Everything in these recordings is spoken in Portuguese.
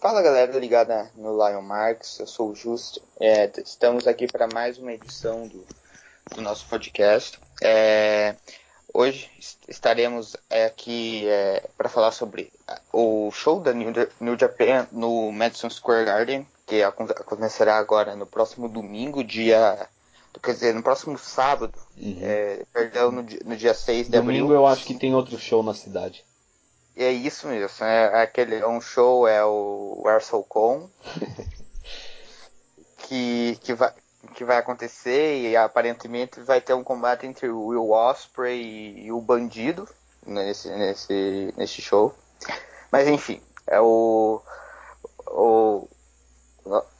Fala galera ligada no Lion Marks, eu sou o Justo. É, estamos aqui para mais uma edição do, do nosso podcast. É, hoje estaremos aqui é, para falar sobre o show da New, New Japan no Madison Square Garden, que acontecerá agora no próximo domingo, dia. Quer dizer, no próximo sábado, uhum. É, perdão, no, no, dia 6 de domingo abril. Domingo eu acho que tem outro show na cidade. É isso mesmo, é aquele é um show, é o WrestleCon, que, que, vai, que vai acontecer e aparentemente vai ter um combate entre o Will Osprey e, e o Bandido nesse, nesse, nesse show. Mas enfim, é o, o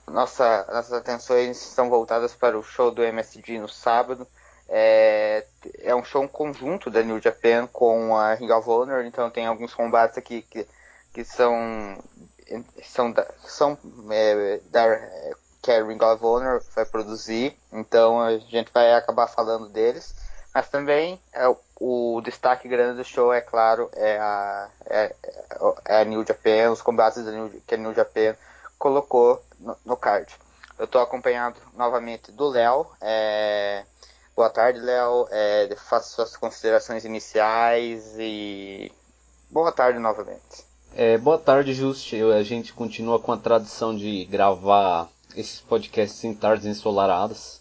nossa, nossas atenções estão voltadas para o show do MSG no sábado. É, é um show conjunto da New Japan com a Ring of Honor, então tem alguns combates aqui que, que são são da, são é, da que a Ring of Honor vai produzir, então a gente vai acabar falando deles, mas também é, o destaque grande do show é claro é a, é, é a New Japan, os combates New, que a New Japan colocou no, no card. Eu estou acompanhado novamente do Léo. É, Boa tarde, Léo. É, faço suas considerações iniciais e boa tarde novamente. É, boa tarde, Just. A gente continua com a tradição de gravar esses podcasts em tardes ensolaradas,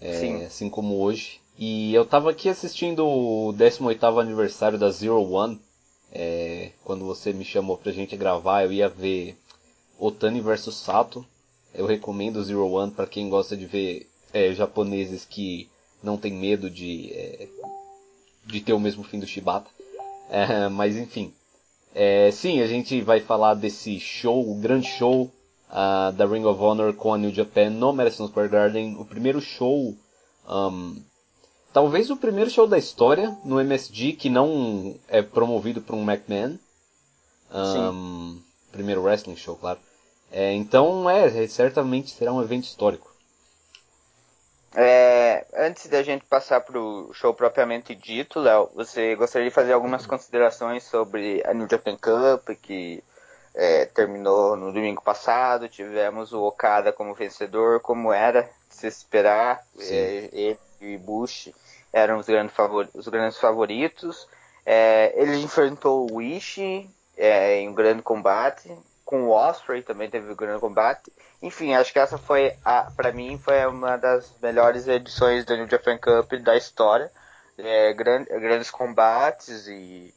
é, assim como hoje. E eu estava aqui assistindo o 18º aniversário da Zero One. É, quando você me chamou pra gente gravar, eu ia ver Otani vs Sato. Eu recomendo Zero One para quem gosta de ver é, japoneses que não tem medo de, é, de ter o mesmo fim do Shibata. É, mas enfim. É, sim, a gente vai falar desse show, o grande show uh, da Ring of Honor com a New Japan no Madison Square Garden. O primeiro show. Um, talvez o primeiro show da história no MSG que não é promovido por um McMahon. Um, primeiro wrestling show, claro. É, então, é, certamente será um evento histórico. É, antes da gente passar para o show propriamente dito, Léo, você gostaria de fazer algumas considerações sobre a New Japan Cup, que é, terminou no domingo passado, tivemos o Okada como vencedor, como era de se esperar, é, ele e Bush eram os grandes, favor os grandes favoritos. É, ele enfrentou o Wish é, em um grande combate, com o Osprey também teve um grande combate. Enfim, acho que essa foi, para mim, foi uma das melhores edições do New Japan Cup da história. É, grandes combates e,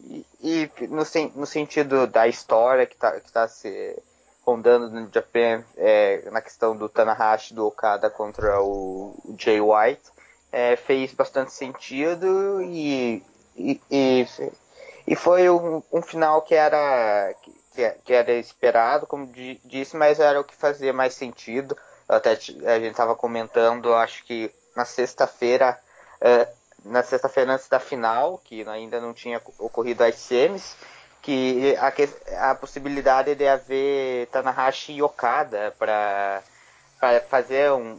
e, e no, no, sentido da história que está tá se rondando no Japan é, na questão do Tanahashi do Okada contra o, o Jay White é, fez bastante sentido e, e, e, e foi um, um, final que era que, que era esperado, como disse, mas era o que fazia mais sentido. Até a gente estava comentando, acho que na sexta-feira, uh, na sexta-feira antes da final, que ainda não tinha ocorrido as semis, que a, a possibilidade de haver Tanahashi e Okada para fazer um,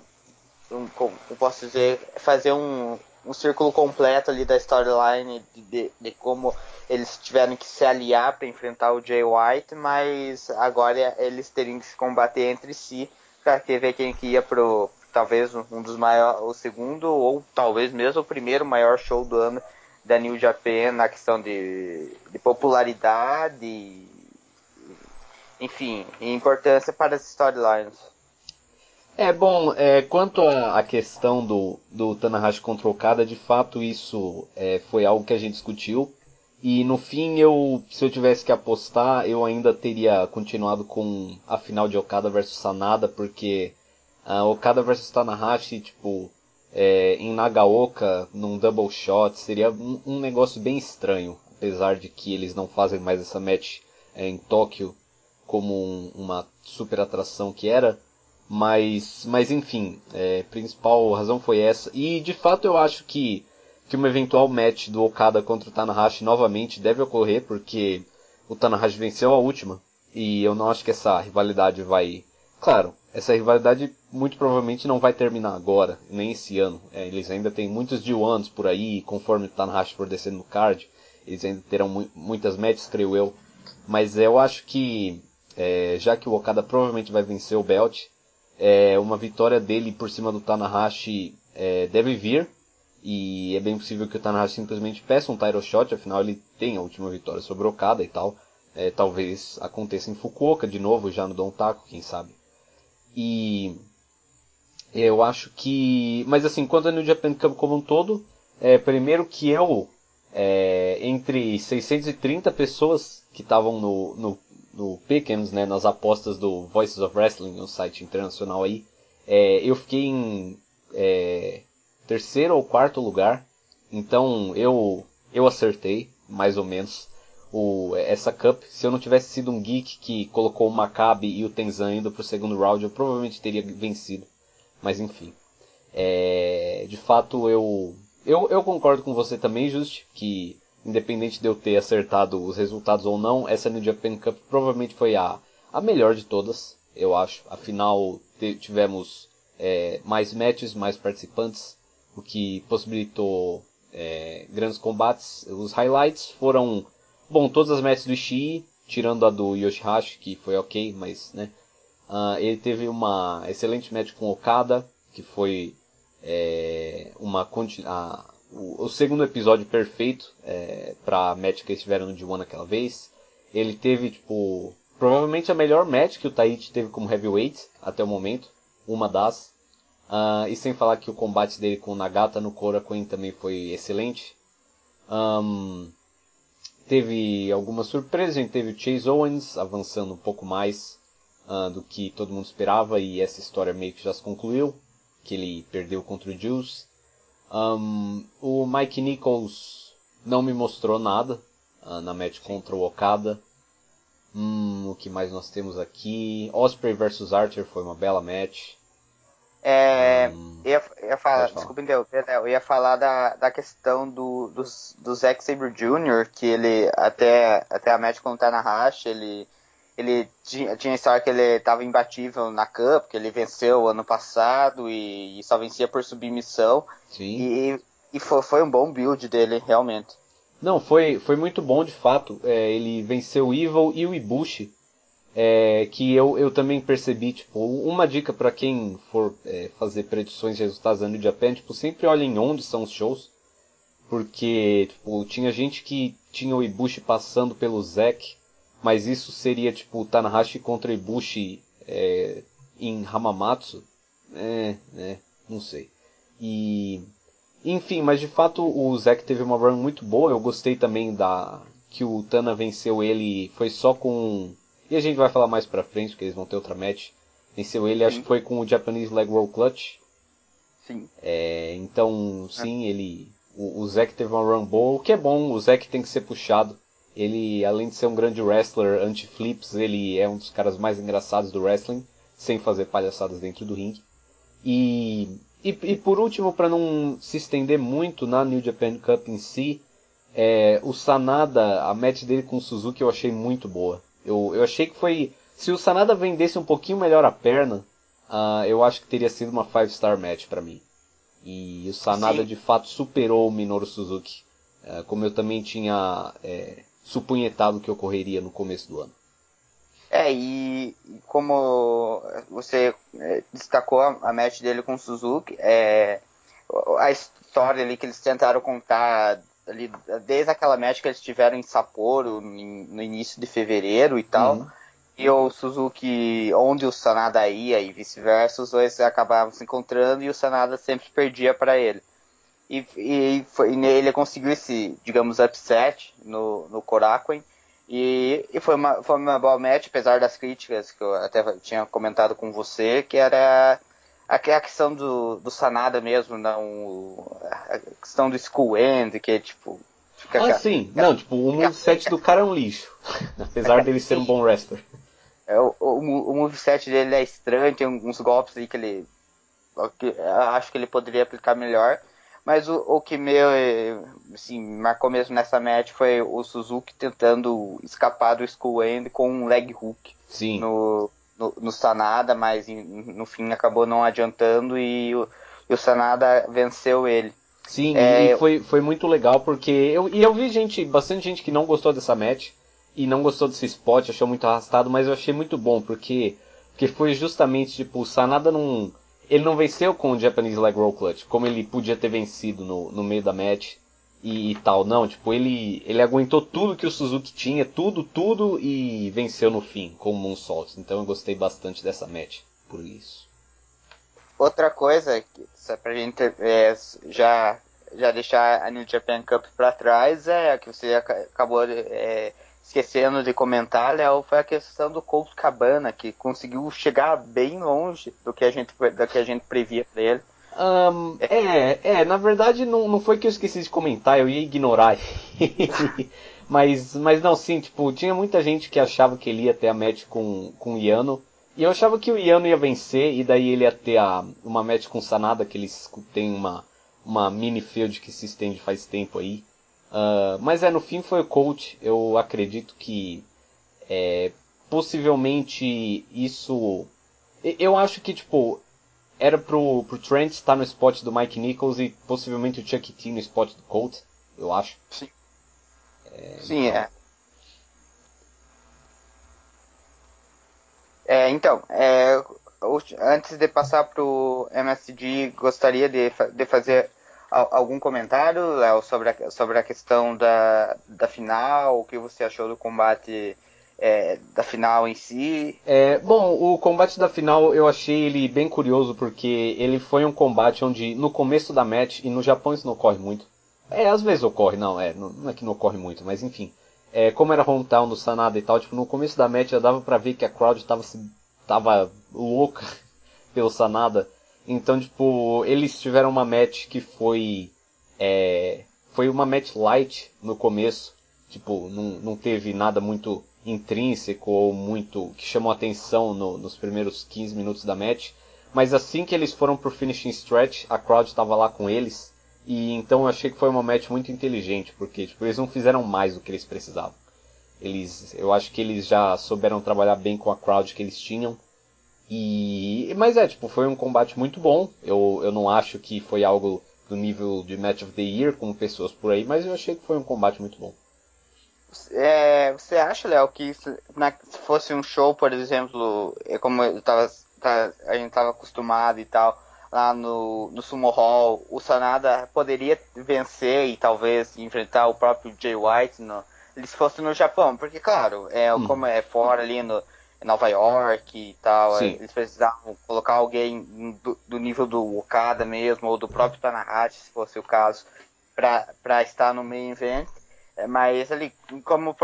um, como posso dizer, fazer um, um círculo completo ali da storyline de, de, de, como eles tiveram que se aliar para enfrentar o Jay White, mas agora eles teriam que se combater entre si para ver quem que ia pro talvez um dos maiores, o segundo ou talvez mesmo o primeiro maior show do ano da New Japan na questão de, de popularidade, enfim, importância para as storylines. É, bom, é, quanto à questão do, do Tanahashi contra Okada, de fato isso é, foi algo que a gente discutiu. E no fim, eu, se eu tivesse que apostar, eu ainda teria continuado com a final de Okada versus Sanada, porque uh, Okada versus Tanahashi, tipo, é, em Nagaoka, num double shot, seria um, um, negócio bem estranho. Apesar de que eles não fazem mais essa match é, em Tóquio como um, uma super atração que era. Mas, mas enfim, é, principal razão foi essa. E de fato eu acho que, que uma eventual match do Okada contra o Tanahashi novamente deve ocorrer, porque o Tanahashi venceu a última. E eu não acho que essa rivalidade vai. Claro, essa rivalidade muito provavelmente não vai terminar agora, nem esse ano. É, eles ainda têm muitos de anos por aí, conforme o Tanahashi for descendo no card. Eles ainda terão mu muitas matches, creio eu. Mas eu acho que é, já que o Okada provavelmente vai vencer o belt, é, uma vitória dele por cima do Tanahashi é, deve vir. E é bem possível que o Tanahashi simplesmente peça um title shot, afinal ele tem a última vitória sobre Okada e tal. É, talvez aconteça em Fukuoka de novo, já no Don Taco, quem sabe. E eu acho que. Mas assim, quanto ao New Japan Cup como um todo, é, primeiro que eu, é, entre 630 pessoas que estavam no, no, no Pickens, né, nas apostas do Voices of Wrestling, no site internacional aí, é, eu fiquei em é, terceiro ou quarto lugar. Então eu eu acertei, mais ou menos, o, essa Cup. Se eu não tivesse sido um geek que colocou o Maccabi e o Tenzan indo pro segundo round, eu provavelmente teria vencido. Mas enfim. É, de fato, eu, eu, eu concordo com você também, Just, que independente de eu ter acertado os resultados ou não, essa New Japan Cup provavelmente foi a, a melhor de todas, eu acho. Afinal, tivemos é, mais matches, mais participantes, o que possibilitou é, grandes combates. Os highlights foram, bom, todas as matches do Ishii, tirando a do Yoshihashi, que foi ok, mas, né. Uh, ele teve uma excelente match com Okada, que foi é, uma a, o, segundo episódio perfeito é, para match que eles tiveram no D1 naquela vez. Ele teve, tipo, provavelmente a melhor match que o Taichi teve como heavyweight até o momento, uma das. Uh, e sem falar que o combate dele com o Nagata no Korakuen também foi excelente. Um, teve algumas surpresas, a gente teve o Chase Owens avançando um pouco mais uh, do que todo mundo esperava e essa história meio que já se concluiu, que ele perdeu contra o Juice. Um, o Mike Nichols não me mostrou nada uh, na match contra o Okada. Hum, o que mais nós temos aqui? Osprey versus Archer foi uma bela match. É, hum, ia, ia falar, desculpa interromper, né? Eu ia falar da, da questão do, do, do Zack Sabre Jr., que ele, até, até a match com o Tanahashi, ele, ele tinha, que ele estava imbatível na Cup, que ele venceu ano passado e, e só vencia por submissão. Sim. E, e foi, foi um bom build dele, realmente. Não, foi, foi muito bom de fato. É, ele venceu o Evil e o Ibushi é, que eu, eu também percebi, tipo, uma dica para quem for é, fazer predições de resultados no Japan, tipo, sempre olhem onde são os shows, porque, tipo, tinha gente que tinha o Ibushi passando pelo Zack, mas isso seria, tipo, Tanahashi contra Ibushi é, em Hamamatsu, é, né, não sei. E, enfim, mas de fato o Zack teve uma run muito boa, eu gostei também da, que o Tana venceu ele, foi só com e a gente vai falar mais pra frente, porque eles vão ter outra match. Venceu ele, sim. acho que foi com o Japanese Leg Roll Clutch. Sim. É, então, sim, ele. O, o Zack teve uma run boa, o que é bom, o Zack tem que ser puxado. Ele, além de ser um grande wrestler anti-flips, ele é um dos caras mais engraçados do wrestling, sem fazer palhaçadas dentro do ringue. E, e, e por último, para não se estender muito na New Japan Cup em si, é, o Sanada, a match dele com o Suzuki eu achei muito boa. Eu, eu achei que foi. Se o Sanada vendesse um pouquinho melhor a perna, uh, eu acho que teria sido uma 5-star match para mim. E o Sanada Sim. de fato superou o Minoru Suzuki. Uh, como eu também tinha é, supunhetado que ocorreria no começo do ano. É, e como você é, destacou a match dele com o Suzuki, é, a história ali que eles tentaram contar ali, desde aquela match que eles tiveram em Sapporo no início de fevereiro e tal. Uhum. E o Suzuki, onde o Sanada ia e vice-versa, os dois acabavam se encontrando e o Sanada sempre perdia para ele. E, e, foi, e ele conseguiu esse, digamos, upset no, no Korakuen. E, e foi, uma, foi uma boa match, apesar das críticas que eu até tinha comentado com você, que era a, a questão do, do Sanada mesmo, não. A questão do School End, que é tipo. Fica, ah, sim. Fica, não, tipo, o moveset do cara é um lixo. Apesar dele ser um bom wrestler. É, o, o, o moveset dele é estranho, tem alguns golpes aí que ele. Que, acho que ele poderia aplicar melhor. Mas o, o que me assim, marcou mesmo nessa match foi o Suzuki tentando escapar do School End com um leg hook. Sim. No, no, no Sanada, mas no fim acabou não adiantando e o, e o Sanada venceu ele. Sim, é, e foi, foi muito legal porque eu, e eu vi gente, bastante gente que não gostou dessa match. e não gostou desse spot, achou muito arrastado, mas eu achei muito bom, porque, porque foi justamente, tipo, o Sanada não... Ele não venceu com o Japanese Leg Roll Clutch, como ele podia ter vencido no, no meio da match e, e, tal. Não, tipo, ele, ele aguentou tudo que o Suzuki tinha, tudo, tudo, e venceu no fim, com o Moonsault. Então eu gostei bastante dessa match, por isso. Outra coisa, só pra gente é, já, já deixar a New Japan Cup pra trás, é que você acabou é, esquecendo de comentar, Léo, foi a questão do Colt Cabana, que conseguiu chegar bem longe do que a gente, do que a gente previa para ele. Um, é, é, na verdade não, não foi que eu esqueci de comentar, eu ia ignorar. mas, mas não, sim, tipo, tinha muita gente que achava que ele ia ter a match com, com o Iano. E eu achava que o Iano ia vencer, e daí ele ia ter a, uma match com o Sanada, que eles têm uma, uma mini field que se estende faz tempo aí. Uh, mas é, no fim foi o coach. Eu acredito que é, possivelmente isso. Eu acho que, tipo, era pro, pro Trent estar no spot do Mike Nichols e possivelmente o Chuck T no spot do Colt, eu acho. Sim. É, Sim, então... é. É, então, é, antes de passar pro MSG, gostaria de, de fazer algum comentário, Léo, sobre a, sobre a questão da, da final, o que você achou do combate é, da final em si? É, bom, o combate da final eu achei ele bem curioso porque ele foi um combate onde no começo da match, e no Japão isso não ocorre muito, é, às vezes ocorre, não, é, não é que não ocorre muito, mas enfim, é, como era hometown do Sanada e tal, tipo, no começo da match já dava pra ver que a crowd tava, tava louca pelo Sanada, então, tipo, eles tiveram uma match que foi. É, foi uma match light no começo. Tipo, não, não teve nada muito intrínseco ou muito que chamou atenção no, nos primeiros 15 minutos da match. Mas assim que eles foram pro finishing stretch, a crowd estava lá com eles. E então eu achei que foi uma match muito inteligente, porque tipo, eles não fizeram mais do que eles precisavam. Eles, eu acho que eles já souberam trabalhar bem com a crowd que eles tinham. E, mas é, tipo, foi um combate muito bom. Eu, eu não acho que foi algo do nível de Match of the Year, como pessoas por aí, mas eu achei que foi um combate muito bom. É, você acha, Léo, que se, na, se, fosse um show, por exemplo, é como eu tava, tá, a gente estava acostumado e tal, lá no, no Sumo Hall, o Sanada poderia vencer e talvez enfrentar o próprio Jay White no, se fosse no Japão, porque claro, é hum. como é fora ali no Nova York e tal. Sim. Eles precisavam colocar alguém do, do, nível do Okada mesmo, ou do próprio Tanahashi, se fosse o caso, para estar no main event. É, mas ali, como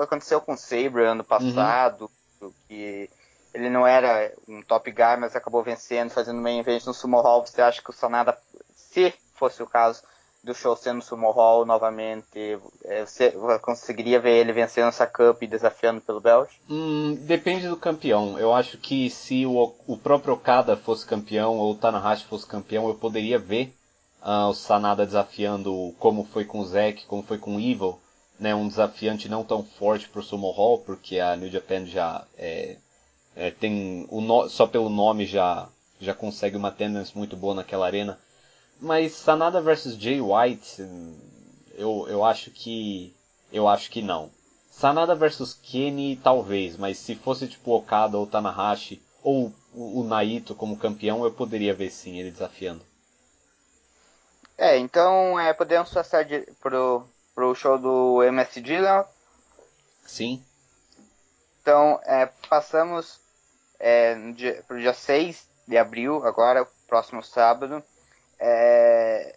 aconteceu com o Sabre ano passado, uhum. que ele não era um top guy, mas acabou vencendo, fazendo main event no Sumo Hall, você acha que o Sanada, se fosse o caso, do show sendo Sumo Hall novamente, é, você conseguiria ver ele vencendo essa Cup e desafiando pelo belt? Hum, depende do campeão. Eu acho que se o, o próprio Okada fosse campeão ou o Tanahashi fosse campeão, eu poderia ver uh, o Sanada desafiando como foi com o Zack, como foi com o Evil, né, um desafiante não tão forte para o Sumo Hall, porque a New Japan já é, é, tem o no, só pelo nome já já consegue uma tendência muito boa naquela arena. Mas Sanada versus Jay White, eu, eu acho que. Eu acho que não. Sanada versus Kenny, talvez, mas se fosse tipo Okada ou Tanahashi, ou o Naito como campeão, eu poderia ver sim ele desafiando. É, então é, podemos passar de, pro, pro show do MSG, Léo? Sim. Então, é, passamos é, dia, pro dia 6 de abril, agora, próximo sábado é,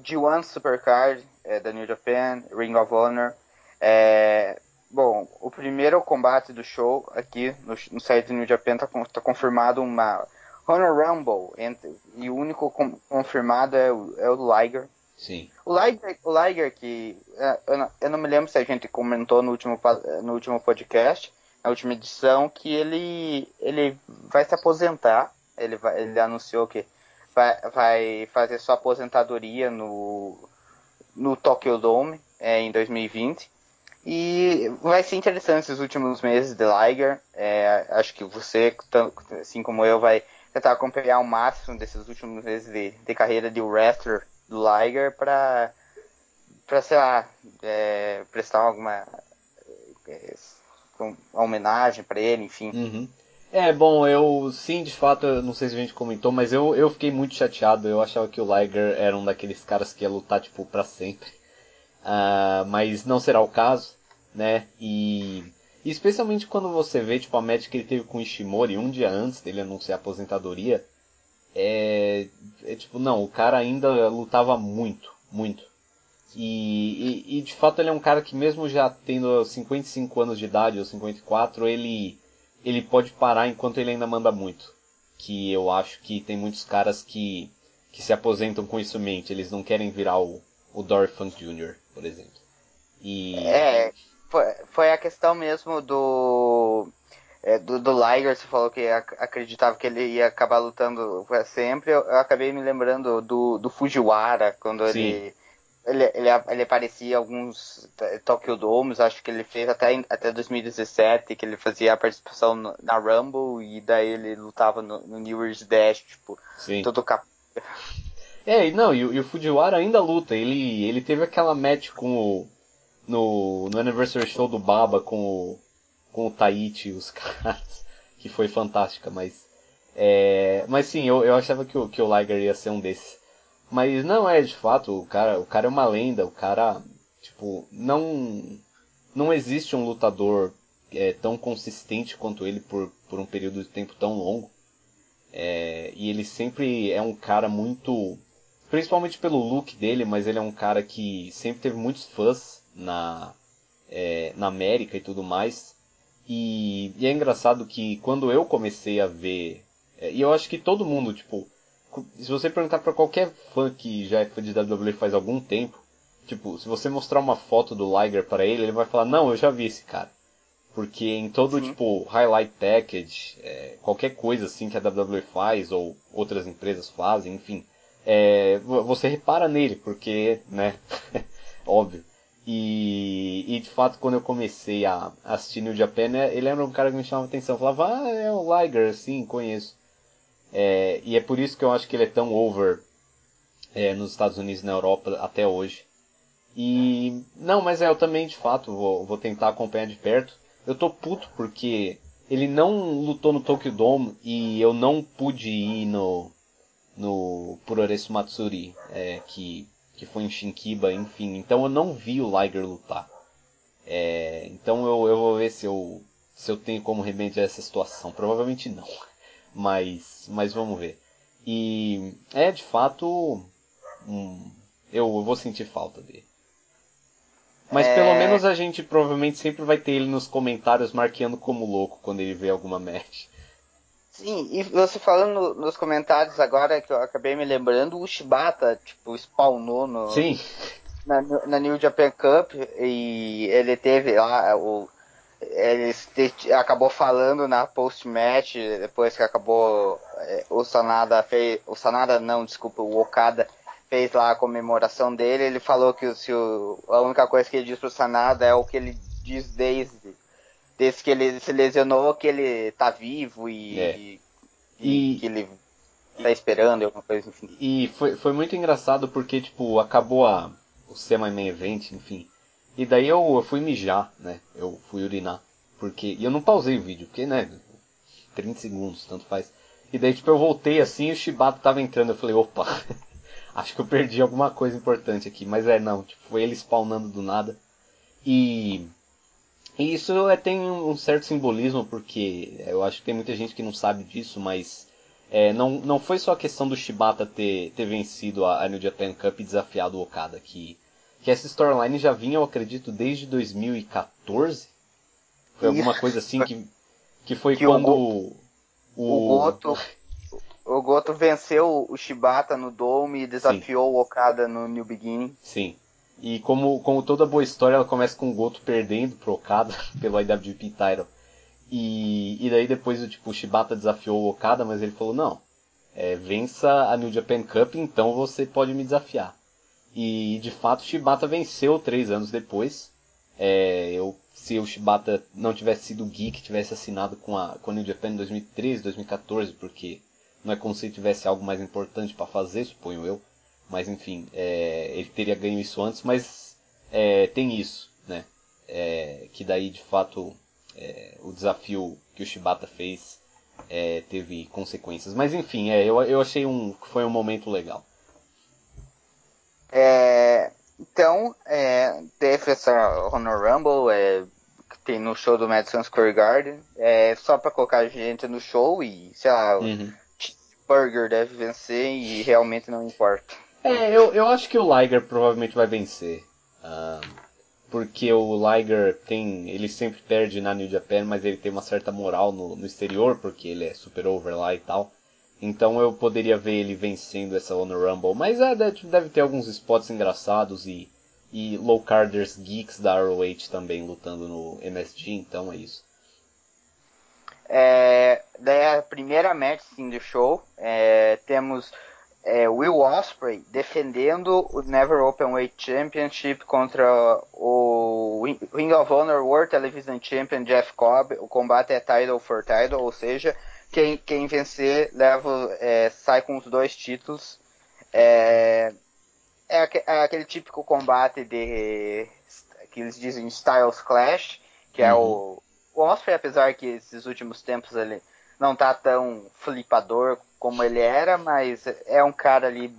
G1 Supercard é, da New Japan, Ring of Honor. É, bom, o primeiro combate do show aqui no, no site do New Japan está tá confirmado uma Honor Rumble entre, e o único com, confirmado é o, é o Liger. Sim. O Liger, o Liger que é, eu não, eu não me lembro se a gente comentou no último, no último podcast, na última edição, que ele, ele vai se aposentar. Ele, vai, ele anunciou que vai, vai fazer sua aposentadoria no, no Tokyo Dome é, em 2020. E vai ser interessante esses últimos meses de Liger. É, acho que você, assim como eu, vai tentar acompanhar o máximo desses últimos meses de, de carreira de wrestler do Liger para, para sei lá, é, prestar alguma é, homenagem para ele, enfim. Uhum. É, bom, eu sim, de fato, eu não sei se a gente comentou, mas eu, eu fiquei muito chateado. Eu achava que o Liger era um daqueles caras que ia lutar, tipo, pra sempre. Uh, mas não será o caso, né? E, e, especialmente quando você vê, tipo, a match que ele teve com o Ishimori um dia antes dele anunciar a aposentadoria. É, é tipo, não, o cara ainda lutava muito, muito. E, e, e, de fato ele é um cara que mesmo já tendo 55 anos de idade ou 54, ele ele pode parar enquanto ele ainda manda muito. Que eu acho que tem muitos caras que, que se aposentam com isso em mente. Eles não querem virar o, o Dory Funk Jr., por exemplo. E... É, foi, foi a questão mesmo do, é, do, do Liger, você falou que acreditava que ele ia acabar lutando sempre. Eu, eu acabei me lembrando do, do Fujiwara, quando Sim. ele ele, ele, ele aparecia em alguns Tokyo Domes, acho que ele fez até, até 2017, que ele fazia a participação no, na Rumble e daí ele lutava no, no New Year's Dash, tipo, Sim. todo cap... É, não, e, e, o Fujiwara ainda luta, ele, ele teve aquela match com o, no, no Anniversary Show do Baba com o, com o Taichi e os caras, que foi fantástica, mas, é, mas sim, eu, eu achava que o, que o Liger ia ser um desses. Mas não é de fato, o cara, o cara é uma lenda, o cara, tipo, não não existe um lutador é, tão consistente quanto ele por, por um período de tempo tão longo. É, e ele sempre é um cara muito, principalmente pelo look dele, mas ele é um cara que sempre teve muitos fãs na é, na América e tudo mais. E, e, é engraçado que quando eu comecei a ver, é, e eu acho que todo mundo, tipo, se você perguntar para qualquer fã que já é fã de WWE faz algum tempo, tipo, se você mostrar uma foto do Liger para ele, ele vai falar, não, eu já vi esse cara. Porque em todo, Sim. tipo, highlight package, é, qualquer coisa assim que a WWE faz, ou outras empresas fazem, enfim, é, você repara nele, porque, né, óbvio. E, e, de fato, quando eu comecei a assistir New Japan, ele era um cara que me chamava atenção. Eu falava, ah, é o Liger, sim, conheço. É, e é por isso que eu acho que ele é tão over é, nos Estados Unidos e na Europa até hoje. E não, mas é, eu também de fato vou, vou tentar acompanhar de perto. Eu tô puto porque ele não lutou no Tokyo Dome e eu não pude ir no no Puroresu Matsuri, é, que que foi em Shinkiba, enfim. Então eu não vi o Liger lutar. É, então eu, eu vou ver se eu se eu tenho como remediar essa situação. Provavelmente não. Mas, mas vamos ver. E é de fato. Hum, eu vou sentir falta dele. Mas é... pelo menos a gente provavelmente sempre vai ter ele nos comentários marqueando como louco quando ele vê alguma match. Sim, e você falando nos comentários agora que eu acabei me lembrando, o Shibata, tipo, spawnou no. Sim. Na, na New Japan Cup e ele teve lá o, ele acabou falando na post-match, depois que acabou é, o Sanada fez. O Sanada não, desculpa, o Okada fez lá a comemoração dele, ele falou que se o, a única coisa que ele diz pro Sanada é o que ele diz desde, desde que ele se lesionou, que ele tá vivo e, é. e, e, que ele tá esperando alguma coisa, enfim. E foi, foi muito engraçado porque, tipo, acabou a, o semi-main event, enfim. E daí eu, eu fui mijar, né? Eu fui urinar. Porque. E eu não pausei o vídeo, porque, né? 30 segundos, tanto faz. E daí, tipo, eu voltei assim e o Shibata tava entrando. Eu falei, opa, acho que eu perdi alguma coisa importante aqui. Mas é, não, tipo, foi ele spawnando do nada. E. E isso é, tem um certo simbolismo, porque eu acho que tem muita gente que não sabe disso, mas é, não, não foi só a questão do Shibata ter, ter vencido a, a New Japan Cup e desafiado o Okada, que que essa storyline já vinha, eu acredito, desde 2014. Foi alguma Isso. coisa assim que, que foi que quando o, o, o Goto o Goto venceu o Shibata no Dome e desafiou Sim. o Okada no New Beginning. Sim. E como, como toda boa história, ela começa com o Goto perdendo pro Okada pelo IWGP Title. E, e daí depois tipo, o Shibata desafiou o Okada, mas ele falou, não, é, vença a New Japan Cup, então você pode me desafiar. E de fato Shibata venceu três anos depois. É, eu, se o Shibata não tivesse sido geek, tivesse assinado com a, com a New Japan em 2013, 2014, porque não é como se ele tivesse algo mais importante para fazer, suponho eu. Mas enfim, é, ele teria ganho isso antes, mas é, tem isso, né? é, que daí de fato é, o desafio que o Shibata fez é, teve consequências. Mas enfim, eu, eu achei um, que foi um momento legal. É, então, é, teve essa Honor Rumble, é, que tem no show do Madison Square Garden, é, só pra colocar gente no show e, sei lá, uhum. Burger deve vencer e realmente não importa. É, eu, eu acho que o Liger provavelmente vai vencer. porque o Liger tem. Ele sempre perde na New Japan, mas ele tem uma certa moral no, no exterior, porque ele é super over lá e tal. Então eu poderia ver ele vencendo essa Honor Rumble. Mas é, deve, ter alguns spots engraçados e, e low carders geeks da ROH também lutando no MSG, então é isso. É, daí a primeira match sim, do show, é, temos é, Will Osprey defendendo o Never Openweight Championship contra o Ring of Honor World Television Champion Jeff Cobb. O combate é title for title, ou seja, quem, quem vencer leva, é, sai com os dois títulos. É, é, é, aquele típico combate de que eles dizem Styles Clash, que uhum. é o, o Osprey, apesar que esses últimos tempos ele não tá tão flipador como ele era, mas é um cara ali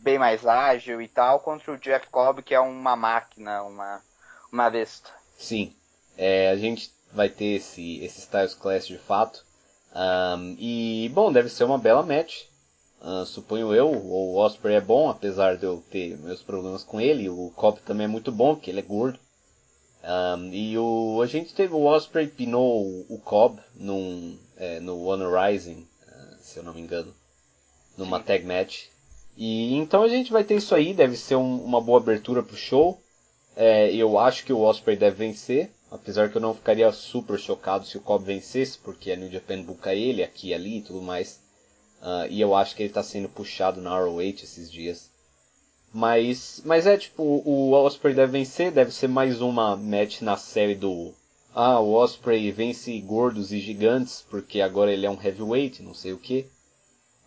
bem mais ágil e tal, contra o Jeff Cobb, que é uma máquina, uma, uma besta. Sim, é, a gente vai ter esse, esse Styles Clash de fato. Um, e, bom, deve ser uma bela match. Uh, suponho eu, o Osprey é bom, apesar de eu ter meus problemas com ele. O Cobb também é muito bom, porque ele é gordo. Um, e o, a gente teve o Osprey pinou o Cobb num, é, no One Rising, uh, se eu não me engano, numa Sim. tag match. E então a gente vai ter isso aí, deve ser um, uma boa abertura pro show. É, eu acho que o Osprey deve vencer. Apesar que eu não ficaria super chocado se o Cobb vencesse, porque a New Japan buca ele aqui e ali e tudo mais. Uh, e eu acho que ele está sendo puxado na ROH esses dias. Mas, mas é tipo, o Osprey deve vencer, deve ser mais uma match na série do. Ah, o Osprey vence gordos e gigantes, porque agora ele é um heavyweight, não sei o que.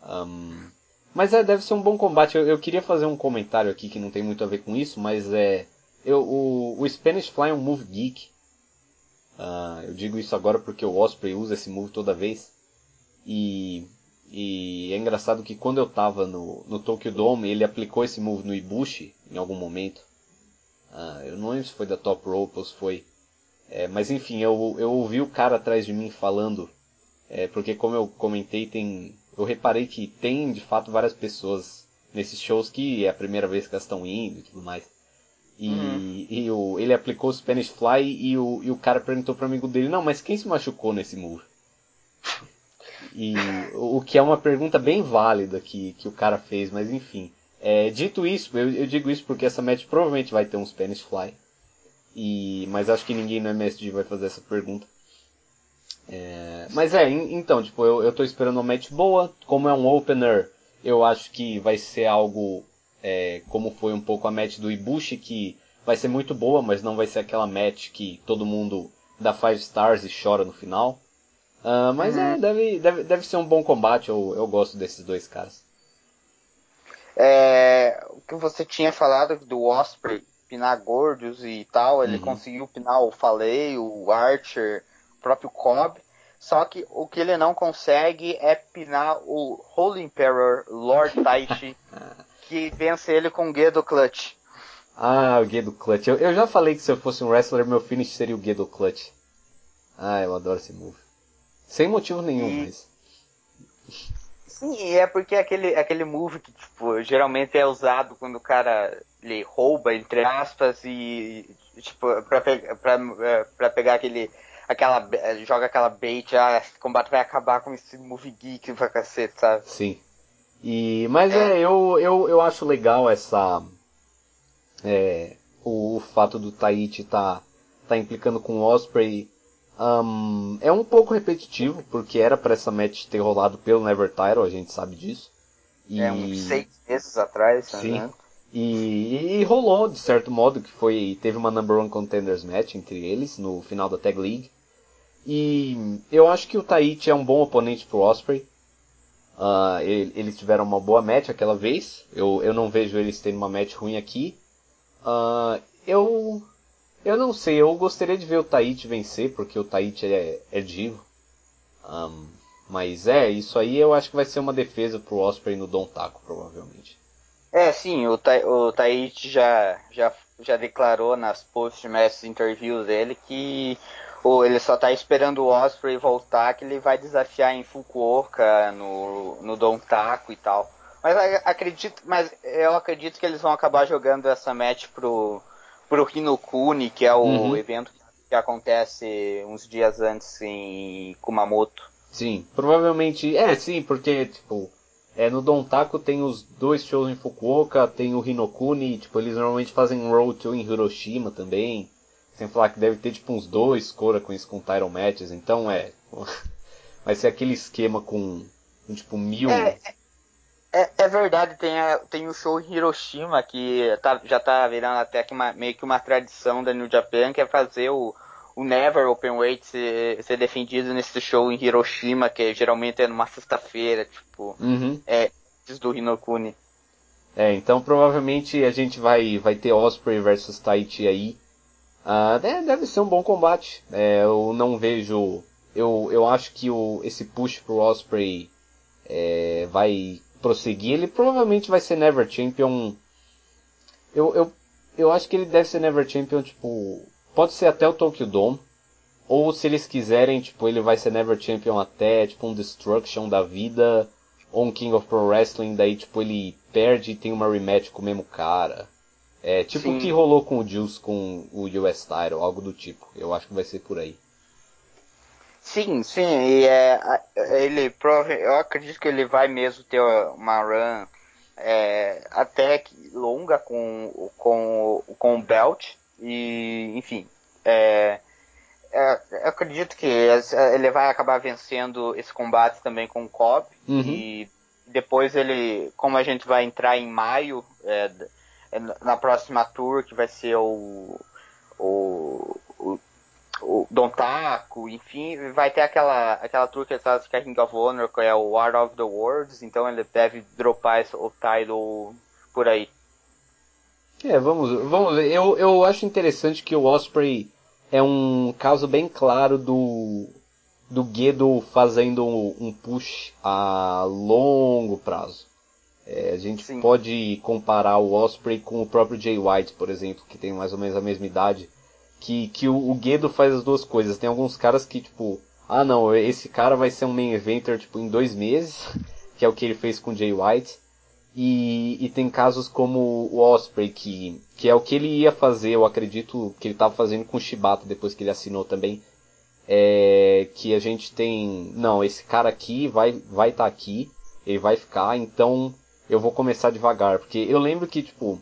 Um, mas é, deve ser um bom combate. Eu, eu, queria fazer um comentário aqui que não tem muito a ver com isso, mas é. Eu, o, o Spanish Fly é um move geek. Uh, eu digo isso agora porque o Osprey usa esse move toda vez. E, e é engraçado que quando eu tava no, no Tokyo Dome, ele aplicou esse move no Ibushi em algum momento. Uh, eu não lembro se foi da Top Rope ou se foi. É, mas enfim, eu, eu ouvi o cara atrás de mim falando. É, porque como eu comentei, tem. Eu reparei que tem de fato várias pessoas nesses shows que é a primeira vez que elas estão indo e tudo mais. E, uhum. e o, ele aplicou o Spanish Fly e o, e o cara perguntou pro amigo dele, não, mas quem se machucou nesse move? E o, o que é uma pergunta bem válida que, que o cara fez, mas enfim. É, dito isso, eu, eu, digo isso porque essa match provavelmente vai ter um Spanish Fly. E, mas acho que ninguém no MSG vai fazer essa pergunta. É, mas é, então, tipo, eu, eu tô esperando uma match boa. Como é um opener, eu acho que vai ser algo é, como foi um pouco a match do Ibushi, que vai ser muito boa, mas não vai ser aquela match que todo mundo dá 5 stars e chora no final. Uh, mas uhum. é, deve, deve, deve ser um bom combate, eu, eu gosto desses dois caras. É, o que você tinha falado do Osprey pinar gordos e tal, ele uhum. conseguiu pinar o Falei, o Archer, o próprio Cobb. Só que o que ele não consegue é pinar o Holy Emperor Lord Taichi que vence ele com o Gedo Clutch. Ah, o Gedo Clutch. Eu, eu já falei que se eu fosse um wrestler, meu finish seria o Gedo Clutch. Ah, eu adoro esse move. Sem motivo nenhum, e... mas. Sim, é porque é aquele, aquele move que, tipo, geralmente é usado quando o cara ele rouba, entre aspas, e, tipo, pra, pe pra, é, pra pegar aquele, aquela, joga aquela bait, ah, esse combate vai acabar com esse move geek pra cacete, sabe? Sim. E, mas é, eu, eu, eu acho legal essa. É, o, o, fato do Taichi tá, tá implicando com o Osprey. Um, é um pouco repetitivo, porque era para essa match ter rolado pelo Never Title, a gente sabe disso. E... É, uns seis meses atrás, Sim. Né? E, e, rolou, de certo modo, que foi. Teve uma number one contenders match entre eles no final da Tag League. E eu acho que o Taichi é um bom oponente pro Osprey. Uh, eles tiveram uma boa match aquela vez. Eu, eu não vejo eles tendo uma match ruim aqui. Uh, eu Eu não sei, eu gostaria de ver o Taichi vencer, porque o Taichi é, é divo. Um, mas é, isso aí eu acho que vai ser uma defesa pro Osprey no Don Taco, provavelmente. É, sim, o, Ta o Taichi já, já, já declarou nas post-match interviews dele que ou ele só tá esperando o Osprey voltar, que ele vai desafiar em Fukuoka, no, no Don Taco e tal. Mas acredito, mas eu acredito que eles vão acabar jogando essa match pro, pro Hinokuni, que é o uhum. evento que acontece uns dias antes em Kumamoto. Sim, provavelmente. É, sim, porque, tipo, é, no Don Taco tem os dois shows em Fukuoka, tem o Hinokuni, tipo, eles normalmente fazem road tour em Hiroshima também. Sem falar que deve ter, tipo, uns dois Cora com isso com title matches, então é. Vai ser aquele esquema com, com tipo, mil. É, é, é, verdade, tem, a, tem o show em Hiroshima que tá, já tá virando até que uma, meio que uma tradição da New Japan, que é fazer o, o Never Openweight ser, ser defendido nesse show em Hiroshima, que geralmente é numa sexta-feira, tipo, uhum. é, do Hinokuni. É, então provavelmente a gente vai, vai ter Osprey versus Taichi aí. Uh, deve ser um bom combate. É, eu não vejo. Eu, eu acho que o, esse push pro Osprey é, vai prosseguir, ele provavelmente vai ser Never Champion. Eu, eu, eu acho que ele deve ser Never Champion, tipo. Pode ser até o Tokyo Dome. Ou se eles quiserem, tipo, ele vai ser Never Champion até, tipo, um Destruction da vida. Ou um King of Pro Wrestling, daí, tipo, ele perde e tem uma rematch com o mesmo cara. É, tipo o que rolou com o Juice com o US Title, algo do tipo. Eu acho que vai ser por aí. Sim, sim, e é, ele eu acredito que ele vai mesmo ter uma run é, até longa com, com, com o Belt e enfim, é, é, eu acredito que ele vai acabar vencendo esse combate também com o Cobb uhum. e depois ele, como a gente vai entrar em maio é, na próxima tour que vai ser o, o, o o Don Taco, enfim, vai ter aquela, aquela tour que está que é King of Honor, que é o War of the Worlds, então ele deve dropar esse, o title por aí. É, vamos, vamos ver. Eu, eu acho interessante que o Osprey é um caso bem claro do do Gedo fazendo um push a longo prazo. É, a gente Sim. pode comparar o Osprey com o próprio Jay White, por exemplo, que tem mais ou menos a mesma idade que, que o, o Guedo faz as duas coisas. Tem alguns caras que, tipo, ah não, esse cara vai ser um main eventer, tipo, em dois meses, que é o que ele fez com o Jay White. E, e tem casos como o Osprey, que, que é o que ele ia fazer, eu acredito que ele estava fazendo com o Shibata depois que ele assinou também. É, que a gente tem, não, esse cara aqui vai vai estar tá aqui, ele vai ficar, então eu vou começar devagar, porque eu lembro que tipo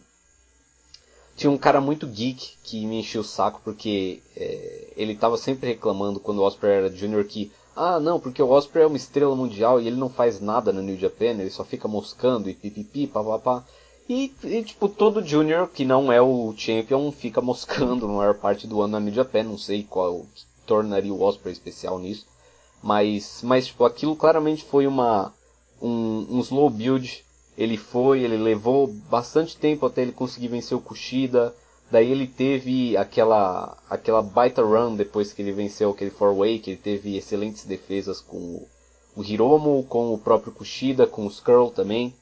tinha um cara muito geek que me enchia o saco porque é, ele tava sempre reclamando quando o Osprey era junior que ah não, porque o Osprey é uma estrela mundial e ele não faz nada no New Japan, ele só fica moscando e pipipi, papapá. E, e tipo, todo junior que não é o champion fica moscando na maior parte do ano na New Japan, não sei qual tornaria o Osprey especial nisso. Mas, mas tipo, aquilo claramente foi uma um, um slow build ele foi, ele levou bastante tempo até ele conseguir vencer o Kushida. Daí ele teve aquela aquela baita run depois que ele venceu aquele four way, que ele teve excelentes defesas com o Hiromo, com o próprio Kushida, com o Skrull também.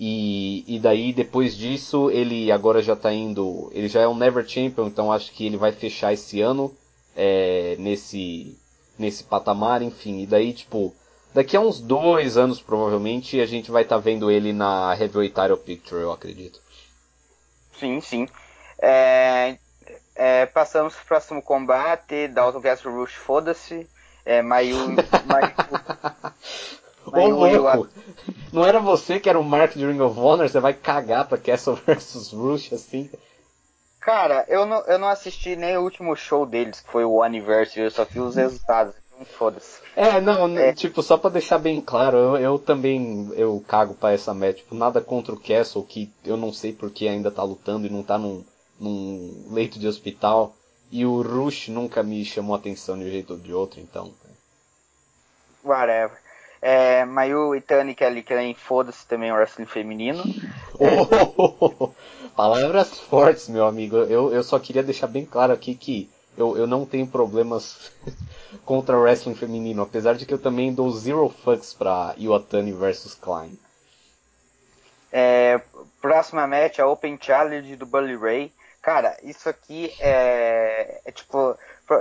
E, e daí depois disso ele agora já está indo, ele já é um Never Champion, então acho que ele vai fechar esse ano é, nesse nesse patamar, enfim. E daí tipo Daqui a uns dois anos, provavelmente, a gente vai estar tá vendo ele na Heavyweight Title Picture, eu acredito. Sim, sim. É, é, passamos pro próximo combate, Dalton Castle Rush, foda-se. É, Mayu... Mayu... Ô louco! Não era você que era o Mark de Ring of Honor? Você vai cagar pra Castle vs Rush assim? Cara, eu não, eu não assisti nem o último show deles, que foi o Anniversary, eu só vi os resultados. Foda-se. É, não, é. tipo, só pra deixar bem claro, eu, eu, também eu cago pra essa match. Tipo, nada contra o Castle, que eu não sei porque ainda tá lutando e não tá num, num leito de hospital. E o Rush nunca me chamou atenção de um jeito ou de outro, então. Whatever. É, Mayu Itani, que é ali que é em foda-se também o wrestling feminino. Oh, palavras fortes, meu amigo. Eu, eu só queria deixar bem claro aqui que eu, eu não tenho problemas contra o wrestling feminino, apesar de que eu também dou zero fucks pra Iwatani versus Klein. É, próxima match, a Open Challenge do Bully Ray. Cara, isso aqui é, é tipo,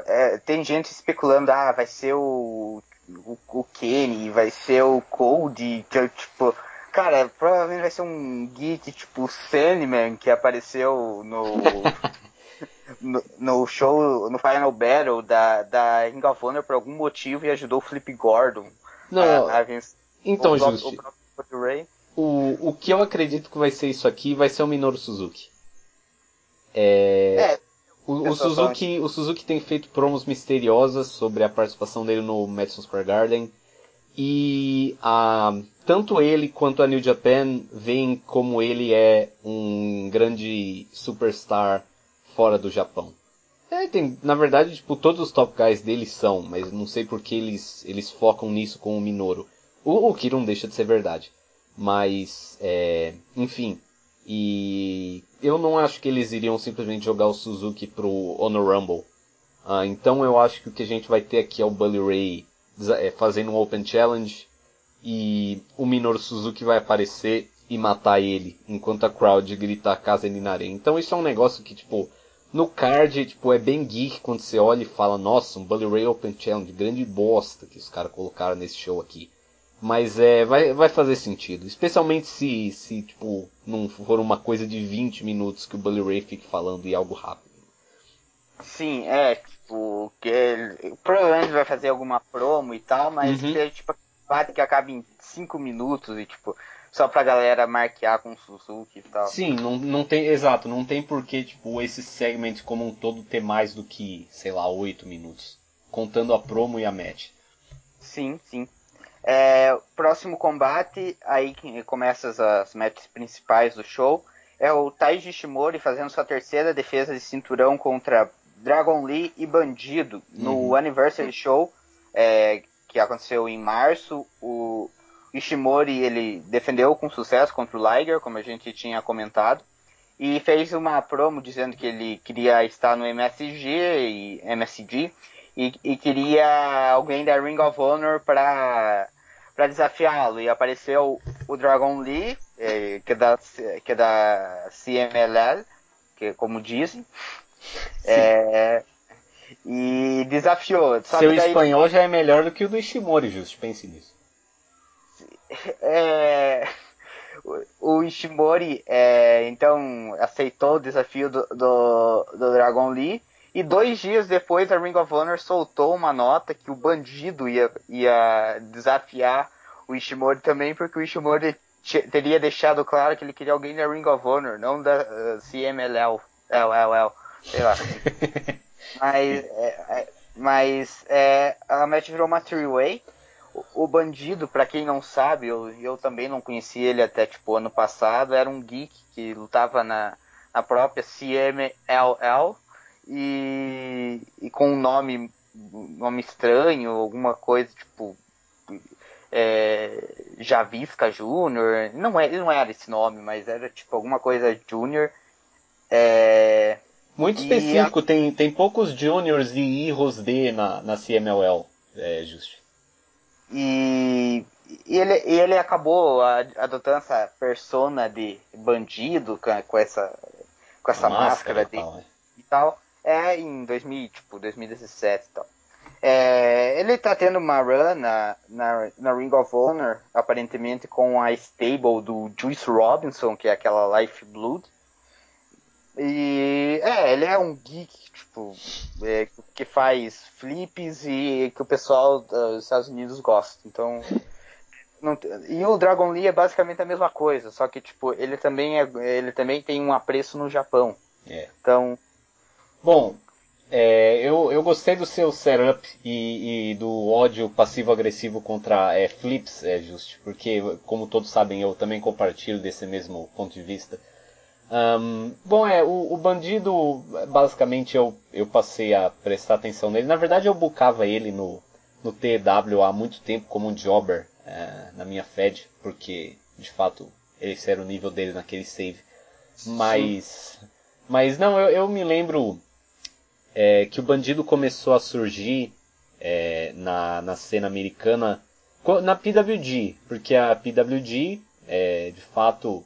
é, tem gente especulando, ah, vai ser o, o, o Kenny, vai ser o Cody, que é tipo, cara, provavelmente vai ser um geek tipo Sandman que apareceu no no, no, show, no Final Battle da, da Ring of Honor por algum motivo e ajudou o Flip Gordon. Não, a, a então, Justi, o, o, o que eu acredito que vai ser isso aqui vai ser o Minoru Suzuki. É, é o, o Suzuki, o Suzuki tem feito promos misteriosas sobre a participação dele no Madison Square Garden. E a, tanto ele quanto a New Japan veem como ele é um grande superstar fora do Japão. É, tem, na verdade, tipo, todos os top guys deles são, mas não sei porque eles, eles focam nisso com o Minoru. O, o que não deixa de ser verdade. Mas, é, enfim. E eu não acho que eles iriam simplesmente jogar o Suzuki pro Honor Rumble. Ah, então eu acho que o que a gente vai ter aqui é o Bully Ray é, fazendo um Open Challenge e o Minoru Suzuki vai aparecer e matar ele enquanto a crowd grita Casa Ninare. Então isso é um negócio que, tipo, no card, tipo, é bem geek quando você olha e fala, nossa, um Bully Ray Open Challenge, grande bosta que os caras colocaram nesse show aqui. Mas é, vai, vai fazer sentido. Especialmente se, se, tipo, não for uma coisa de 20 minutos que o Bully Ray fique falando e algo rápido. Sim, é, tipo, que ele, provavelmente vai fazer alguma promo e tal, mas uhum. que, tipo, bate que acaba em 5 minutos e, tipo, só pra galera marquear com o Suzuki e tal. Sim, não, não tem, exato, não tem porquê, tipo, esse segmento como um todo ter mais do que, sei lá, 8 minutos. Contando a promo e a match. Sim, sim. É, próximo combate, aí começa as, as matches principais do show, é o Taiji Ishimori fazendo sua terceira defesa de cinturão contra Dragon Lee e Bandido no uhum. Anniversary Show, é, que aconteceu em março. O, Ishimori ele defendeu com sucesso contra o Liger, como a gente tinha comentado, e fez uma promo dizendo que ele queria estar no MSG e MSG e, e queria alguém da Ring of Honor para para desafiá-lo. E apareceu o Dragon Lee eh, que é da que é da CMLL que como dizem. É, e desafiou. Seu espanhol já é melhor do que o do Ishimori justo pense nisso é, o Ishimori é, então aceitou o desafio do, do, do, Dragon Lee e dois dias depois a Ring of Honor soltou uma nota que o bandido ia, ia desafiar o Ishimori também porque o Ishimori teria deixado claro que ele queria alguém da Ring of Honor, não da uh, CMLL, LLL, sei lá. mas é, é, mas é, a match virou uma three-way o bandido, para quem não sabe, eu, eu também não conhecia ele até tipo ano passado, era um geek que lutava na, na própria CMLL e, e com um nome, nome estranho, alguma coisa tipo é, Javisca Júnior, não, é, não era esse nome, mas era tipo alguma coisa Júnior. É, Muito específico, a... tem, tem poucos Juniors e Irros D na, na CMLL, é, Justo. E, e ele, ele acabou adotando essa persona de bandido com, essa, com essa máscara, máscara de, tal, é. e tal. É em 2000, tipo, 2017 e tal. É, ele tá tendo uma run na, na, na, Ring of Honor, aparentemente com a stable do Juice Robinson, que é aquela Life Blood. E é, ele é um geek, tipo, é, que faz flips e que o pessoal dos Estados Unidos gosta. Então. Não, e o Dragon Lee é basicamente a mesma coisa, só que tipo, ele também é, ele também tem um apreço no Japão. É. Então. Bom, é, eu, eu gostei do seu setup e, e do ódio passivo-agressivo contra é, flips, é justo, porque, como todos sabem, eu também compartilho desse mesmo ponto de vista. Um, bom, é, o, o, bandido, basicamente eu, eu passei a prestar atenção nele. Na verdade, eu bucava ele no, no TW há muito tempo como um jobber é, na minha Fed, porque de fato esse era o nível dele naquele save. Mas. Sim. Mas não, eu, eu me lembro é, que o bandido começou a surgir é, na, na cena americana na PWG, porque a PWG, é, de fato,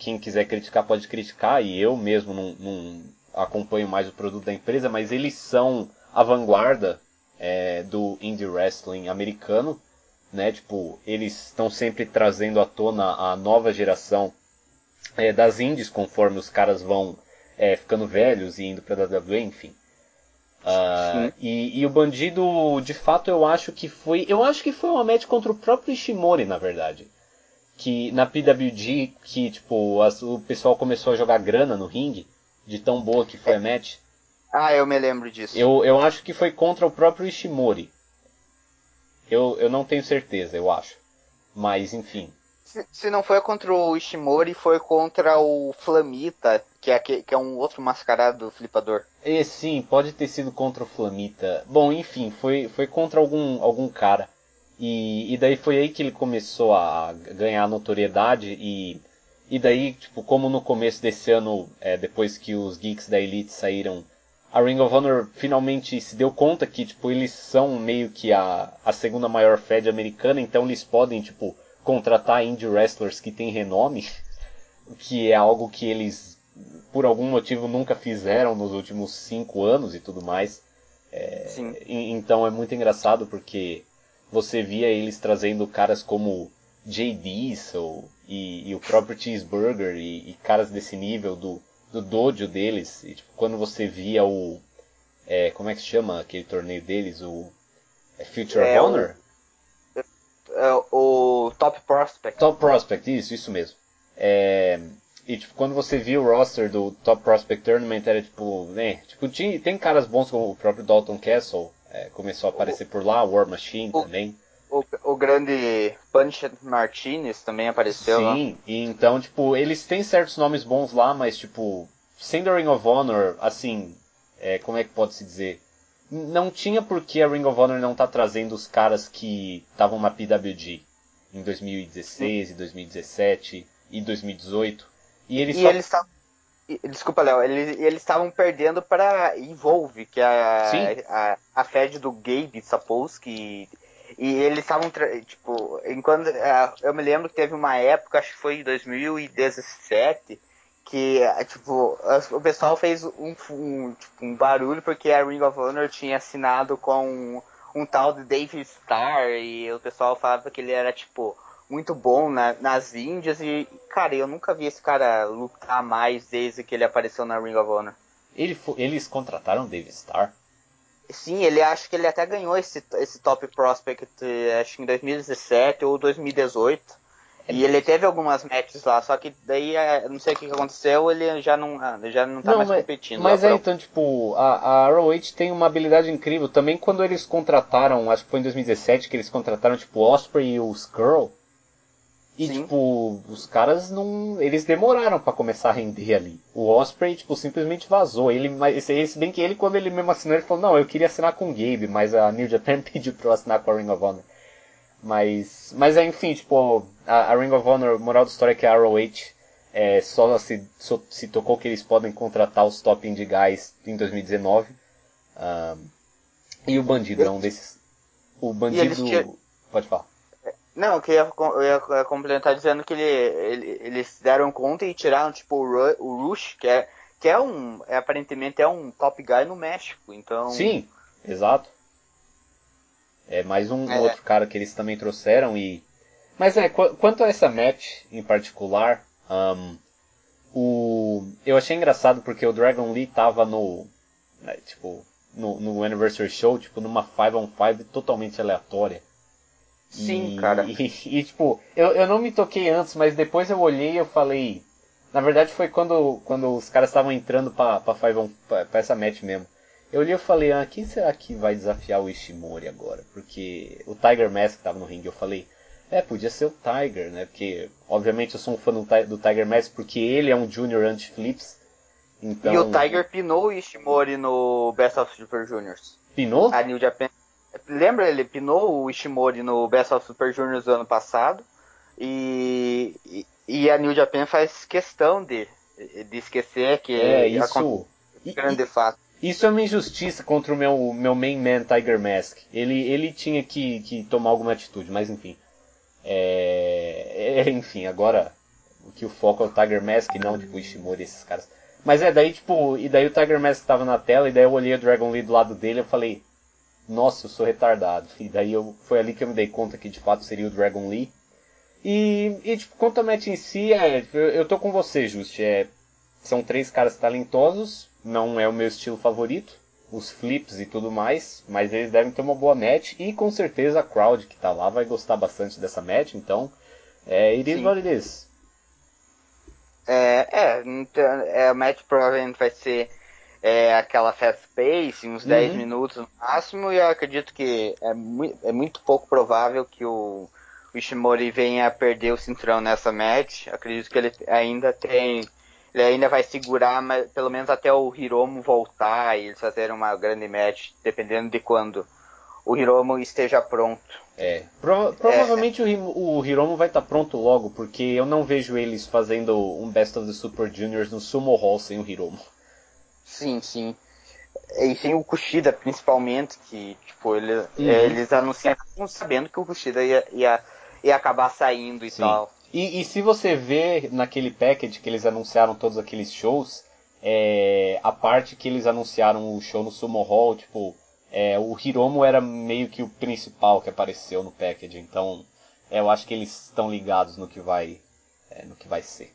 quem quiser criticar pode criticar, e eu mesmo não, não acompanho mais o produto da empresa, mas eles são a vanguarda é, do indie wrestling americano, né? Tipo, eles estão sempre trazendo à tona a nova geração é, das indies conforme os caras vão é, ficando velhos e indo para WWE, enfim. Uh, e, e, o bandido, de fato, eu acho que foi. Eu acho que foi uma match contra o próprio Ishimori, na verdade. Que na PWG, que tipo, as, o pessoal começou a jogar grana no ringue, de tão boa que foi a match. Ah, eu me lembro disso. Eu, eu acho que foi contra o próprio Ishimori. Eu, eu não tenho certeza, eu acho. Mas, enfim. Se, se não foi contra o Ishimori, foi contra o Flamita, que é, que, que é um outro mascarado do flipador. E sim, pode ter sido contra o Flamita. Bom, enfim, foi, foi contra algum, algum cara. E, e daí foi aí que ele começou a ganhar notoriedade e, e daí, tipo, como no começo desse ano, é, depois que os geeks da Elite saíram, a Ring of Honor finalmente se deu conta que, tipo, eles são meio que a, a segunda maior Fed americana, então eles podem, tipo, contratar indie wrestlers que têm renome, que é algo que eles por algum motivo nunca fizeram nos últimos cinco anos e tudo mais. É, então é muito engraçado porque você via eles trazendo caras como Jay Diesel e, e o próprio Cheeseburger e, e, caras desse nível do, do dojo deles. E, tipo, quando você via o. É, como é que se chama aquele torneio deles? O. É Future é, Honor? O, é, o Top Prospect. Top Prospect, isso, isso mesmo. É, e, tipo, quando você viu o roster do Top Prospect Tournament, era tipo, né? Tipo, tinha, tem caras bons como o próprio Dalton Castle, é, começou a aparecer por lá, War Machine o, também. O, o grande Punch Martinez também apareceu Sim, lá. Sim, então, tipo, eles têm certos nomes bons lá, mas, tipo, sendo a Ring of Honor, assim, é, como é que pode se dizer? Não tinha por que a Ring of Honor não tá trazendo os caras que estavam na PWG em 2016 Sim. e 2017 e 2018 e eles e só... eles estavam. Desculpa, Léo, eles eles estavam perdendo para Evolve, que é a, a, a Fed do Gabe Sapolsky. E eles estavam, tipo, enquanto. É, eu me lembro que teve uma época, acho que foi em 2017, que, tipo, o pessoal fez um, um, tipo, um barulho porque a Ring of Honor tinha assinado com um, um tal de Dave Starr e o pessoal falava que ele era, tipo, muito bom na, nas Índias e, cara, eu nunca vi esse cara lutar mais desde que ele apareceu na Ring of Honor. Ele, eles contrataram Dave Starr? Sim, ele acho que ele até ganhou esse, esse Top Prospect, acho que em 2017 ou 2018. É e ele teve algumas matches lá, só que daí, é, não sei o que aconteceu, ele já não, ah, já não tá não, mais mas, competindo. Mas é, então, tipo, a, a ROH tem uma habilidade incrível. Também quando eles contrataram, acho que foi em 2017 que eles contrataram, tipo, Osprey e o Skrull, e, Sim. tipo, os caras não. Eles demoraram para começar a render ali. O Osprey, tipo, simplesmente vazou. Ele, mas, se bem que ele, quando ele mesmo assinou, ele falou: Não, eu queria assinar com o Gabe, mas a New Japan pediu pra eu assinar com a Ring of Honor. Mas, mas é, enfim, tipo, a, a Ring of Honor, moral da história é que a ROH é, só se, só se tocou que eles podem contratar os top indie guys em 2019. Um, e o Bandido é um desses. O Bandido. Pode falar. Não, eu, queria, eu ia complementar dizendo que ele, ele, eles deram conta e tiraram, tipo, o, o Rush, que é, que é um, é, aparentemente é um top guy no México, então... Sim, exato. É mais um é. outro cara que eles também trouxeram e... Mas é, qu quanto a essa match em particular, um, o... eu achei engraçado porque o Dragon Lee tava no, né, tipo, no, no Anniversary Show, tipo, numa 5 on 5 totalmente aleatória. Sim, e, cara. E, e, tipo, eu, eu não me toquei antes, mas depois eu olhei e eu falei. Na verdade foi quando, quando os caras estavam entrando pra, pra, Five pra, pra essa match mesmo. Eu olhei e falei, ah, quem será que vai desafiar o Ishimori agora? Porque o Tiger Mask tava no ringue. Eu falei, é, podia ser o Tiger, né? Porque, obviamente, eu sou um fã do, do Tiger Mask porque ele é um Junior anti-flips. Então... E o Tiger pinou o Ishimori no Best of Super Juniors. Pinou? A New Japan Lembra, ele pinou o Ishimori no Best of Super Juniors do ano passado. E, e, e a New Japan faz questão de, de esquecer que é isso. grande fato. Isso é uma injustiça contra o meu, meu main man Tiger Mask. Ele, ele tinha que, que tomar alguma atitude, mas enfim. É, é, enfim, agora o que o foco é o Tiger Mask, não tipo o Ishimori esses caras. Mas é, daí tipo, e daí o Tiger Mask tava na tela, e daí eu olhei o Dragon Lee do lado dele e falei, nossa, eu sou retardado. E daí eu, foi ali que eu me dei conta que de fato seria o Dragon Lee. E, e tipo, quanto ao match em si, é, eu, eu tô com você, Just. É, são três caras talentosos, não é o meu estilo favorito, os flips e tudo mais, mas eles devem ter uma boa match e com certeza a crowd que tá lá vai gostar bastante dessa match, então é, it is what it is. É, é, então, é, o match provavelmente vai ser é, aquela fast pace, uns uhum. 10 minutos no máximo, e eu acredito que é, mu é muito pouco provável que o, o Ishimori venha a perder o cinturão nessa match. Acredito que ele ainda tem. Ele ainda vai segurar, mas pelo menos até o Hiromo voltar e eles fazerem uma grande match, dependendo de quando o Hiromo esteja pronto. É. Pro, provavelmente é. O, o Hiromo vai estar tá pronto logo, porque eu não vejo eles fazendo um Best of the Super Juniors no Sumo Hall sem o Hiromo. Sim, sim. E sem o Kushida, principalmente, que, tipo, ele, uhum. eles anunciaram sabendo que o Kushida ia, ia, ia acabar saindo e sim. tal. E, e, se você vê naquele package que eles anunciaram todos aqueles shows, é, a parte que eles anunciaram o show no Sumo Hall, tipo, é, o Hiromo era meio que o principal que apareceu no package, então é, eu acho que eles estão ligados no que vai, é, no que vai ser.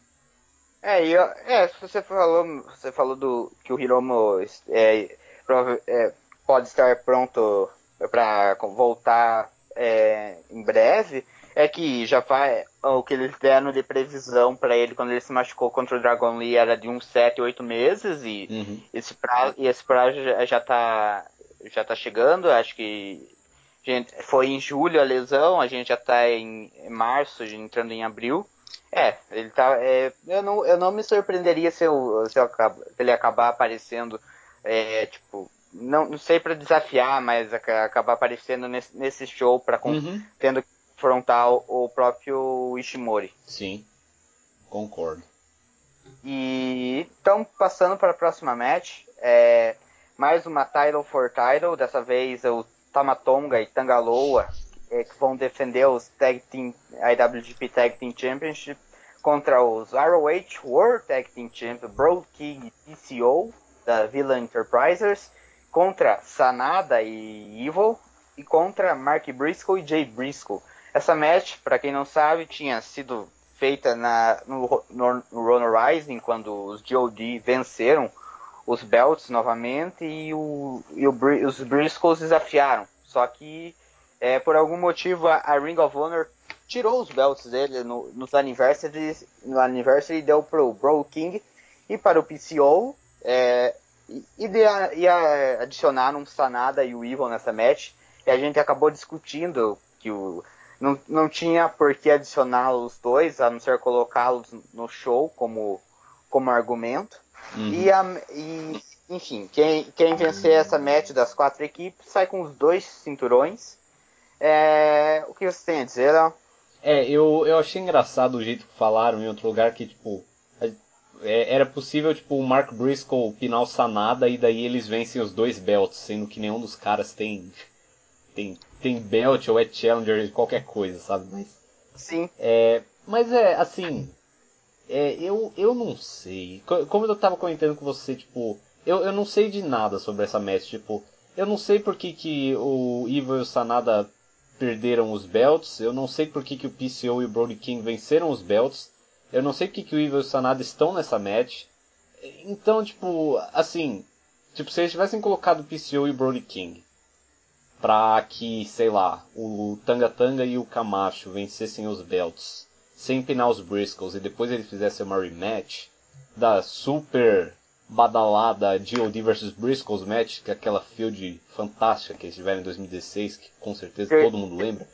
É, e, é, você falou, você falou do que o Hiromo é, é, pode estar pronto para voltar é, em breve. É que já faz o que eles deram de previsão para ele quando ele se machucou contra o Dragon Lee era de uns 7, 8 meses e uhum. esse prazo, e esse prazo já, já tá já tá chegando, acho que gente, foi em julho a lesão, a gente já tá em março, entrando em abril. É, ele tá. É, eu, não, eu não me surpreenderia se, eu, se, eu, se ele acabar aparecendo, é, tipo, não, não sei para desafiar, mas acabar aparecendo nesse, nesse show para uhum. tendo que confrontar o, o, próprio Ishimori. Sim, concordo. E então passando para a próxima match, é, mais uma title for title, dessa vez o Tamatonga e Tangaloa é, que vão defender os Tag Team, IWGP Tag Team Championship contra os ROH World Tag Team Champion Broad King PCO da Villa Enterprises contra Sanada e Evil e contra Mark Briscoe e Jay Briscoe. Essa match, para quem não sabe, tinha sido feita na, no, no, no Runner Rising quando os GOD venceram os belts novamente e, o, e o, os Briscoes desafiaram. Só que é, por algum motivo a, a, Ring of Honor tirou os belts dele no, nos anniversaries, no anniversary deu pro Bro King e para o PCO é, e, de, e a, adicionaram um Sanada e o Evil nessa match e a gente acabou discutindo que o não, não tinha por que adicionar os dois, a não ser colocá-los no show como, como argumento. Uhum. E, a, e, enfim, quem, quem vencer essa match das quatro equipes sai com os dois cinturões. É, o que você tem a dizer, Léo? É, eu, eu achei engraçado o jeito que falaram em outro lugar que, tipo, é, era possível, tipo, o Mark Briscoe pinar o Sanada e daí eles vencem os dois belts, sendo que nenhum dos caras tem, tem, tem belt ou é challenger, qualquer coisa, sabe? Mas, Sim. É, mas é, assim, é, eu, eu não sei. Como eu tava comentando com você, tipo, eu, eu não sei de nada sobre essa match, tipo, eu não sei por que, que o Evil e o Sanada perderam os belts, eu não sei por que, que o PCO e o Brody King venceram os belts, eu não sei por que, que o Evil e o Sanada estão nessa match. Então, tipo, assim, tipo, se eles tivessem colocado o PCO e o Brody King pra que, sei lá, o Tanga Tanga e o Camacho vencessem os belts sem empinar os Briscoes e depois ele fizesse uma rematch da super badalada GOD vs Briscoes match, que é aquela field fantástica que eles tiveram em 2016, que com certeza todo mundo lembra.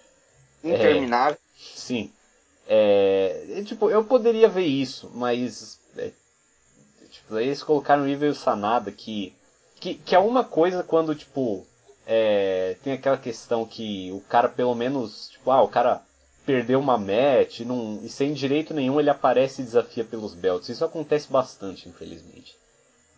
Interminável. É, sim. É, tipo, eu poderia ver isso, mas é, tipo, eles colocaram o Evil Sanada que, que, que é uma coisa quando, tipo, é, tem aquela questão que o cara pelo menos, tipo, ah, o cara perder uma match não, e sem direito nenhum ele aparece e desafia pelos belts. Isso acontece bastante, infelizmente.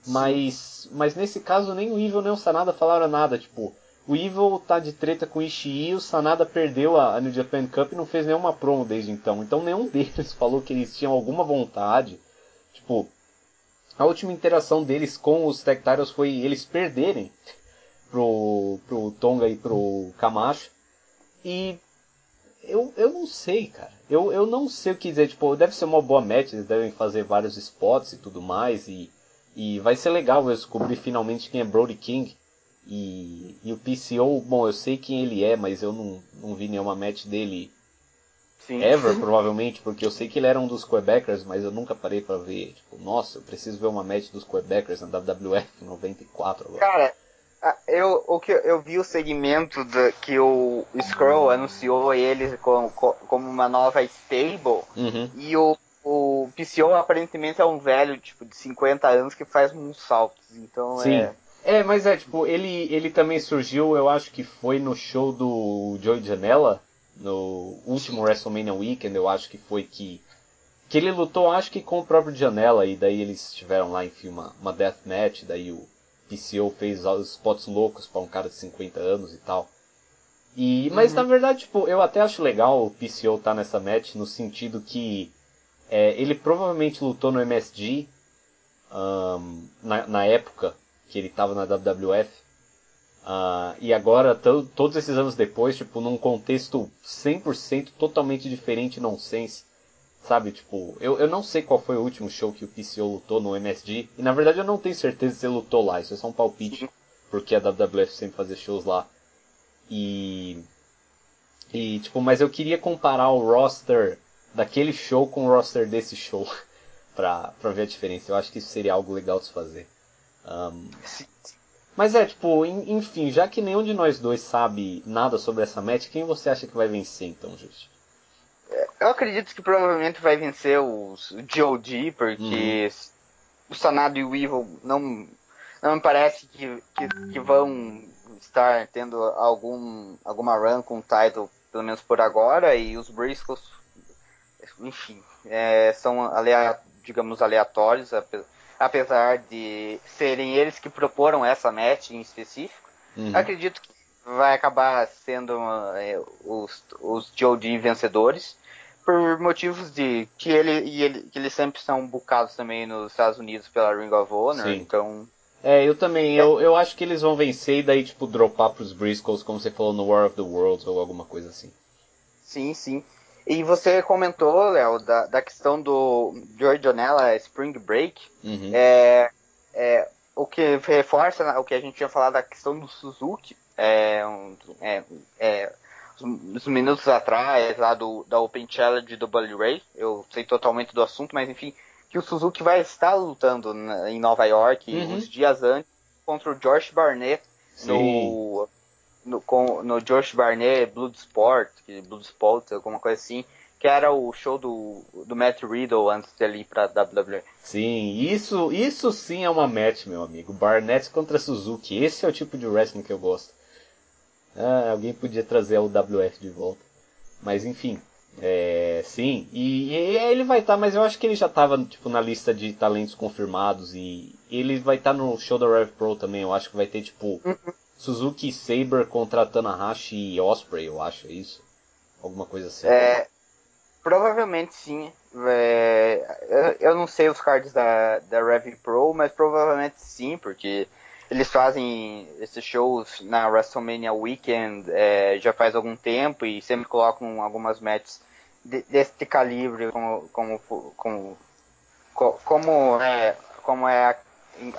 Mas, mas nesse caso nem o Evil nem o Sanada falaram nada, tipo, o Evil tá de treta com o Ishii, o Sanada perdeu a, a New Japan Cup e não fez nenhuma promo desde então. Então nenhum deles falou que eles tinham alguma vontade. Tipo, a última interação deles com os Titles foi eles perderem pro, pro Tonga e pro Camacho. E eu, eu não sei, cara. Eu, eu não sei o que dizer. Tipo, deve ser uma boa match, eles devem fazer vários spots e tudo mais. E, e vai ser legal eu descobrir finalmente quem é Brody King. E, e o PCO, bom, eu sei quem ele é, mas eu não, não vi nenhuma match dele Sim. ever, provavelmente, porque eu sei que ele era um dos Quebecers, mas eu nunca parei para ver. Tipo, nossa, eu preciso ver uma match dos Quebecers na WWF 94 agora. Cara, eu, o que eu vi o segmento de, que o Scroll anunciou ele como, como uma nova stable uhum. e o, o PCO aparentemente é um velho tipo de 50 anos que faz uns saltos, então Sim. é é, mas é, tipo, ele, ele também surgiu, eu acho que foi no show do Joey Janela, no último WrestleMania Weekend, eu acho que foi que. Que ele lutou, acho que com o próprio Janela, e daí eles tiveram lá, enfim, uma, uma death match, daí o PCO fez os spots loucos para um cara de 50 anos e tal. E, mas uhum. na verdade, tipo, eu até acho legal o PCO estar tá nessa match no sentido que é, ele provavelmente lutou no MSG um, na, na, época que ele estava na WWF. Uh, e agora, todos esses anos depois, tipo, num contexto 100% totalmente diferente nonsense, sabe? Tipo, eu, eu não sei qual foi o último show que o PCO lutou no MSG, e na verdade eu não tenho certeza se ele lutou lá, isso é só um palpite, porque a WWF sempre fazia shows lá. E, e, tipo, mas eu queria comparar o roster daquele show com o roster desse show, pra, pra ver a diferença. Eu acho que isso seria algo legal de se fazer. Um, mas é, tipo, enfim, já que nenhum de nós dois sabe nada sobre essa match, quem você acha que vai vencer então, Justo? Eu acredito que provavelmente vai vencer os GOD, porque uhum. o Sanado e o Evil não, não me parece que, que, que, vão estar tendo algum, alguma run com o title, pelo menos por agora, e os Briscoes, enfim, é, são, alea, digamos, aleatórios, apesar de serem eles que proporam essa match em específico. Uhum. Acredito que vai acabar sendo é, os, os Jody vencedores por motivos de que ele e ele que eles sempre são bucados também nos Estados Unidos pela Ring of Honor, Sim. então é, eu também, eu, eu acho que eles vão vencer e daí, tipo, dropar pros Briscoes, como você falou no War of the Worlds ou alguma coisa assim. Sim, sim. E você comentou, Léo, da, da questão do George Onella Spring Break. Uhum. É, é, o que reforça o que a gente tinha falado da questão do Suzuki. É, é, é, uns minutos atrás, lá do, da Open Challenge do Bully Ray. Eu sei totalmente do assunto, mas enfim, que o Suzuki vai estar lutando na, em Nova York uhum. uns dias antes contra o Josh Barnett Sim. no no, com, no Josh Barnett Bloodsport, Bloodsport, alguma coisa assim, que era o show do, do Matt Riddle antes de ir pra WWE. Sim, isso, isso sim é uma match, meu amigo. Barnett contra Suzuki. Esse é o tipo de wrestling que eu gosto. Ah, alguém podia trazer o WF de volta. Mas enfim, é, sim. E, e, ele vai estar, tá, mas eu acho que ele já estava tipo, na lista de talentos confirmados. E ele vai estar tá no show da Rev Pro também. Eu acho que vai ter tipo. Suzuki Saber contra Tanahashi e Osprey, eu acho, é isso? Alguma coisa assim. É, provavelmente sim. É, eu, eu, não sei os cards da, da Rev Pro, mas provavelmente sim, porque eles fazem esses shows na WrestleMania Weekend é, já faz algum tempo e sempre colocam algumas matches de, desse calibre como, como, como, como, é, como é a,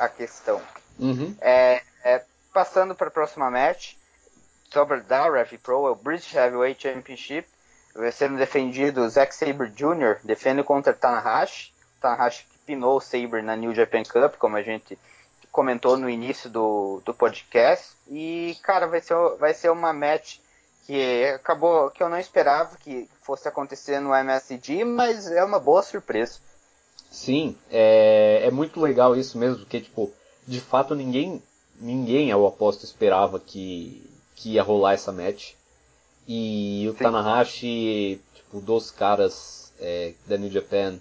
a questão. Uhum. É, é, passando para a próxima match, sobre da Rev Pro, é o British Heavyweight Championship, vai sendo defendido Zack Sabre Jr., defende contra Tanahashi, Tanahashi que pinou o Sabre na New Japan Cup, como a gente comentou no início do, do podcast, e cara, vai ser, vai ser uma match que acabou, que eu não esperava que fosse acontecer no MSG, mas é uma boa surpresa. Sim, é, é muito legal isso mesmo, porque tipo, de fato ninguém ninguém, eu aposto, esperava que, que ia rolar essa match. E o Sim. Tanahashi, tipo, dos caras é, da New Japan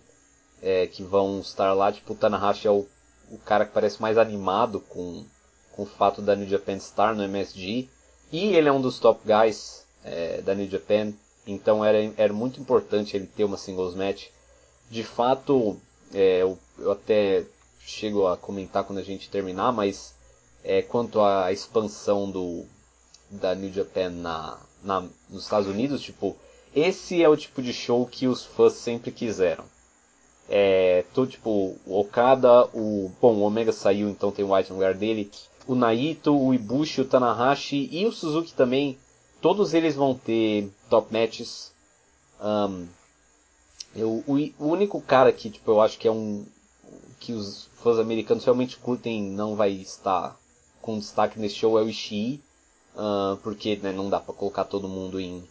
é, que vão estar lá, tipo, o Tanahashi é o, o cara que parece mais animado com, com o fato da New Japan estar no MSG. E ele é um dos top guys é, da New Japan, então era, era muito importante ele ter uma singles match. De fato, é, eu, eu até chego a comentar quando a gente terminar, mas é, quanto à expansão do, da New Japan na, na, nos Estados Unidos, tipo, esse é o tipo de show que os fãs sempre quiseram. É, tô, tipo, o Okada, o. Bom, o Omega saiu, então tem o White no lugar dele. O Naito, o Ibushi, o Tanahashi e o Suzuki também. Todos eles vão ter top matches. Um, eu, o, o, único cara que, tipo, eu acho que é um. que os fãs americanos realmente curtem não vai estar com destaque nesse show é o Ishii. Uh, porque né, não dá para colocar todo mundo em,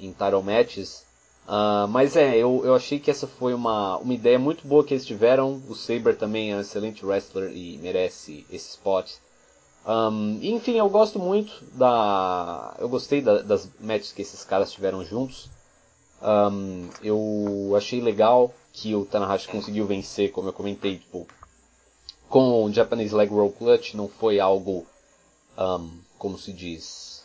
em title matches. Uh, mas é, eu, eu achei que essa foi uma, uma ideia muito boa que eles tiveram. O Saber também é um excelente wrestler e merece esse spot. Um, enfim, eu gosto muito da. Eu gostei da, das matches que esses caras tiveram juntos. Um, eu achei legal que o Tanahashi conseguiu vencer, como eu comentei, tipo, com o Japanese Leg Roll Clutch. Não foi algo, um, como se diz,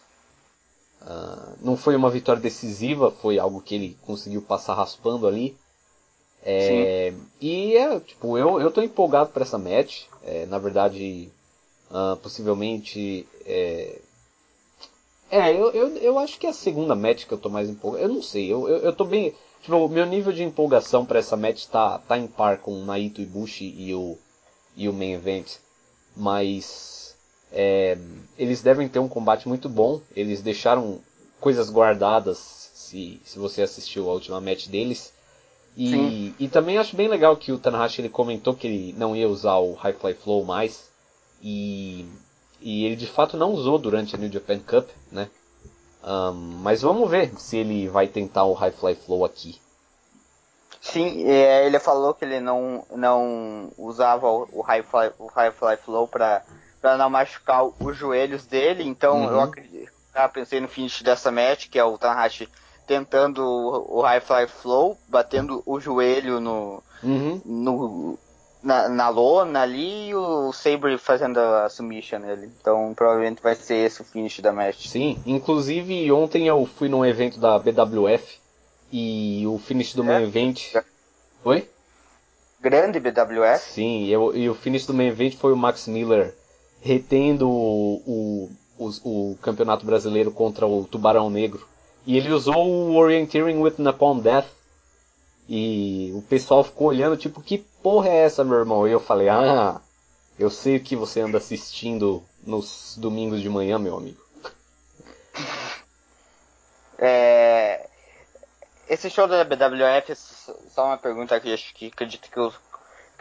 Uh, não foi uma vitória decisiva, foi algo que ele conseguiu passar raspando ali. É, e é, tipo, eu, eu tô empolgado para essa match. É, na verdade, uh, possivelmente. É, é eu, eu, eu acho que é a segunda match que eu tô mais empolgado. Eu não sei, eu, eu, eu tô bem. Tipo, o meu nível de empolgação para essa match tá, tá em par com o Naito Ibushi e o, e o main event. Mas é, eles devem ter um combate muito bom. Eles deixaram coisas guardadas se, se você assistiu a última match deles. E, e também acho bem legal que o Tanahashi ele comentou que ele não ia usar o High Fly Flow mais. E, e ele de fato não usou durante a New Japan Cup, né? Um, mas vamos ver se ele vai tentar o High Fly Flow aqui. Sim, é, ele falou que ele não, não usava o High Fly, o high fly Flow para para não machucar os joelhos dele. Então uhum. eu acredito, ah, pensei no finish dessa match, que é o Tanahashi tentando o High Fly Flow, batendo o joelho no, uhum. no na, na lona ali e o Sabre fazendo a submission nele. Então provavelmente vai ser esse o finish da match. Sim, inclusive ontem eu fui num evento da BWF e o finish do é. main event. Oi? Grande BWF? Sim, eu, e o finish do main event foi o Max Miller retendo o, o, o, o campeonato brasileiro contra o Tubarão Negro. E ele usou o Orienteering with Napalm Death. E o pessoal ficou olhando, tipo, que porra é essa, meu irmão? E eu falei, ah, eu sei o que você anda assistindo nos domingos de manhã, meu amigo. É... Esse show da BWF, só uma pergunta que acho que acredito que os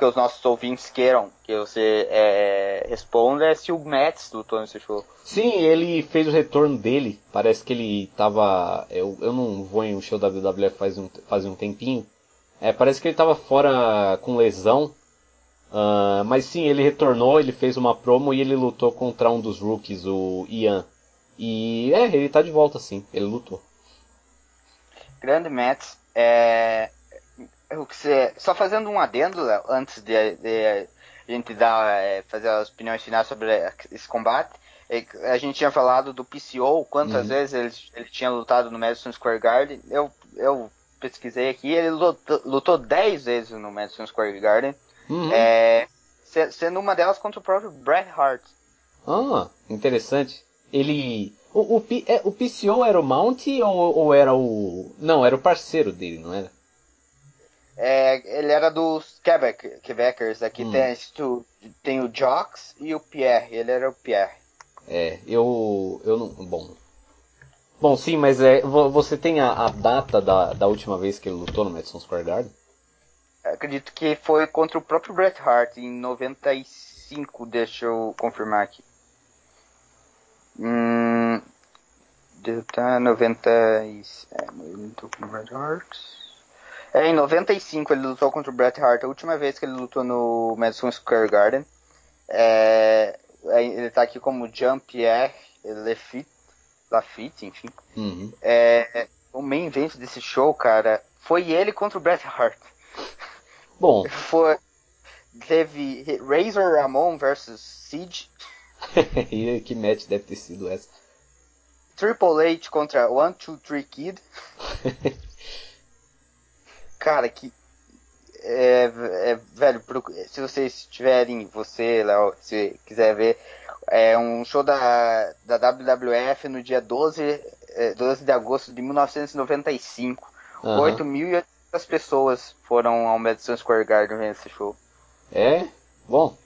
que os nossos ouvintes queiram que você é, responda é se o Mets lutou nesse show. Sim, ele fez o retorno dele. Parece que ele tava. Eu, eu não vou em um show da WWF faz um, faz um tempinho. É, parece que ele tava fora com lesão. Uh, mas sim, ele retornou, ele fez uma promo e ele lutou contra um dos rookies, o Ian. E é, ele tá de volta sim, ele lutou. Grande Mets. É, o que você, só fazendo um adendo, Léo, antes de, de, a gente dar, é, fazer as opiniões finais sobre esse combate, é, a gente tinha falado do PCO, quantas uhum. vezes ele, ele tinha lutado no Madison Square Garden. Eu, eu pesquisei aqui, ele lutou, lutou 10 vezes no Madison Square Garden, uhum. é, sendo uma delas contra o próprio Bret Hart. Ah, interessante. Ele. O, o, é, o PCO era o Mount ou, ou era o. Não, era o parceiro dele, não era? É, ele era dos Quebec, Quebecers. Aqui hum. tem, tem o Jox e o Pierre. Ele era o Pierre. É, eu. Eu não. Bom. Bom, sim, mas é, você tem a, a data da, da última vez que ele lutou no Madison Square Garden? Acredito que foi contra o próprio Bret Hart em 95. Deixa eu confirmar aqui. Hum. Tá 90. É, ele lutou com o Bret Hart. É, em 95 ele lutou contra o Bret Hart, a última vez que ele lutou no Madison Square Garden. É, é ele tá aqui como Jean-Pierre Lafitte, Lafitte, enfim. Uhum. É, o, main event desse show, cara, foi ele contra o Bret Hart. Bom. Foi. Teve Razor Ramon versus Siege. e que match deve ter sido essa? Triple H contra One Two Three Kid. Cara, que. É, é, velho, se vocês tiverem, você, Léo, se quiser ver, é um show da, da WWF no dia 12, é, 12 de agosto de 1995. Uhum. 8.800 pessoas foram ao Madison Square Garden ver esse show. É? Bom.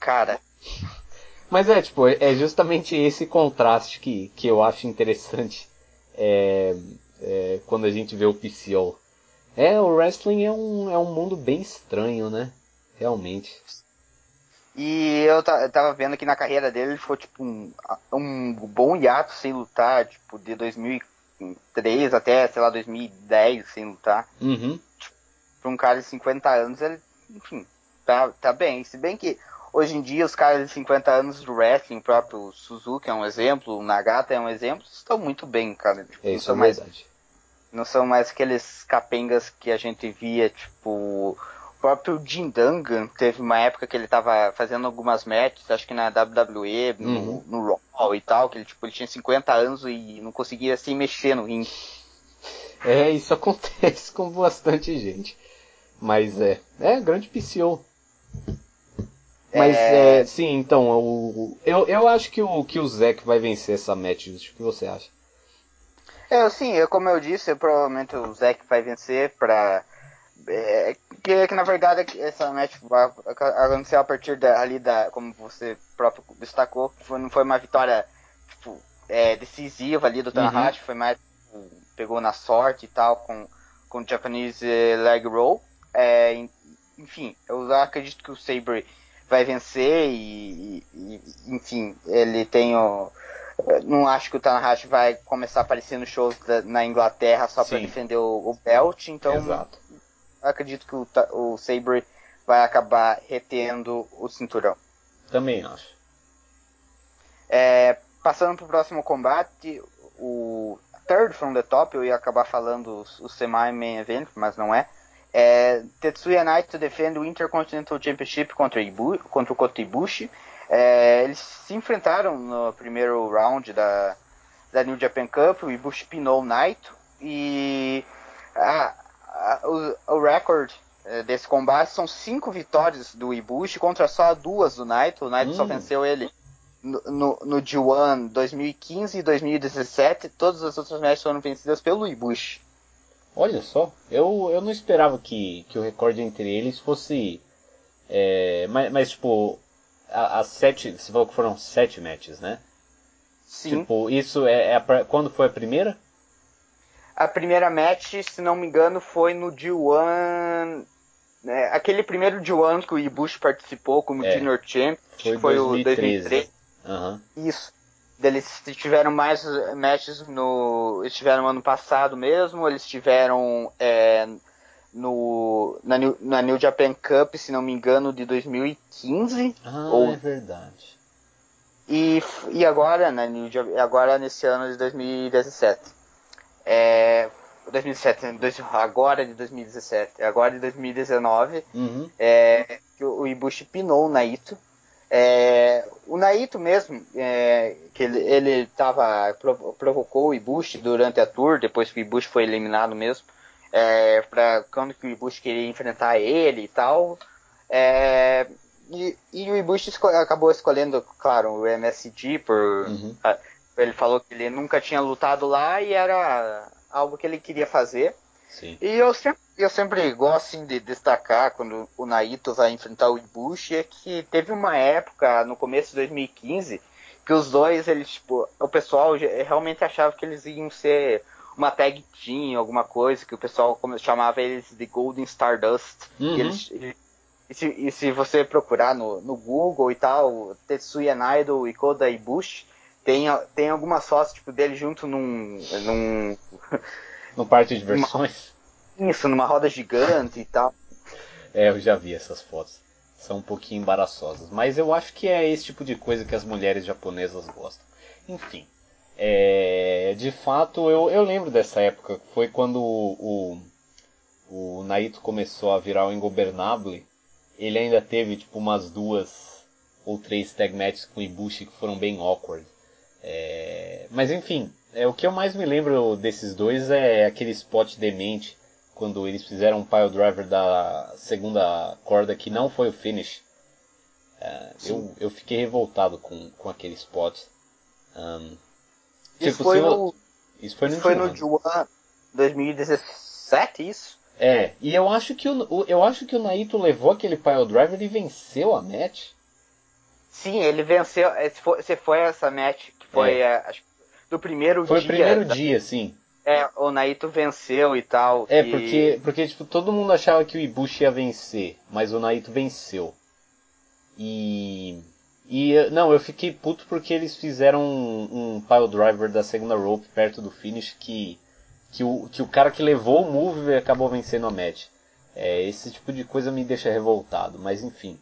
Cara. Mas é, tipo, é justamente esse contraste que, que eu acho interessante é, é, quando a gente vê o PCO. É, o wrestling é um, é um mundo bem estranho, né? Realmente. E eu, eu tava vendo que na carreira dele ele foi tipo um, um bom hiato sem lutar, tipo, de 2003 até, sei lá, 2010 sem lutar. Uhum. Tipo, pra um cara de 50 anos, ele, enfim, tá, tá bem. Se bem que hoje em dia os caras de 50 anos do wrestling, o próprio Suzuki é um exemplo, o Nagata é um exemplo, estão muito bem, cara. Tipo, é isso é mais, verdade. Não são mais aqueles capengas que a gente via, tipo. O próprio Jim Duggan teve uma época que ele tava fazendo algumas matches, acho que na WWE, no, uhum. no Raw e tal, que ele, tipo, ele tinha 50 anos e não conseguia se mexer no ringue. É, isso acontece com bastante gente. Mas é, é grande PCO. Mas é... é, sim, então, o, eu, eu acho que o, que o Zack vai vencer essa match, o que você acha? É, sim, eu, como eu disse, eu, provavelmente o Zack vai vencer pra. É, que, que na verdade essa match vai acontecer a partir da, ali da. Como você próprio destacou, foi, não foi uma vitória tipo, é, decisiva ali do Tanahashi, uhum. foi mais. Tipo, pegou na sorte e tal com, com o Japanese Leg Roll. É, enfim, eu acredito que o Sabre vai vencer e, e, enfim, ele tem o não acho que o Tanahashi vai começar a aparecer nos shows da, na Inglaterra só para defender o, o, belt, então Exato. acredito que o, o Sabre vai acabar retendo o cinturão. Também acho. É, passando para o próximo combate, o Third from the Top, eu ia acabar falando o, o semi-main event, mas não é. É Tetsuya Naito defende o Intercontinental Championship contra, Ibu, contra o Kota Ibushi. É, eles se enfrentaram no primeiro round da, da New Japan Cup, o Ibushi pinou o Naito e a, a, o, o recorde é, desse combate são cinco vitórias do Ibushi contra só duas do Naito. O Naito hum. só venceu ele no, no, no G1 2015 e 2017. Todas as outras matches foram vencidas pelo Ibushi. Olha só, eu, eu não esperava que, que o recorde entre eles fosse. É, mas, mas, tipo, as sete. Você falou que foram sete matches, né? Sim. Tipo, isso é, é a, quando foi a primeira? A primeira match, se não me engano, foi no D1. Né, aquele primeiro D1 que o Ibushi participou como é. Junior Champ. Foi, foi 2013. o 2013. Uhum. Isso. Eles tiveram mais matches no. Eles tiveram ano passado mesmo, eles tiveram é, no, na, New, na New Japan Cup, se não me engano, de 2015. Ah, ou... é verdade. E, e agora, na New, agora nesse ano de 2017. É, 2017, agora de 2017, agora de 2019, uhum. é, que o Ibushi pinou o Naito. É, o Naito mesmo, é, que ele, ele tava, provocou o Ibushi durante a tour, depois que o Ibushi foi eliminado mesmo é, para quando que o Ibushi queria enfrentar ele e tal. É, e, e, o Ibushi esco acabou escolhendo, claro, o MSG por uhum. a, ele falou que ele nunca tinha lutado lá e era algo que ele queria fazer. Sim. E eu sempre, eu sempre gosto assim, de destacar quando o Naito vai enfrentar o Ibushi é que teve uma época no começo de 2015 que os dois eles tipo o pessoal realmente achava que eles iam ser uma tag team, alguma coisa, que o pessoal chamava eles de Golden Stardust. Uhum. E, eles, e, se, e, se, você procurar no, no Google e tal, Tetsuya Naito e Koda Ibushi, tem, tem algumas fotos tipo, dele junto num. num. no parque de diversões? Uma, isso, numa roda gigante e tal. É, eu já vi essas fotos. São um pouquinho embaraçosas. Mas eu acho que é esse tipo de coisa que as mulheres japonesas gostam. Enfim. É, de fato, eu, eu lembro dessa época. Foi quando o, o, o Naito começou a virar o Ingobernable. Ele ainda teve tipo umas duas ou três tag matches com Ibushi que foram bem awkward. É, mas enfim, é, o que eu mais me lembro desses dois é aquele spot demente quando eles fizeram um pile driver da segunda corda que não foi o finish. É, eu, eu fiquei revoltado com, com aquele spot. Um, isso, tipo, foi no, isso foi no, foi no Juan 2017, isso? É, e eu acho que o, eu acho que o Naito levou aquele pile driver e venceu a match. Sim, ele venceu. Você foi essa match que foi é. acho, do primeiro foi dia. Foi o primeiro da, dia, sim. É, o Naito venceu e tal. É, e... porque, porque tipo, todo mundo achava que o Ibushi ia vencer, mas o Naito venceu. E e não, eu fiquei puto porque eles fizeram um, um pile driver da segunda rope perto do finish que, que, o, que o cara que levou o move acabou vencendo a match. É, esse tipo de coisa me deixa revoltado, mas enfim.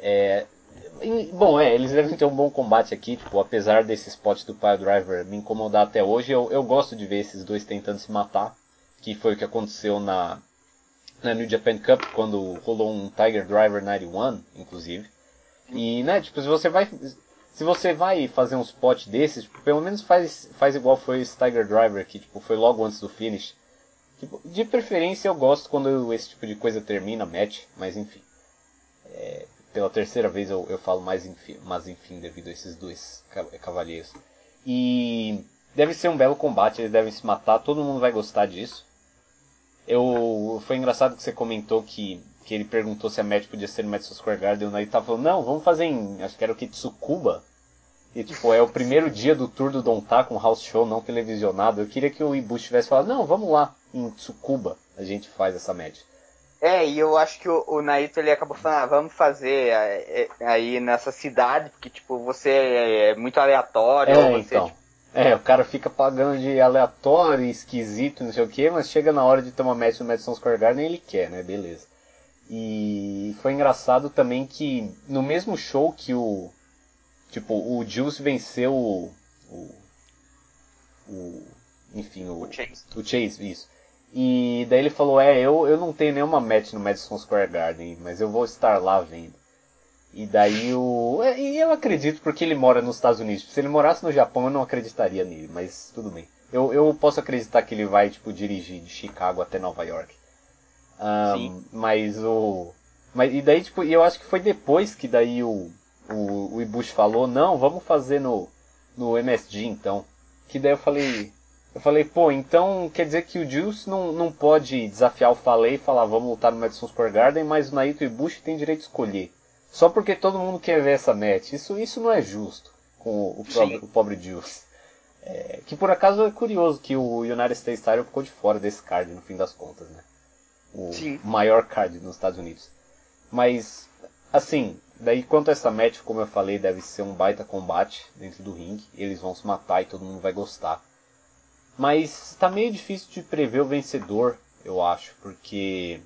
É, bom, é, eles devem ter um bom combate aqui, tipo, apesar desse spot do pile driver me incomodar até hoje, eu, eu gosto de ver esses dois tentando se matar, que foi o que aconteceu na, na New Japan Cup, quando rolou um Tiger Driver 91, inclusive. E, né, tipo, se você vai. Se você vai fazer um spot desses, tipo, pelo menos faz, faz igual foi esse Tiger Driver, que tipo, foi logo antes do finish. Tipo, de preferência eu gosto quando esse tipo de coisa termina, match, mas enfim. É, pela terceira vez eu, eu falo mais enfim, mas enfim, devido a esses dois cavalheiros. E deve ser um belo combate, eles devem se matar, todo mundo vai gostar disso. Eu, foi engraçado que você comentou que que ele perguntou se a match podia ser no Madison Square Garden, aí tava falando, não, vamos fazer em, acho que era o Kitsukuba. E tipo, é o primeiro dia do tour do Don Tá com house show não televisionado. Eu queria que o Ibushi tivesse falado, não, vamos lá, em Tsukuba a gente faz essa match. É, e eu acho que o, o Naito ele acabou falando, ah, vamos fazer é, é, aí nessa cidade, porque tipo, você é muito aleatório, é, você, então. Tipo... É, o cara fica pagando de aleatório, esquisito, não sei o que, mas chega na hora de ter uma match no Madison Square Garden ele quer, né? Beleza. E foi engraçado também que no mesmo show que o. Tipo, o Juice venceu o. o, o enfim, o, o, Chase. o Chase, isso. E daí ele falou, é, eu, eu não tenho nenhuma match no Madison Square Garden, mas eu vou estar lá vendo. E daí o. É, e eu acredito porque ele mora nos Estados Unidos. Se ele morasse no Japão eu não acreditaria nele, mas tudo bem. Eu, eu posso acreditar que ele vai, tipo, dirigir de Chicago até Nova York. Um, mas o. Mas, e daí, tipo, eu acho que foi depois que daí o, o, o Ibushi falou, não, vamos fazer no, no MSG então. Que daí eu falei. Eu falei, pô, então quer dizer que o Juice não, não pode desafiar o Falei e falar vamos lutar no Madison Square Garden, mas o Naito Ibushi tem direito de escolher. Só porque todo mundo quer ver essa match. Isso, isso não é justo com o, pobre, o pobre Juice. É, que por acaso é curioso que o United States Title ficou de fora desse card no fim das contas, né? o Sim. maior card nos Estados Unidos. Mas, assim, daí quanto a essa match, como eu falei, deve ser um baita combate dentro do ringue. Eles vão se matar e todo mundo vai gostar. Mas está meio difícil de prever o vencedor, eu acho, porque.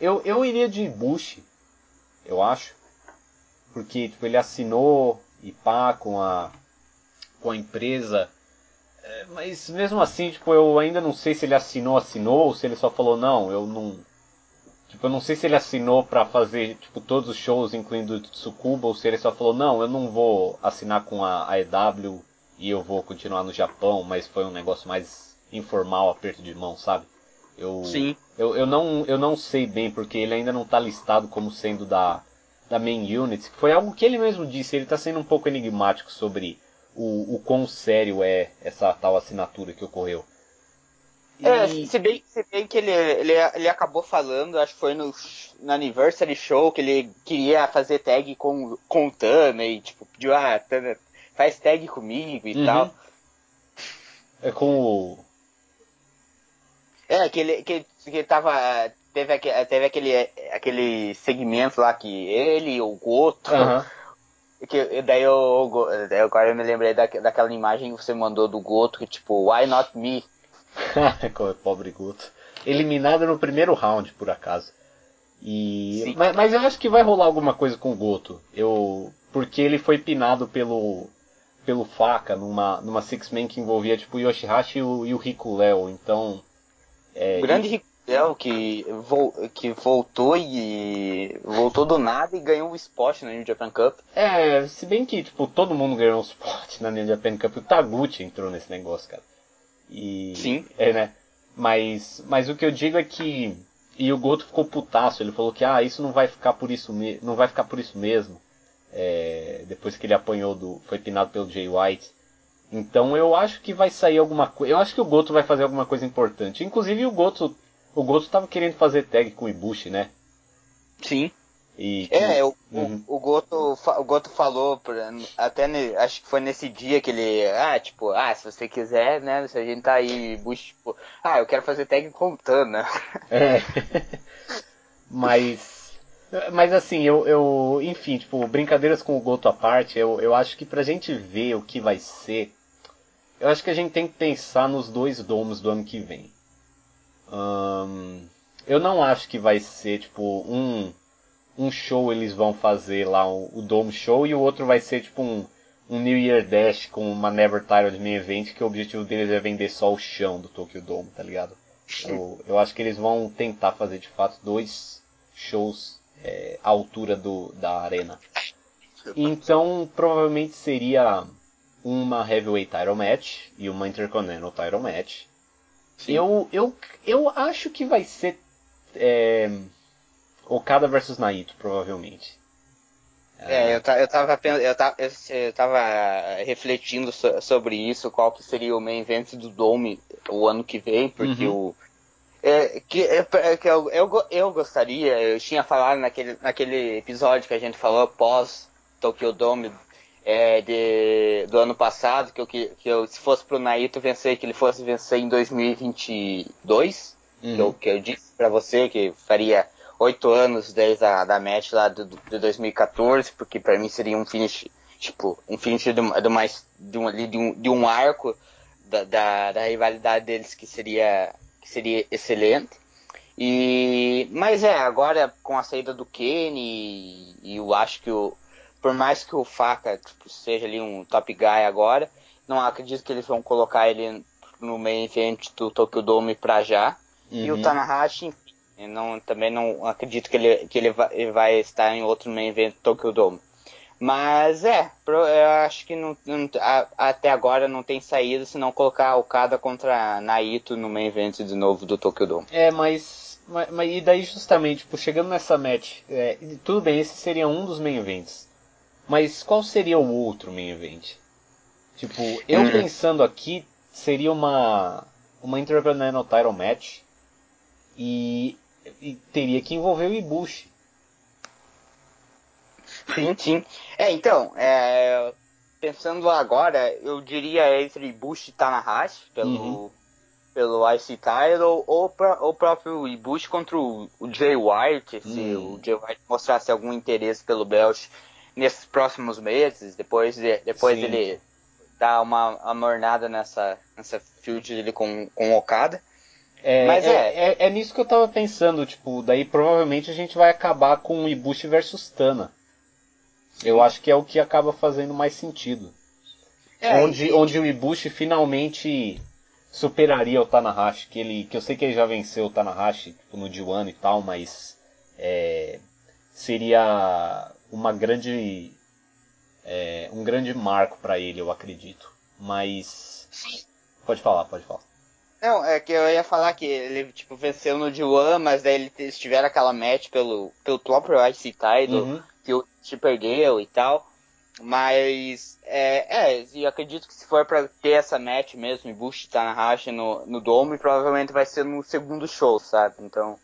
Eu, eu iria de Bush, eu acho. Porque tipo, ele assinou e pá com a, com a empresa é, mas mesmo assim, tipo, eu ainda não sei se ele assinou, assinou, ou se ele só falou, não, eu não. Tipo, eu não sei se ele assinou para fazer, tipo, todos os shows, incluindo o Tsukuba, ou se ele só falou, não, eu não vou assinar com a AEW e eu vou continuar no Japão, mas foi um negócio mais informal, aperto de mão, sabe? Eu, Sim. Eu, eu, não, eu não sei bem, porque ele ainda não está listado como sendo da, da main unit. Foi algo que ele mesmo disse, ele está sendo um pouco enigmático sobre o, o quão sério é essa tal assinatura que ocorreu. E... É, se bem, se bem que ele, ele, ele acabou falando, acho que foi no, no Anniversary Show, que ele queria fazer tag com, com o Tana e tipo, pediu, ah, Tana, faz tag comigo e uhum. tal. É com o. É, que ele, que, que tava. Teve, teve aquele, aquele segmento lá que ele, o Goto. Uhum Que, daí eu, daí agora eu me lembrei da, daquela imagem que você mandou do Goto, que tipo, why not me? Pobre Goto. Eliminado no primeiro round, por acaso. E... Mas, mas, eu acho que vai rolar alguma coisa com o Goto. Eu... porque ele foi pinado pelo pelo Faca numa, numa Six-Man que envolvia tipo o Yoshihashi e o, e o Rico Léo. Então. É, o grande. Rico Léo que, vo, que voltou e. voltou do nada e ganhou um spot na New Japan Cup. É, se bem que tipo, todo mundo ganhou um spot na New Japan Cup. O Taguchi entrou nesse negócio, cara. E. Sim. É, né? Mas, mas o que eu digo é que. E o Goto ficou putaço, ele falou que ah, isso não vai ficar por isso, me não vai ficar por isso mesmo é, depois que ele apanhou do. foi pinado pelo Jay White. Então eu acho que vai sair alguma coisa. Eu acho que o Goto vai fazer alguma coisa importante. Inclusive o Goto. O Goto tava querendo fazer tag com o Ibushi, né? Sim. E, é, o, uhum. o, o, Goto, o Goto falou, até ne, acho que foi nesse dia que ele, ah, tipo, ah, se você quiser, né, se a gente tá aí, Bush, tipo, ah, eu quero fazer tag com Tana. É. Mas mas assim, eu, eu. Enfim, tipo, brincadeiras com o Goto à parte, eu, eu acho que pra gente ver o que vai ser. Eu acho que a gente tem que pensar nos dois domos do ano que vem. eu não acho que vai ser, tipo, um, um show eles vão fazer lá, o, o Dome Show, e o outro vai ser, tipo, um, um New Year Dash com uma Never Tired Main Event, que o objetivo deles é vender só o chão do Tokyo Dome, tá ligado? Eu, eu acho que eles vão tentar fazer, de fato, dois shows é, a altura do, da arena. Então, provavelmente seria uma Heavyweight Title Match e uma Intercontinental Title Match. Eu, eu, eu acho que vai ser é, Okada versus Naito, provavelmente. É, eu, eu, tava, eu, eu tava refletindo sobre isso, qual que seria o main event do Dome o ano que vem, porque uhum. o, é, que, é, é, que eu, eu, eu gostaria, eu tinha falado naquele, naquele episódio que a gente falou pós Tokyo Dome é, de, do ano passado, que eu, que, que eu, se fosse pro Naito vencer, que ele fosse vencer em 2022, uhum. que, eu, que eu disse para você que faria oito anos desde a da match lá do, de 2014, porque para mim seria um finish, tipo, um finish de, de, mais, de, um, de, um, de um arco da, da, da rivalidade deles que seria que seria excelente. E, mas é, agora com a saída do Kenny, e, eu acho que o, por mais que o Faca tipo, seja ali um top guy agora, não acredito que eles vão colocar ele no main event do Tokyo Dome pra já. Uhum. E o uhum. Tanahashi, não, também não acredito que ele, que ele vai, ele vai estar em outro main event do Tokyo Dome. Mas é, eu acho que não, não, até agora não tem saída se não colocar o Kada contra Naito no main event de novo do Tokyo Dome. É, mas, mas, mas e daí justamente, tipo, chegando nessa match, é, tudo bem, esse seria um dos main events. Mas qual seria o outro main event? Tipo, eu hum. pensando aqui, seria uma uma Intercontinental Title Match e teria que envolver o Ibushi. Sim, sim. É, então, é, pensando agora, eu diria entre Bush e Tanahashi, pelo, uhum. pelo IC Title, ou pra, o próprio Bush contra o, o Jay White, se uhum. o Jay White mostrasse algum interesse pelo Belt nesses próximos meses, depois, de, depois ele dar uma amornada nessa, nessa field dele com, com o Okada. É, Mas é, é, é, nisso que eu tava pensando, tipo, daí provavelmente a gente vai acabar com o Ibushi versus Tana. Eu acho que é o que acaba fazendo mais sentido. É, onde, e... onde o Ibushi finalmente superaria o Tanahashi, que ele, que eu sei que ele já venceu o Tanahashi tipo, no D1 e tal, mas é, seria uma grande é, um grande marco para ele, eu acredito. Mas pode falar, pode falar. Não, é que eu ia falar que ele tipo venceu no D1, mas daí ele eles tiveram aquela match pelo pelo próprio IC Title. Uhum que o te perdeu e tal. Mas, é, é, e acredito que se for para ter essa match mesmo, e Bush tá na racha no, no Dome, provavelmente vai ser no segundo show, sabe? Então,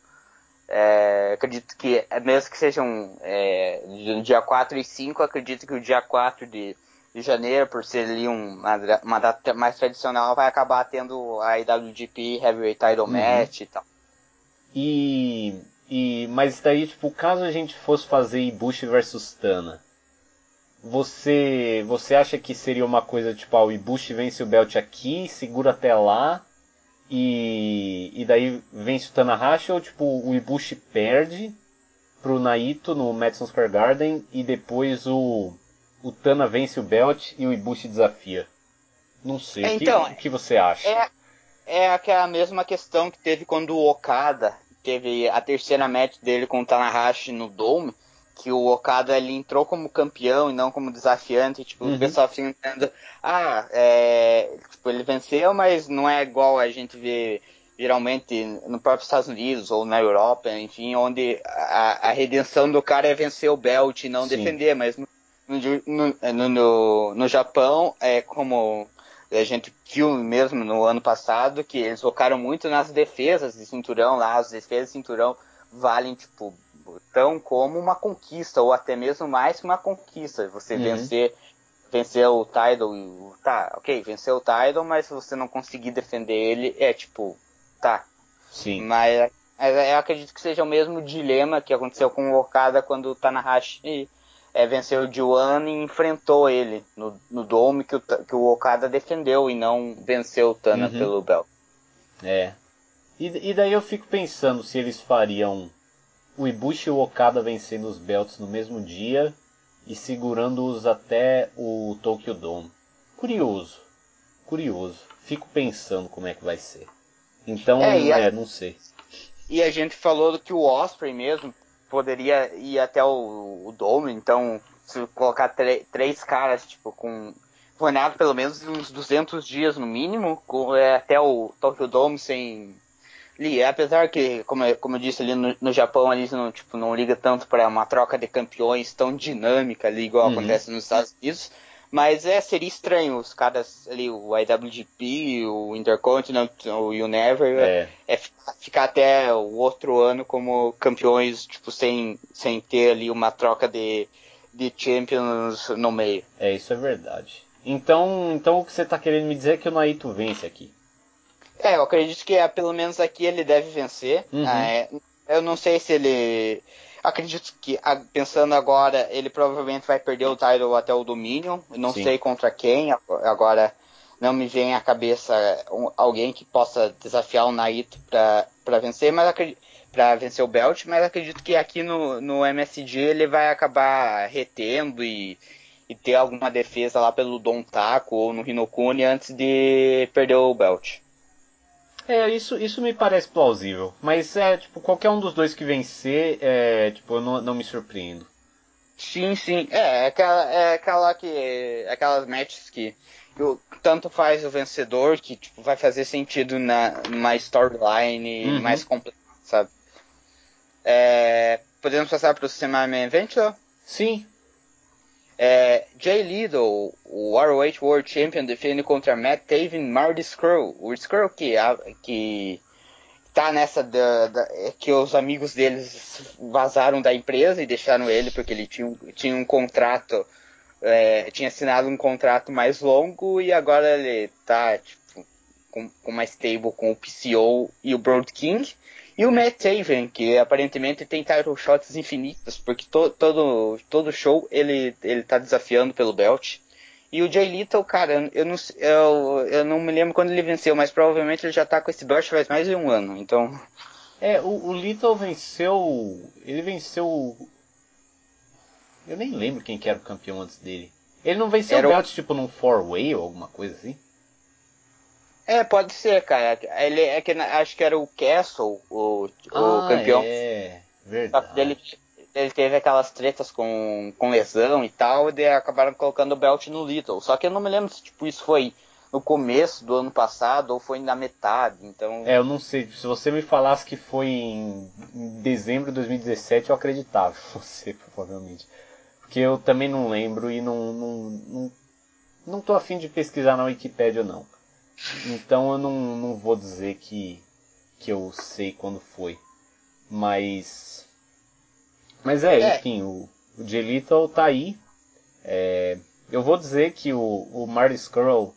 é, acredito que, é, mesmo que sejam é, no dia 4 e 5, acredito que o dia 4 de, de janeiro, por ser ali uma, uma data mais tradicional, vai acabar tendo a IWGP Heavyweight Title uhum. Match e tal. E e, mas daí, tipo, caso a gente fosse fazer Ibushi versus Tana, você, você acha que seria uma coisa tipo, ah, o Ibushi vence o belt aqui, segura até lá, e, e daí vence o Tanahashi, ou tipo, o Ibushi perde pro Naito no Madison Square Garden, e depois o, o Tana vence o belt e o Ibushi desafia. Não sei. Então, o, que, o que você acha? É, é aquela mesma questão que teve quando o Okada teve a terceira match dele com o Tanahashi no Dome, que o Okada ele entrou como campeão e não como desafiante, tipo, uhum. o pessoal fica entendendo, ah, é, tipo, ele venceu, mas não é igual a gente vê geralmente no próprio Estados Unidos ou na Europa, enfim, onde a, a redenção do cara é vencer o belt e não Sim. defender, mas no, no, no, no, Japão é como a gente viu mesmo no ano passado que eles focaram muito nas defesas de cinturão lá, as defesas de cinturão valem tipo tão como uma conquista ou até mesmo mais que uma conquista. Você uhum. vencer vencer o Tidal, tá, ok, vencer o Tidal, mas se você não conseguir defender ele, é tipo, tá. Sim. Mas eu acredito que seja o mesmo dilema que aconteceu com o Okada quando o Tanahashi é, venceu o Juan e enfrentou ele no, no Dome que o, que o Okada defendeu e não venceu o Tana uhum. pelo belt. É. E, e daí eu fico pensando se eles fariam o Ibushi e o Okada vencendo os belts no mesmo dia e segurando-os até o Tokyo Dome. Curioso. Curioso. Fico pensando como é que vai ser. Então, é, é não sei. E a gente falou que o Osprey mesmo poderia ir até o, o Dome, então se colocar três caras, tipo, com planeado pelo menos uns 200 dias no mínimo, com, é, até o Tokyo Dome sem li, apesar que, como, eu, como eu disse ali no, no Japão, eles não, tipo, não liga tanto para uma troca de campeões tão dinâmica ali, igual uhum. acontece nos Estados Unidos. Mas é, seria estranho os caras ali, o IWGP, o Intercontinental, o Univer, é. é ficar até o outro ano como campeões, tipo, sem, sem ter ali uma troca de, de champions no meio. É, isso é verdade. Então, então o que você está querendo me dizer é que o Naito vence aqui? É, eu acredito que é, pelo menos aqui ele deve vencer. Uhum. É, eu não sei se ele Acredito que, pensando agora, ele provavelmente vai perder o title até o Dominion. Não Sim. sei contra quem. Agora, não me vem à cabeça alguém que possa desafiar o Naito para vencer, mas para vencer o belt, mas acredito que aqui no, no MSG ele vai acabar retendo e, e ter alguma defesa lá pelo Don Taco ou no Hinokuni antes de perder o belt. É, isso, isso me parece plausível. Mas é, tipo, qualquer um dos dois que vencer, é, tipo, eu não, não me surpreendo. Sim, sim. É, é aquela, é aquela que. É aquelas matches que, que tanto faz o vencedor que tipo, vai fazer sentido na, numa storyline uhum. mais completa, sabe? É, podemos passar para o Semi Main Event? Sim, é, Jay Liddle, o ROH World Champion, defende contra Matt Taven e Marty Skrull. O Skrull que, que tá nessa da, da, é que os amigos deles vazaram da empresa e deixaram ele porque ele tinha, tinha um contrato, é, tinha assinado um contrato mais longo e agora ele tá tipo, com, com stable com o PCO e o Broad King. E o Matt Taven, que aparentemente tem title shots infinitos, porque to, todo, todo show ele, ele tá desafiando pelo belt. E o Jay Little, cara, eu não, eu, eu não me lembro quando ele venceu, mas provavelmente ele já tá com esse belt faz mais de um ano, então... É, o, o Little venceu... Ele venceu... Eu nem lembro quem que era o campeão antes dele. Ele não venceu era o belt, tipo, num four-way ou alguma coisa assim? É, pode ser, cara. Ele é que acho que era o Castle, o, ah, o campeão. É, verdade. Ele, ele teve aquelas tretas com, com lesão e tal, e acabaram colocando o belt no Little. Só que eu não me lembro se tipo, isso foi no começo do ano passado ou foi na metade, então... É, eu não sei. Se você me falasse que foi em dezembro de 2017, eu acreditava você, provavelmente. Porque eu também não lembro e não, não, não, não tô afim de pesquisar na Wikipedia, não. Então eu não, não vou dizer que, que eu sei quando foi. Mas. Mas é, é. enfim, o, o J. Little tá aí. É, eu vou dizer que o, o Marty Skrull,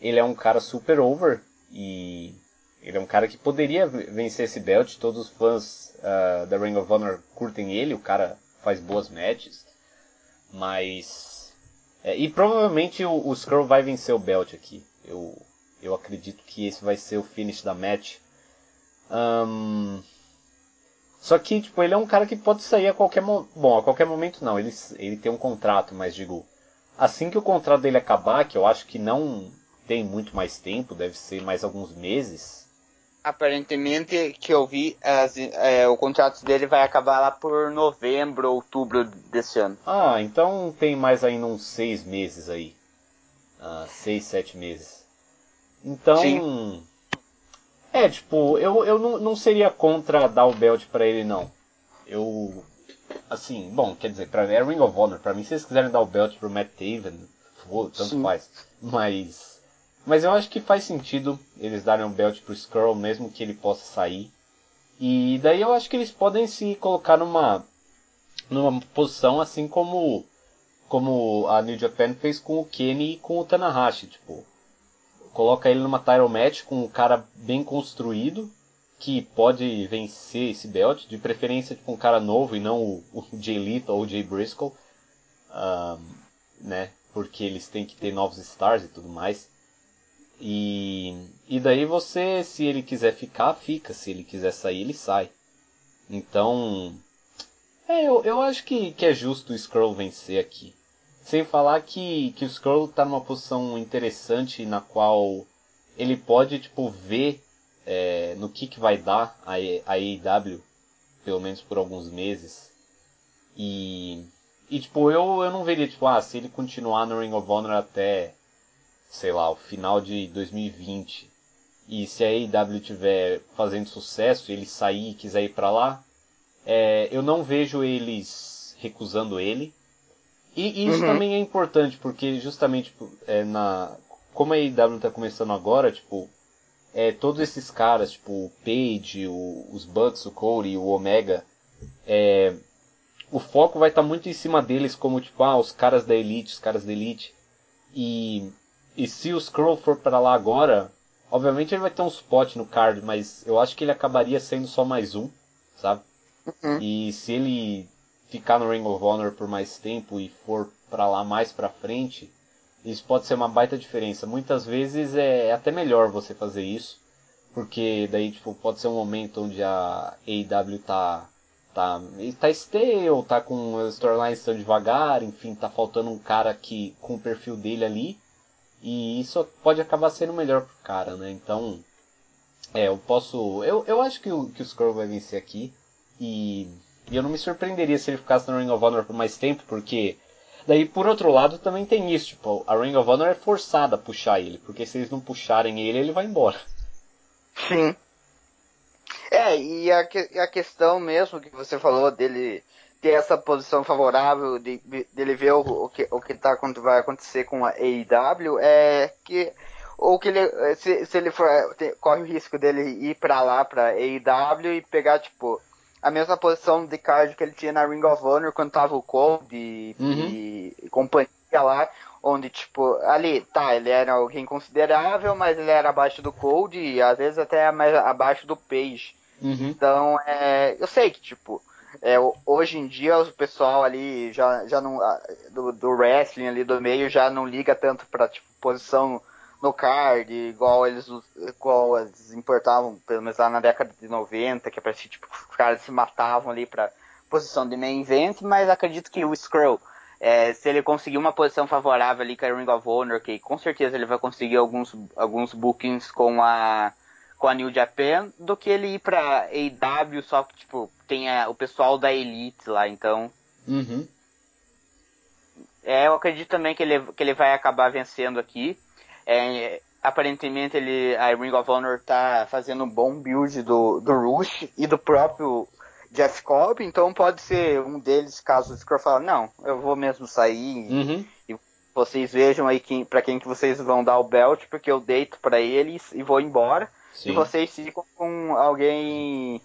ele é um cara super over. E ele é um cara que poderia vencer esse belt. Todos os fãs uh, da Ring of Honor curtem ele. O cara faz boas matches. Mas. É, e provavelmente o, o Skrull vai vencer o belt aqui. Eu, eu acredito que esse vai ser o finish da match. Um... Só que, tipo, ele é um cara que pode sair a qualquer momento. Bom, a qualquer momento não. Ele, ele tem um contrato, mas digo, assim que o contrato dele acabar, que eu acho que não tem muito mais tempo, deve ser mais alguns meses. Aparentemente, que eu vi, as, é, o contrato dele vai acabar lá por novembro, outubro desse ano. Ah, então tem mais ainda uns seis meses aí. Ah, seis, sete meses. Então. Sim. É, tipo, eu, eu não, não seria contra dar o belt pra ele, não. Eu. Assim, bom, quer dizer, pra, é Ring of Honor. Pra mim, se eles quiserem dar o belt pro Matt Taven, tanto Sim. faz. Mas mas eu acho que faz sentido eles darem um belt pro Skrull, mesmo que ele possa sair. E daí eu acho que eles podem se colocar numa, numa posição assim como, como a New Japan fez com o Kenny e com o Tanahashi. Tipo, coloca ele numa title match com um cara bem construído, que pode vencer esse belt, de preferência tipo, um cara novo e não o, o Jay Lito ou o Jay Briscoe. Um, né? Porque eles têm que ter novos stars e tudo mais. E, e daí você, se ele quiser ficar, fica. Se ele quiser sair, ele sai. Então, é, eu, eu acho que, que é justo o Skrull vencer aqui. Sem falar que, que o Skrull está numa posição interessante na qual ele pode, tipo, ver é, no que, que vai dar a, a AEW, pelo menos por alguns meses. E, e tipo, eu, eu não veria, tipo, ah, se ele continuar no Ring of Honor até sei lá, o final de 2020 e se a AEW tiver fazendo sucesso, ele sair e quiser ir para lá, é, eu não vejo eles recusando ele. E isso uhum. também é importante, porque justamente tipo, é, na, como a AEW está começando agora, tipo, é, todos esses caras, tipo, o Page, o, os Bucks, o Cody, o Omega, é, o foco vai estar tá muito em cima deles como, tipo, ah, os caras da Elite, os caras da Elite. E e se o Scroll for para lá agora, obviamente ele vai ter um spot no card, mas eu acho que ele acabaria sendo só mais um, sabe? Uhum. E se ele ficar no Ring of Honor por mais tempo e for para lá mais para frente, isso pode ser uma baita diferença. Muitas vezes é até melhor você fazer isso, porque daí tipo pode ser um momento onde a AEW tá tá tá stale, tá com as storylines tão devagar, enfim, tá faltando um cara que com o perfil dele ali e isso pode acabar sendo melhor pro cara, né? Então, é, eu posso. Eu, eu acho que o, que o Skrull vai vencer aqui. E, e eu não me surpreenderia se ele ficasse no Ring of Honor por mais tempo, porque. Daí, por outro lado, também tem isso. Tipo, a Ring of Honor é forçada a puxar ele, porque se eles não puxarem ele, ele vai embora. Sim. É, e a, a questão mesmo que você falou dele ter essa posição favorável de, de ele ver o, o, que o que tá vai acontecer com a AEW é que ou que ele se, se ele for tem, corre o risco dele ir para lá para AEW e pegar tipo a mesma posição de card que ele tinha na Ring of Honor quando tava o Cold e, uhum. e companhia lá onde tipo ali tá ele era alguém considerável mas ele era abaixo do Cold e às vezes até mais abaixo do Page uhum. então é eu sei que tipo é, hoje em dia o pessoal ali já, já não. Do, do, wrestling ali do meio já não liga tanto pra tipo, posição no card, igual eles, igual eles importavam, pelo menos lá na década de 90, que parecia tipo, os caras se matavam ali pra posição de main event, mas acredito que o Skrull, é, se ele conseguir uma posição favorável ali com a Ring of Honor, que com certeza ele vai conseguir alguns, alguns bookings com a com a New Japan do que ele ir pra AEW, só que, tipo, tem a, o pessoal da Elite lá, então. Uhum. É, eu acredito também que ele, que ele vai acabar vencendo aqui. É, aparentemente ele, a Ring of Honor tá fazendo um bom build do, do Rush e do próprio Jeff Cobb, então pode ser um deles, caso o Scroll fale, não, eu vou mesmo sair uhum. e, vocês vejam aí quem, para quem que vocês vão dar o belt, porque eu deito para eles e vou embora. Sim. E vocês ficam com alguém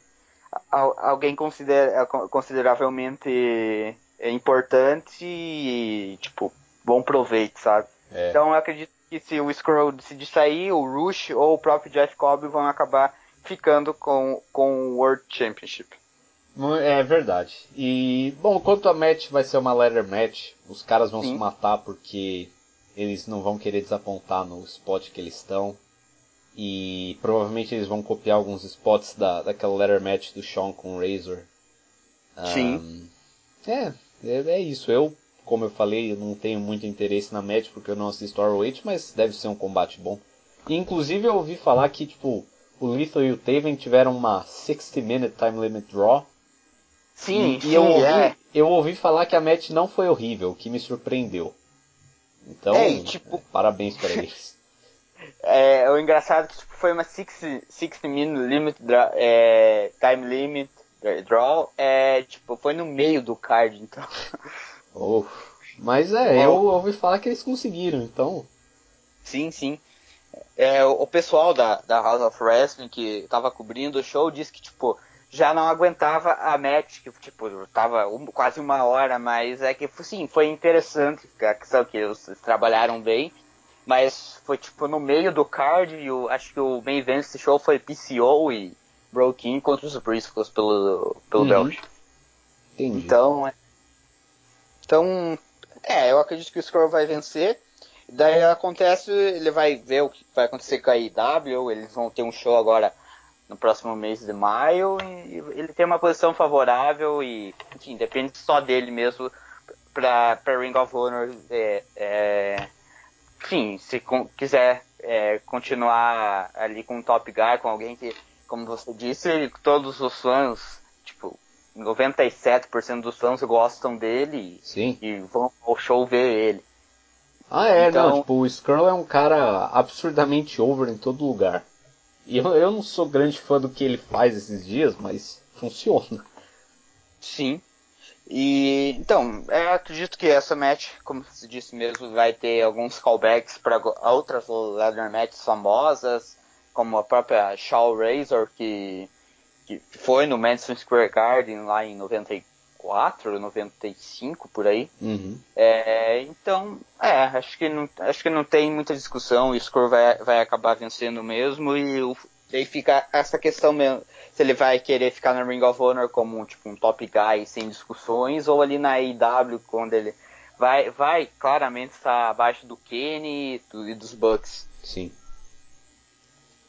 alguém considera, consideravelmente importante e, tipo, bom proveito, sabe? É. Então eu acredito que se o Scroll decidir sair, o Rush ou o próprio Jeff Cobb vão acabar ficando com, com o World Championship. É verdade. E, bom, quanto a match vai ser uma ladder match, os caras vão Sim. se matar porque eles não vão querer desapontar no spot que eles estão. E provavelmente eles vão copiar alguns spots da, daquela letter match do Sean com o Razor. Sim. Um, é, é, é, isso. Eu como eu falei, eu não tenho muito interesse na match porque eu não assisto ROH, mas deve ser um combate bom. E, inclusive eu ouvi falar que, tipo, o Lethal e o Taven tiveram uma 60 minute time limit draw. Sim, e, sim, e eu, ouvi, é. eu ouvi falar que a match não foi horrível, o que me surpreendeu. Então, É, tipo- parabéns para eles. É, o engraçado é que tipo, foi uma 60, 60 minute limit dra- é, time limit draw, é, tipo, foi no meio do card, então. Oh. Mas é, eu ouvi falar que eles conseguiram, então. Sim, sim. É, o o pessoal da, da House of Wrestling que tava cobrindo o show disse que, tipo, já não aguentava a match, que, tipo, tava um- quase uma hora, mas é que, sim, foi interessante, a questão que eles trabalharam bem, mas foi, tipo, no meio do card, e o, acho que o main event desse show foi PCO e Broken contra os Briscoes pelo, pelo Uhum. belt. Entendi. Então, é- então, é, eu acredito que o Scroll vai vencer. Daí acontece, ele vai ver o que vai acontecer com a IW, eles vão ter um show agora no próximo mês de maio e ele tem uma posição favorável e, enfim, depende só dele mesmo pra, pra Ring of Honor, é, é, enfim, se con- quiser é, continuar ali com o Top Guy, com alguém que, como você disse, todos os fãs, 97% dos fãs gostam dele Sim. e vão ao show ver ele. Ah, é, Então- não, tipo, o Skrull é um cara absurdamente over em todo lugar. E eu, eu não sou grande fã do que ele faz esses dias, mas funciona. Sim. E então, eu acredito que essa match, como você disse mesmo, vai ter alguns callbacks para outras leather matches famosas, como a própria Shaw Razor que, que foi no Madison Square Garden lá em 94, 95 por aí. Uhum. É, então, é, acho que não, acho que não tem muita discussão, o Score vai, vai acabar vencendo mesmo e o, daí fica essa questão mesmo, se ele vai querer ficar na Ring of Honor como tipo um top guy sem discussões ou ali na AEW quando ele vai, vai claramente estar abaixo do Kenny e, do- dos Bucks. Sim.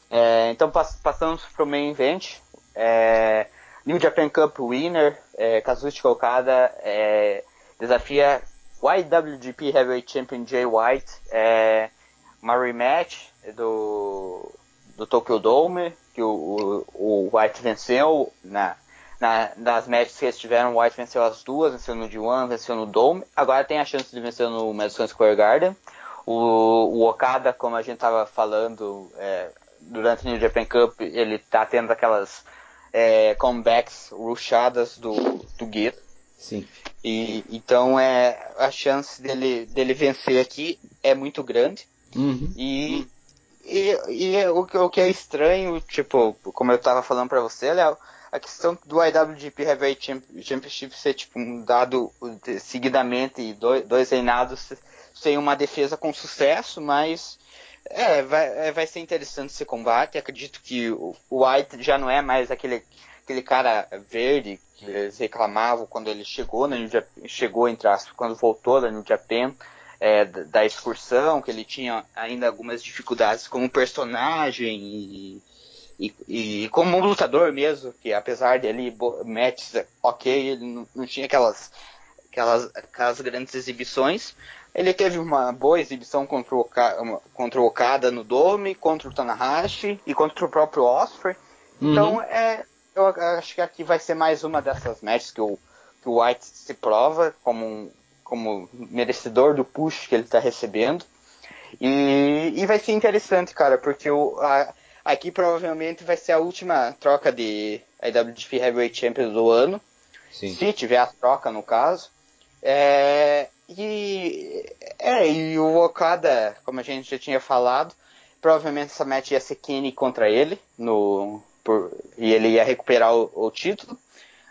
É, então pass- passamos pro main event. É, New Japan Cup winner, é, Kazuchika Okada é, desafia YWGP Heavyweight Champion Jay White. É, uma rematch do, do Tokyo Dome, que o, o, o White venceu na, na, nas matches que eles tiveram, o White venceu as duas, venceu no D1, venceu no Dome. Agora tem a chance de vencer no Madison Square Garden. O, o Okada, como a gente estava falando é, durante o New Japan Cup, ele tá tendo aquelas é, comebacks ruchadas do, do Gueto. Sim. E então é a chance dele, dele vencer aqui é muito grande. Uhum. E, e, e o, que- o que é estranho, tipo, como eu tava falando pra você, Léo, a questão do IWGP Heavyweight Champ- Championship ser tipo um dado seguidamente e dois, dois reinados sem uma defesa com sucesso, mas é, vai, é, vai ser interessante esse combate. Acredito que o, White já não é mais aquele, aquele cara verde que eles reclamavam quando ele chegou na New Japan, chegou entre aspas, quando voltou da New Japan, é, da, excursão, que ele tinha ainda algumas dificuldades como personagem e, e, e como um lutador mesmo, que apesar de ali matches ok, ele não, não tinha aquelas, aquelas, aquelas grandes exibições. Ele teve uma boa exibição contra o, Oka- contra o Okada no Dome, contra o Tanahashi e contra o próprio Osprey. Então, Uhum. é, eu acho que aqui vai ser mais uma dessas matches que o, que o White se prova como, um, como merecedor do push que ele está recebendo. E, e vai ser interessante, cara, porque o, a- aqui provavelmente vai ser a última troca de IWGP Heavyweight Champion do ano. Sim. Se tiver a troca, no caso. É, e, é, e o Okada, como a gente já tinha falado, provavelmente essa match ia ser Kenny contra ele, no, por- e ele ia recuperar o, o título.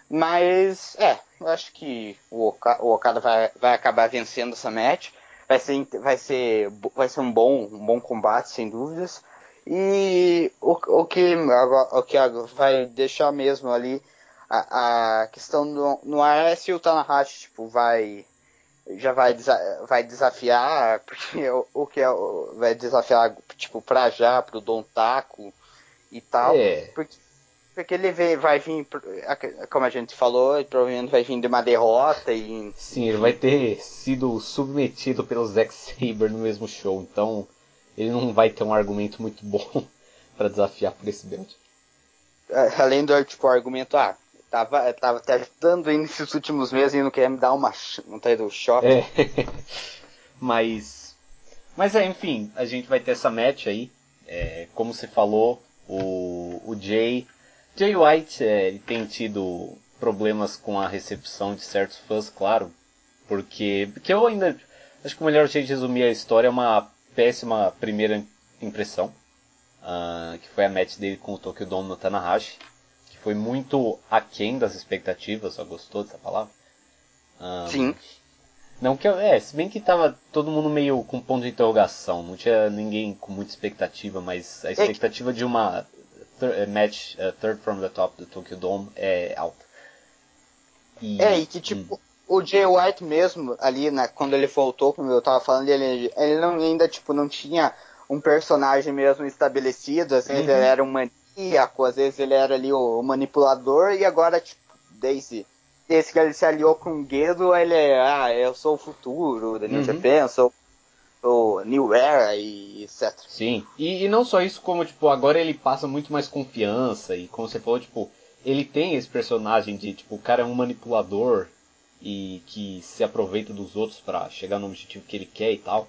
Mas, é, eu acho que o, Oka- o Okada vai, vai acabar vencendo essa match. Vai ser, vai ser, vai ser um bom, um bom combate, sem dúvidas. E o, o, que, o que vai deixar mesmo ali a, a questão no, no ar é se o Tanahashi tipo, vai já vai, desa- vai desafiar, porque o, o que é, o- vai desafiar tipo pra já pro Don Taco e tal. É. Porque, porque ele vai vir, como a gente falou, provavelmente vai vir de uma derrota e. Sim, ele vai ter sido submetido pelo Zack Saber no mesmo show, então ele não vai ter um argumento muito bom para desafiar por esse belt. Além do tipo, argumento, ah, tava, tava te ajudando aí nesses últimos meses e não quer me dar uma não tá do choque. É. mas. Mas é, enfim, a gente vai ter essa match aí. É, como você falou, o, o Jay. Jay White é, tem tido problemas com a recepção de certos fãs, claro. Porque. Porque eu ainda. Acho que o melhor jeito de resumir a história é uma péssima primeira impressão. Uh, que foi a match dele com o Tokyo Dome no Tanahashi foi muito aquém das expectativas, só gostou dessa palavra? Um, Sim. Não que eu, é, se bem que tava todo mundo meio com ponto de interrogação, não tinha ninguém com muita expectativa, mas a expectativa é. de uma thir, match uh, third from the top do Tokyo Dome é alta. E, é, e que tipo, hum. o Jay White mesmo, ali, né, quando ele voltou, como eu tava falando, ele, ele não, ainda, tipo, não tinha um personagem mesmo estabelecido, vezes uhum. ele era um maníaco, às vezes ele era ali o manipulador, e agora, tipo, desde, desde que ele se aliou com o Guedo, ele é, ah, eu sou o futuro da New uhum. Japan, sou o New Era e etc. Sim, e, e, não só isso, como, tipo, agora ele passa muito mais confiança, e como você falou, tipo, ele tem esse personagem de, tipo, o cara é um manipulador, e que se aproveita dos outros para chegar no objetivo que ele quer e tal.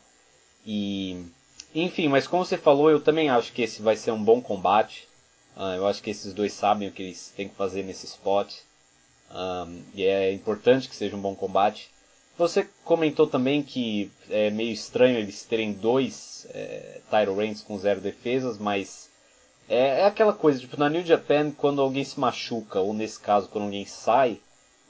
E enfim, mas como você falou, eu também acho que esse vai ser um bom combate. Uh, eu acho que esses dois sabem o que eles têm que fazer nesse spot. Um, e é importante que seja um bom combate. Você comentou também que é meio estranho eles terem dois é, title reigns com zero defesas, mas é, é, aquela coisa, tipo, na New Japan, quando alguém se machuca, ou nesse caso, quando alguém sai,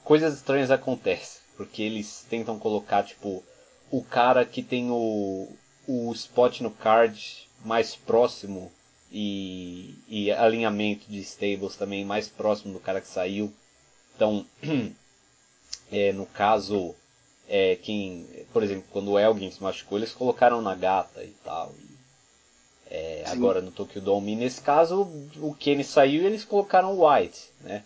coisas estranhas acontecem. Porque eles tentam colocar, tipo, o cara que tem o, o spot no card mais próximo e, e alinhamento de stables também mais próximo do cara que saiu. Então, é, no caso, é, quem, por exemplo, quando o Elgin se machucou, eles colocaram na gata e tal. E, é, agora no Tokyo Dome. Nesse caso, o Kenny saiu e eles colocaram o White, né?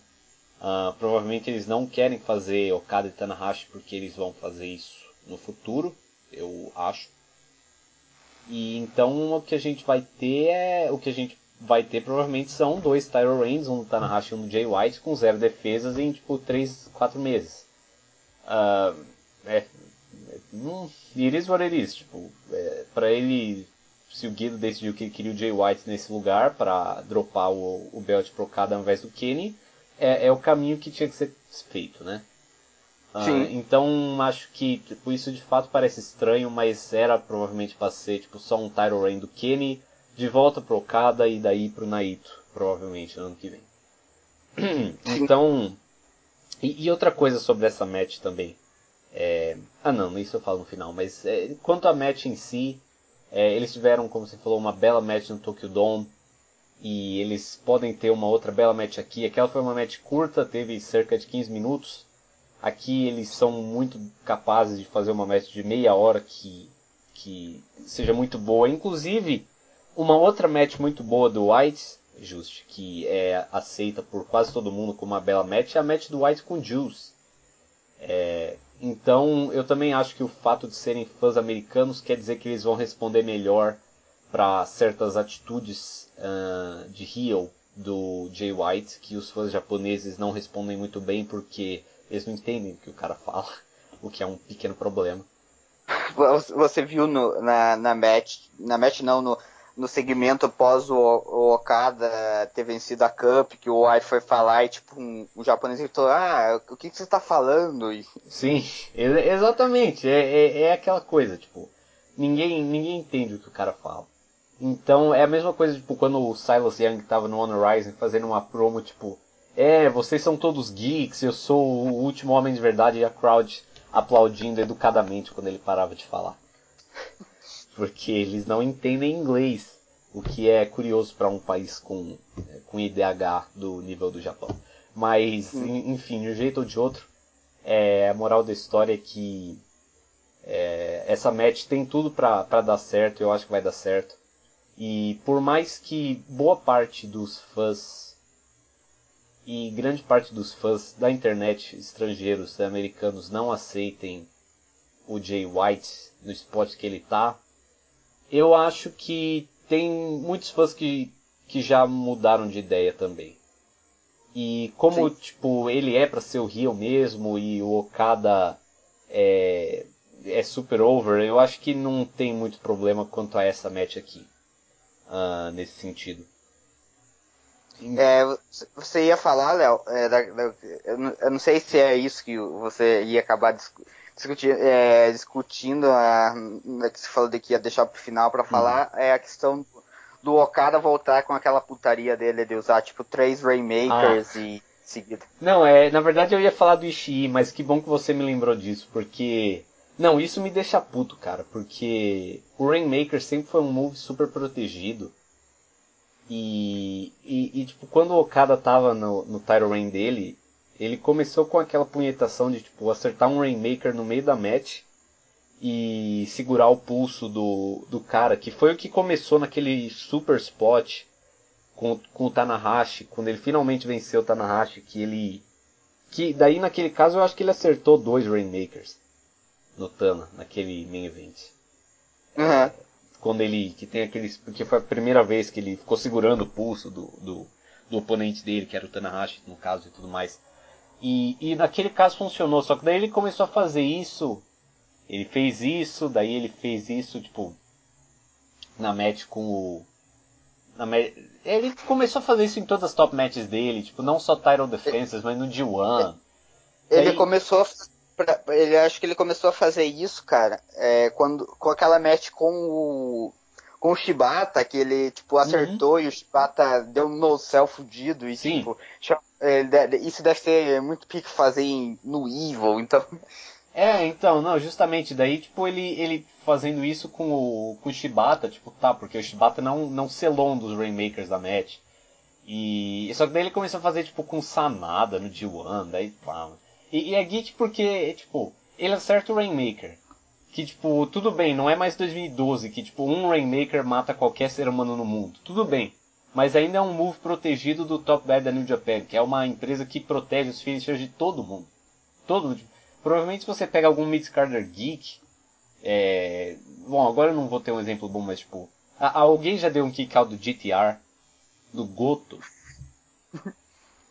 Uh, provavelmente eles não querem fazer Okada e Tanahashi porque eles vão fazer isso no futuro, eu acho. E então o que a gente vai ter é. O que a gente vai ter provavelmente são dois Tyro Reigns, um Tanahashi e um Jay White, com zero defesas em tipo 3, 4 meses. Uh, é. Hum, it is what it is. Tipo, é, pra ele. Se o Guido decidiu que ele queria o Jay White nesse lugar para dropar o, o belt pro cada ao invés do Kenny, é, é o caminho que tinha que ser feito, né? Uh, então acho que tipo, isso de fato parece estranho, mas era provavelmente para ser tipo, só um title reign do Kenny de volta pro Okada e daí pro Naito, provavelmente no ano que vem. então, e, e, outra coisa sobre essa match também. É, ah não, isso eu falo no final, mas é, quanto à match em si, é, eles tiveram, como você falou, uma bela match no Tokyo Dome. E eles podem ter uma outra bela match aqui. Aquela foi uma match curta, teve cerca de 15 minutos. Aqui eles são muito capazes de fazer uma match de meia hora que, que seja muito boa. Inclusive, uma outra match muito boa do White, Just, que é aceita por quase todo mundo como uma bela match, é a match do White com Juice. É, então, eu também acho que o fato de serem fãs americanos quer dizer que eles vão responder melhor para certas atitudes uh, de heel do Jay White, que os fãs japoneses não respondem muito bem porque eles não entendem o que o cara fala, o que é um pequeno problema. Você viu no, na, na match, na match não, no, no segmento após o, o, Okada ter vencido a Cup, que o White foi falar e tipo, um, um japonês gritou, ah, o que, que você está falando? Sim, exatamente, é, é, é, aquela coisa, tipo, ninguém, ninguém entende o que o cara fala. Então é a mesma coisa, tipo, quando o Silas Young estava no Honor Rising fazendo uma promo, tipo, é, vocês são todos geeks, eu sou o último homem de verdade, e a crowd aplaudindo educadamente quando ele parava de falar. Porque eles não entendem inglês, o que é curioso para um país com, com IDH do nível do Japão. Mas, enfim, de um jeito ou de outro, é, a moral da história é que é, essa match tem tudo para dar certo, eu acho que vai dar certo. E por mais que boa parte dos fãs e grande parte dos fãs da internet, estrangeiros, americanos, não aceitem o Jay White no spot que ele tá, eu acho que tem muitos fãs que, que já mudaram de ideia também. E como, Sim. tipo, ele é para ser o Rio mesmo e o Okada é, é super over, eu acho que não tem muito problema quanto a essa match aqui. Uh, nesse sentido. É, você ia falar, Léo, é, eu, não sei se é isso que você ia acabar discutir, é, discutindo, a, né, que você falou de que ia deixar pro final para falar, uhum. é a questão do Okada voltar com aquela putaria dele de usar, tipo, três Rainmakers ah. e seguida. Não, é, na verdade eu ia falar do Ishii, mas que bom que você me lembrou disso, porque... Não, isso me deixa puto, cara, porque o Rainmaker sempre foi um move super protegido. E, e, e, tipo, quando o Okada tava no, no title reign dele, ele começou com aquela punhetação de, tipo, acertar um Rainmaker no meio da match e segurar o pulso do, do cara, que foi o que começou naquele super spot com, com o Tanahashi, quando ele finalmente venceu o Tanahashi, que ele... Que daí naquele caso eu acho que ele acertou dois Rainmakers no Tana, naquele main event. Uhum quando ele que tem aqueles porque foi a primeira vez que ele ficou segurando o pulso do, do, do oponente dele que era o Tanahashi no caso e tudo mais. E, e naquele caso funcionou só que daí ele começou a fazer isso ele fez isso daí ele fez isso tipo na match com o na ele começou a fazer isso em todas as top matches dele tipo não só title defenses mas no G1 ele daí... começou a pra, ele acho que ele começou a fazer isso, cara, é, quando com aquela match com o com o Shibata, que ele tipo uhum. acertou uhum. e o Shibata deu um no céu fudido e Sim. tipo, isso deve ser muito pique fazer no Evil, então é, então, não, justamente, daí, tipo, ele, ele fazendo isso com o, com o Shibata, tipo, tá, porque o Shibata não, não selou um dos Rainmakers da match. E, só que daí ele começou a fazer, tipo, com Sanada no G1, daí, pá, e, e é Git porque, tipo, ele acerta o Rainmaker. Que, tipo, tudo bem, não é mais 2012 que, tipo, um Rainmaker mata qualquer ser humano no mundo. Tudo bem. Mas ainda é um move protegido do Top Bad da New Japan, que é uma empresa que protege os finishers de todo mundo. Todo tipo, Provavelmente se você pega algum Mid-Carder Geek, é... Bom, agora eu não vou ter um exemplo bom, mas tipo... Alguém já deu um kick out do GTR? Do Goto?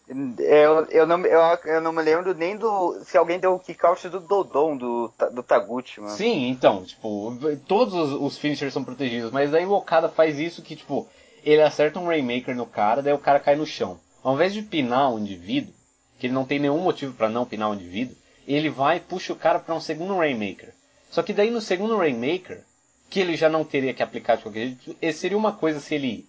Eu, eu, não, eu, eu não me lembro nem do. Se alguém deu o kick-out do Dodon, do, do Taguchi, mano. Sim, então, tipo, todos os, os finishers são protegidos, mas aí o Okada faz isso que, tipo, ele acerta um Rainmaker no cara, daí o cara cai no chão. Ao invés de pinar o indivíduo, que ele não tem nenhum motivo para não pinar o indivíduo, ele vai e puxa o cara para um segundo Rainmaker. Só que daí no segundo Rainmaker, que ele já não teria que aplicar de qualquer jeito, seria uma coisa se ele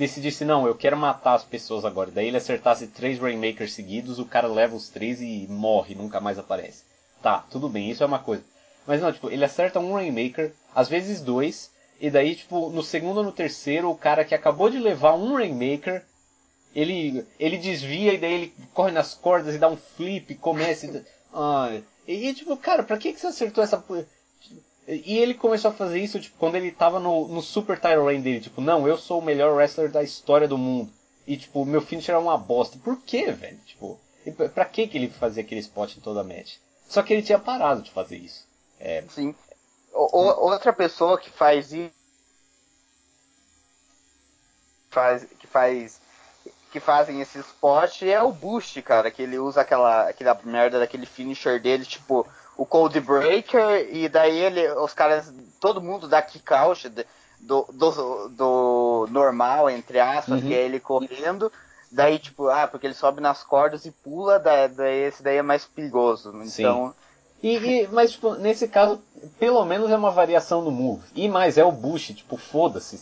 decidisse, não, eu quero matar as pessoas agora. Daí ele acertasse três Rainmakers seguidos, o cara leva os três e morre, nunca mais aparece. Tá, tudo bem, isso é uma coisa. Mas não, tipo, ele acerta um Rainmaker, às vezes dois, e daí, tipo, no segundo ou no terceiro, o cara que acabou de levar um Rainmaker, ele, ele desvia e daí ele corre nas cordas e dá um flip começa. E, ah, e tipo, cara, pra que, que você acertou essa. E ele começou a fazer isso, tipo, quando ele tava no, no super title reign dele. Tipo, não, eu sou o melhor wrestler da história do mundo. E, tipo, meu finisher era uma bosta. Por quê, velho? Tipo, pra que que ele fazia aquele spot em toda a match? Só que ele tinha parado de fazer isso. É... Sim. O, outra pessoa que faz isso... Faz, que faz que fazem esse spot é o Bush, cara, que ele usa aquela, aquela merda daquele finisher dele, tipo, o Cold Breaker, e daí ele, os caras, todo mundo dá kick out do, do, do normal, entre aspas, uhum. que é ele correndo, daí tipo, ah, porque ele sobe nas cordas e pula, daí esse daí é mais perigoso. Então. E, e, mas, tipo, nesse caso, pelo menos é uma variação do move. E mais, é o Bush, tipo, foda-se.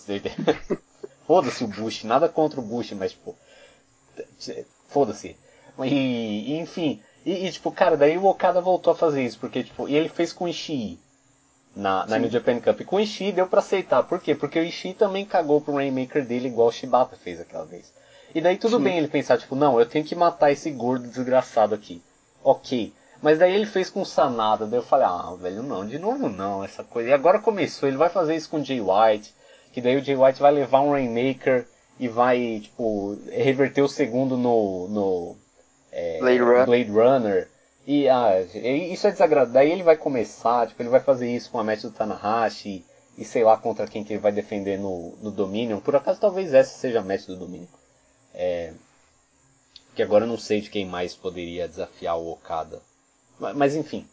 foda-se o Bush, nada contra o Bush, mas, tipo, foda-se. E, enfim, e, e, tipo, cara, daí o Okada voltou a fazer isso, porque, tipo, e ele fez com o Ishii na, na New Japan Cup. E com o Ishii deu pra aceitar. Por quê? Porque o Ishii também cagou pro Rainmaker dele igual o Shibata fez aquela vez. E daí tudo Sim. bem ele pensar, tipo, não, eu tenho que matar esse gordo desgraçado aqui. Ok. Mas daí ele fez com o Sanada, daí eu falei, ah, velho, não, de novo não, essa coisa. E agora começou, ele vai fazer isso com o Jay White, que daí o Jay White vai levar um Rainmaker e vai, tipo, reverter o segundo no, no é, Blade Runner. Blade Runner. E ah, isso é desagradável. Daí ele vai começar, tipo, ele vai fazer isso com a match do Tanahashi e sei lá contra quem que ele vai defender no, no Dominion. Por acaso talvez essa seja a match do Dominion. É, que agora eu não sei de quem mais poderia desafiar o Okada. Mas, mas enfim.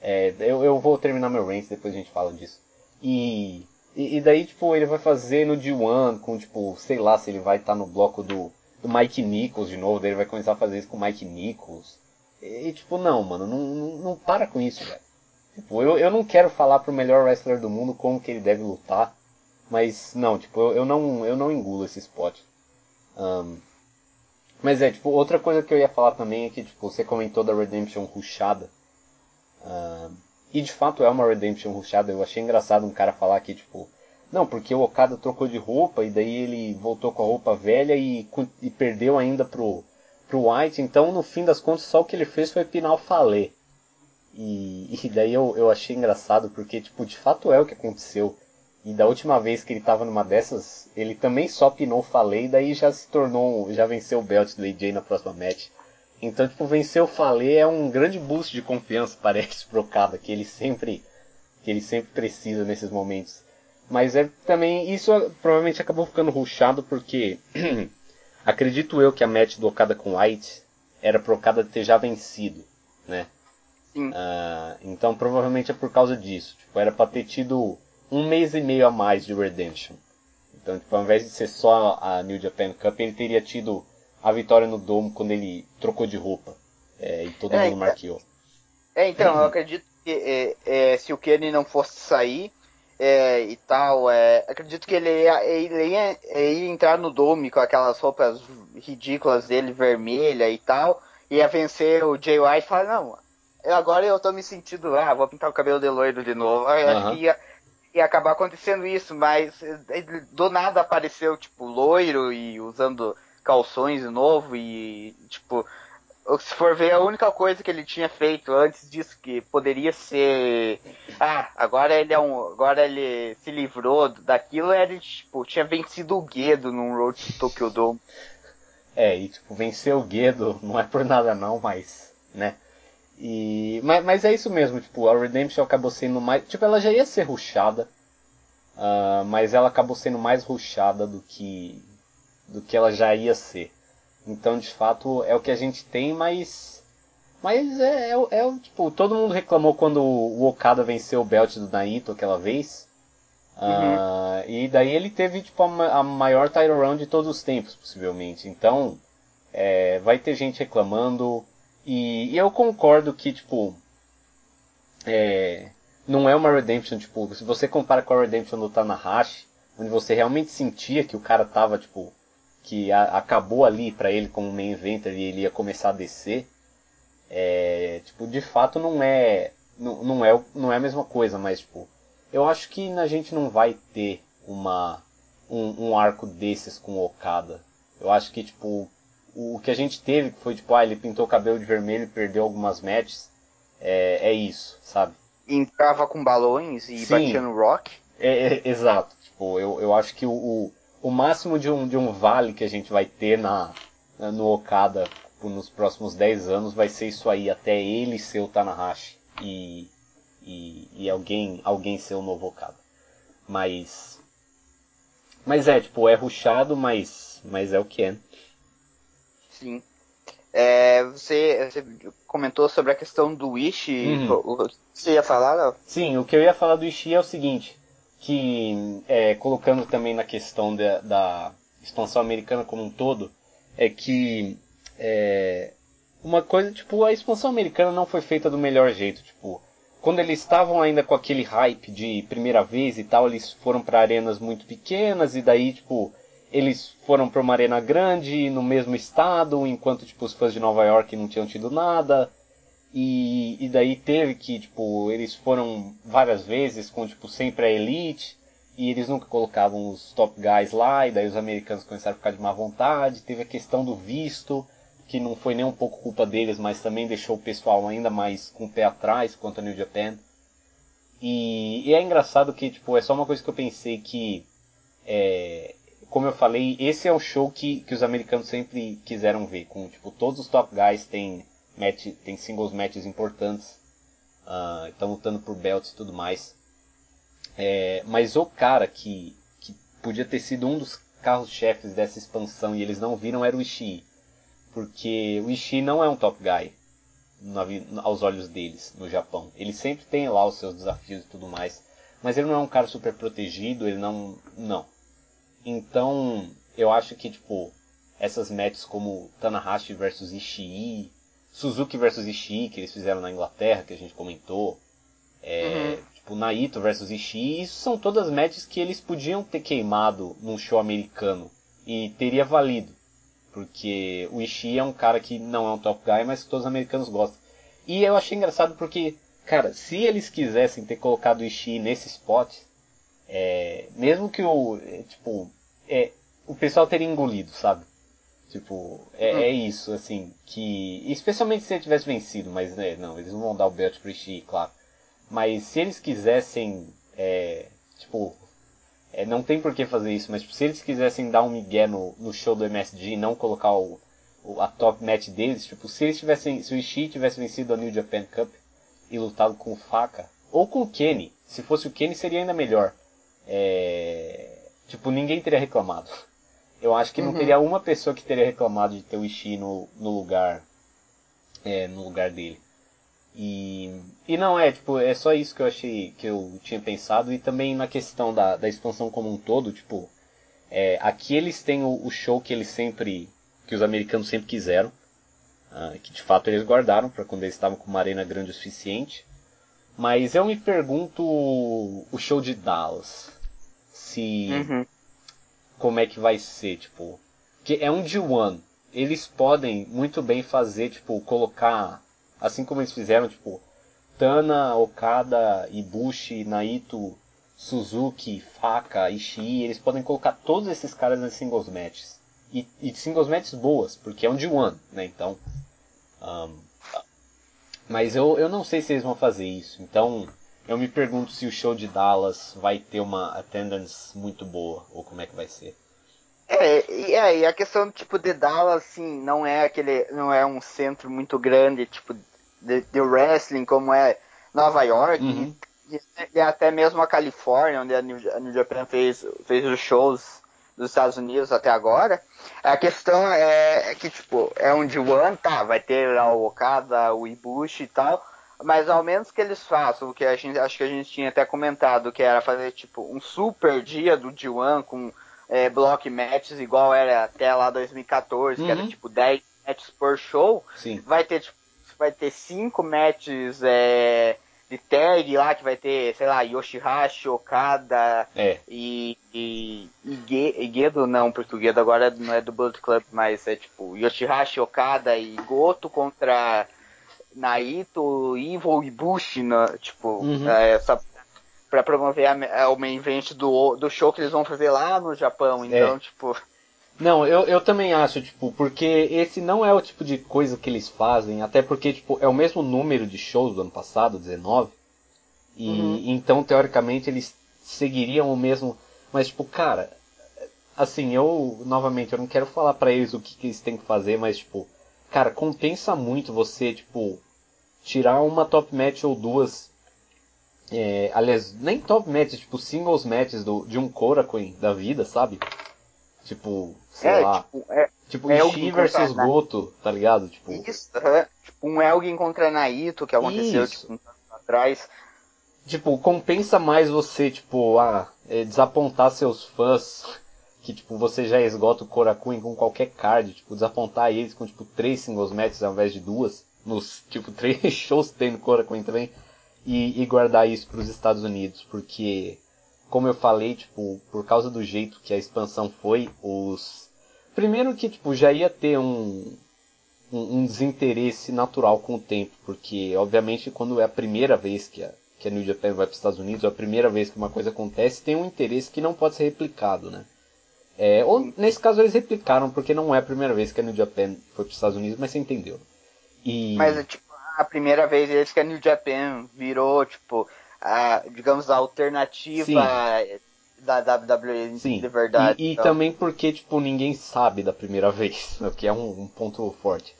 É, eu, eu vou terminar meu range, depois a gente fala disso. E, e, e daí, tipo, ele vai fazer no D1 com, tipo, sei lá se ele vai estar tá no bloco do, do Mike Nichols de novo, daí ele vai começar a fazer isso com o Mike Nichols. E, tipo, não, mano, não, não, não para com isso, velho. Tipo, eu, eu não quero falar pro melhor wrestler do mundo como que ele deve lutar, mas não, tipo, eu, eu não, eu não engulo esse spot. Um, mas é, tipo, outra coisa que eu ia falar também é que, tipo, você comentou da Redemption rushada. Uh, e de fato é uma Redemption rushada. Eu achei engraçado um cara falar que, tipo, não, porque o Okada trocou de roupa e daí ele voltou com a roupa velha e, e perdeu ainda pro, pro White. Então, no fim das contas, só o que ele fez foi pinar o Falê. E, e daí eu, eu achei engraçado porque, tipo, de fato é o que aconteceu. E da última vez que ele tava numa dessas, ele também só pinou o Falei e daí já se tornou, já venceu o belt do AJ na próxima match. Então, tipo, vencer o Falê é um grande boost de confiança, parece, pro Okada, que ele sempre, que ele sempre precisa nesses momentos. Mas é também, isso provavelmente acabou ficando ruchado porque, acredito eu que a match do Okada com White era pro Okada ter já vencido, né? Sim. Uh, então provavelmente é por causa disso. Tipo, era pra ter tido um mês e meio a mais de Redemption. Então, tipo, ao invés de ser só a New Japan Cup, ele teria tido a vitória no Domo quando ele trocou de roupa. É, e todo é, mundo então. marqueou. É, então, eu acredito que é, é, se o Kenny não fosse sair é, e tal, é, acredito que ele ia, ele ia, ia, entrar no Dome com aquelas roupas ridículas dele, vermelha e tal, ia vencer o Jay White e falar, não, agora eu tô me sentindo, ah, vou pintar o cabelo de loiro de novo. Uhum. acho que ia, ia acabar acontecendo isso, mas do nada apareceu, tipo, loiro e usando calções de novo e, tipo, se for ver, a única coisa que ele tinha feito antes disso, que poderia ser. Ah, agora ele é um. Agora ele se livrou daquilo, era tipo, tinha vencido o Guedo num Road to Tokyo Dome. É, e tipo, vencer o Guedo não é por nada não, mas. né? E, mas, mas é isso mesmo, tipo, a Redemption acabou sendo mais. Tipo, ela já ia ser ruxada, uh, mas ela acabou sendo mais ruxada do que do que ela já ia ser. Então, de fato, é o que a gente tem, mas. Mas é, é, é tipo, todo mundo reclamou quando o Okada venceu o belt do Naito aquela vez. Uhum. Uh, e daí ele teve tipo, a, a maior title round de todos os tempos, possivelmente. Então, é, vai ter gente reclamando. E, e, eu concordo que, tipo, é, não é uma Redemption, tipo, se você compara com a Redemption do Tanahashi, onde você realmente sentia que o cara tava, tipo, que a, acabou ali para ele como main eventer e ele ia começar a descer, é, tipo, de fato não é, não, não é, não é a mesma coisa, mas tipo, eu acho que a gente não vai ter uma, um, um arco desses com o Okada. Eu acho que, tipo, o que a gente teve, que foi tipo, ah, ele pintou o cabelo de vermelho e perdeu algumas matches, é, é isso, sabe? Entrava com balões e Sim, batia no rock? É, é, exato. Tipo, eu, eu acho que o, o o máximo de um, de um vale que a gente vai ter na, no Okada nos próximos 10 anos vai ser isso aí, até ele ser o Tanahashi e, e, e alguém, alguém ser o novo Okada. Mas. Mas é, tipo, é ruchado, mas, mas é o que é. Sim. É, você, você, comentou sobre a questão do Wish. Uhum. Você ia falar, Léo? Sim, o que eu ia falar do Ishii é o seguinte que, é, colocando também na questão da, da, expansão americana como um todo, é que é, uma coisa, tipo, a expansão americana não foi feita do melhor jeito, tipo, quando eles estavam ainda com aquele hype de primeira vez e tal, eles foram para arenas muito pequenas e daí, tipo, eles foram para uma arena grande no mesmo estado, enquanto tipo os fãs de Nova York não tinham tido nada. E, e daí teve que, tipo, eles foram várias vezes com, tipo, sempre a elite. E eles nunca colocavam os top guys lá, e daí os americanos começaram a ficar de má vontade. Teve a questão do visto, que não foi nem um pouco culpa deles, mas também deixou o pessoal ainda mais com o pé atrás quanto a New Japan. E, e é engraçado que, tipo, é só uma coisa que eu pensei que é, como eu falei, esse é o show que, que os americanos sempre quiseram ver, com tipo todos os top guys têm match, tem singles matches importantes, estão uh, lutando por belts e tudo mais. É, mas o cara que, que podia ter sido um dos carros-chefes dessa expansão e eles não viram era o Ishii. Porque o Ishii não é um top guy aos olhos deles no Japão. Ele sempre tem lá os seus desafios e tudo mais. Mas ele não é um cara super protegido, ele não. Não. Então, eu acho que, tipo, essas matches como Tanahashi versus Ishii, Suzuki versus Ishii, que eles fizeram na Inglaterra, que a gente comentou, é, uhum. tipo, Naito versus Ishii, isso são todas matches que eles podiam ter queimado num show americano e teria valido. Porque o Ishii é um cara que não é um top guy, mas que todos os americanos gostam. E eu achei engraçado porque, cara, se eles quisessem ter colocado o Ishii nesse spot, é, mesmo que o, é, tipo, é, o pessoal teria engolido, sabe? Tipo, é, hum. é, isso, assim, que. Especialmente se ele tivesse vencido, mas né, não, eles não vão dar o belt pro Ishii, claro. Mas se eles quisessem, é, tipo, é, não tem por que fazer isso, mas tipo, se eles quisessem dar um migué no, no show do MSG e não colocar o, o, a top match deles, tipo, se eles tivessem, se o Ishii tivesse vencido a New Japan Cup e lutado com o Faca, ou com o Kenny, se fosse o Kenny seria ainda melhor é, tipo, ninguém teria reclamado. Eu acho que não uhum. teria uma pessoa que teria reclamado de ter o Ishii no, no lugar é, no lugar dele. E, e não é, tipo, é só isso que eu achei que eu tinha pensado e também na questão da, da expansão como um todo, tipo, é, aqui eles têm o, o, show que eles sempre, que os americanos sempre quiseram, uh, que de fato eles guardaram para quando eles estavam com uma arena grande o suficiente. Mas eu me pergunto o show de Dallas se uhum. Como é que vai ser, tipo, que é um D1. Eles podem muito bem fazer, tipo, colocar assim como eles fizeram, tipo, Tana, Okada, Ibushi, Naito, Suzuki, Faka, Ishii, eles podem colocar todos esses caras em singles matches. E, e singles matches boas, porque é um D1, né? Então. Um, mas eu, eu não sei se eles vão fazer isso. Então, eu me pergunto se o show de Dallas vai ter uma attendance muito boa, ou como é que vai ser. É, e, é, e a questão tipo de Dallas, assim, não é aquele, não é um centro muito grande, tipo, de, de wrestling como é Nova York uhum. e, e, até mesmo a Califórnia, onde a New, a New Japan fez, fez os shows dos Estados Unidos até agora. A questão é, é que, tipo, é um D1, tá, vai ter lá o Okada, o Ibushi e tal, mas ao menos que eles façam, o que a gente, acho que a gente tinha até comentado, que era fazer tipo um super dia do D1 com é, block matches igual era até lá 2014, uhum. que era uhum. tipo 10 matches por show, Sim. vai ter tipo, vai ter cinco matches é, de tag lá, que vai ter, sei lá, Yoshihashi, Okada é. e, e, e, Gedo não, porque o Gedo agora não é do Bullet Club, mas é tipo Yoshihashi, Okada e Goto contra Naito, Evil e Bushi, né? tipo, uhum. é, essa, pra promover a, o main event do, do show que eles vão fazer lá no Japão. Então, é. tipo. Não, eu, eu também acho, tipo, porque esse não é o tipo de coisa que eles fazem, até porque, tipo, é o mesmo número de shows do ano passado, 19. E uhum. então, teoricamente, eles seguiriam o mesmo. Mas, tipo, cara, assim, eu, novamente, eu não quero falar para eles o que, que eles têm que fazer, mas, tipo, cara, compensa muito você, tipo, tirar uma top match ou duas. É, aliás, nem top matches, tipo singles matches do, de um Korakuen da vida, sabe? Tipo, sei é, lá. Tipo, é, tipo é Ishii versus Goto, tá ligado? Tipo, Isso, uh, tipo um Elgin contra Naito que aconteceu tipo, um atrás. Tipo, compensa mais você, tipo, ah, é, desapontar seus fãs que tipo você já esgota o Korakuen com qualquer card, tipo desapontar eles com tipo três singles matches ao invés de duas, nos tipo três shows que tem no também, e, e guardar isso para os Estados Unidos, porque como eu falei, tipo por causa do jeito que a expansão foi, os primeiro que tipo já ia ter um um, um desinteresse natural com o tempo, porque obviamente quando é a primeira vez que a que a New Japan vai para os Estados Unidos, é a primeira vez que uma coisa acontece, tem um interesse que não pode ser replicado, né? É, ou nesse caso eles replicaram, porque não é a primeira vez que a New Japan foi para os Estados Unidos, mas você entendeu. E... Mas tipo, a primeira vez que a New Japan virou, tipo, a, digamos, a alternativa da WWE Sim. de verdade. E, e então. também porque, tipo, ninguém sabe da primeira vez, o que é um, um ponto forte.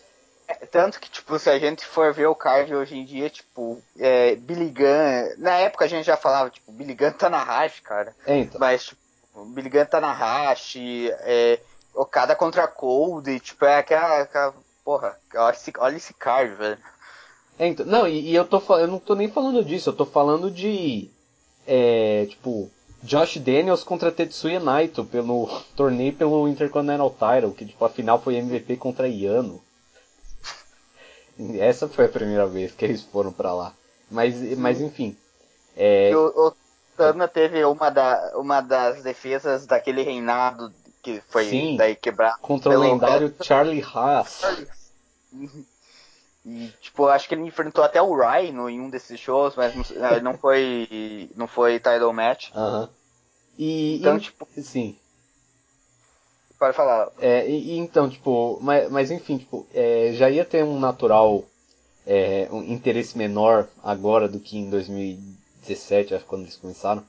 É, tanto que, tipo, se a gente for ver o card hoje em dia, tipo, é, Billy Gunn, na época a gente já falava, tipo, Billy Gunn tá na Rash, cara. É, então. Mas, tipo, Billy Gunn tá na Rash, é, Okada contra Cold, tipo, é aquela, aquela porra, olha esse, olha esse card, velho. É, então, não, e, e eu, tô, eu não tô nem falando disso, eu tô falando de. É, tipo, Josh Daniels contra Tetsuya Naito pelo torneio pelo Intercontinental Title, que tipo, a final foi MVP contra Yano. Essa foi a primeira vez que eles foram pra lá. Mas, mas enfim. É, o, o Tana teve uma, da, uma das defesas daquele reinado que foi Sim. daí quebrado. contra o lendário Charlie Haas. E, tipo, acho que ele enfrentou até o Rhino em um desses shows, mas não, eh, não foi. não foi title match. Aham. E, Então, e- tipo- sim. Pode falar. É, e, então, tipo, mas, mas enfim, tipo, é, já ia ter um natural é, um interesse menor agora do que em 2017, acho que quando eles começaram.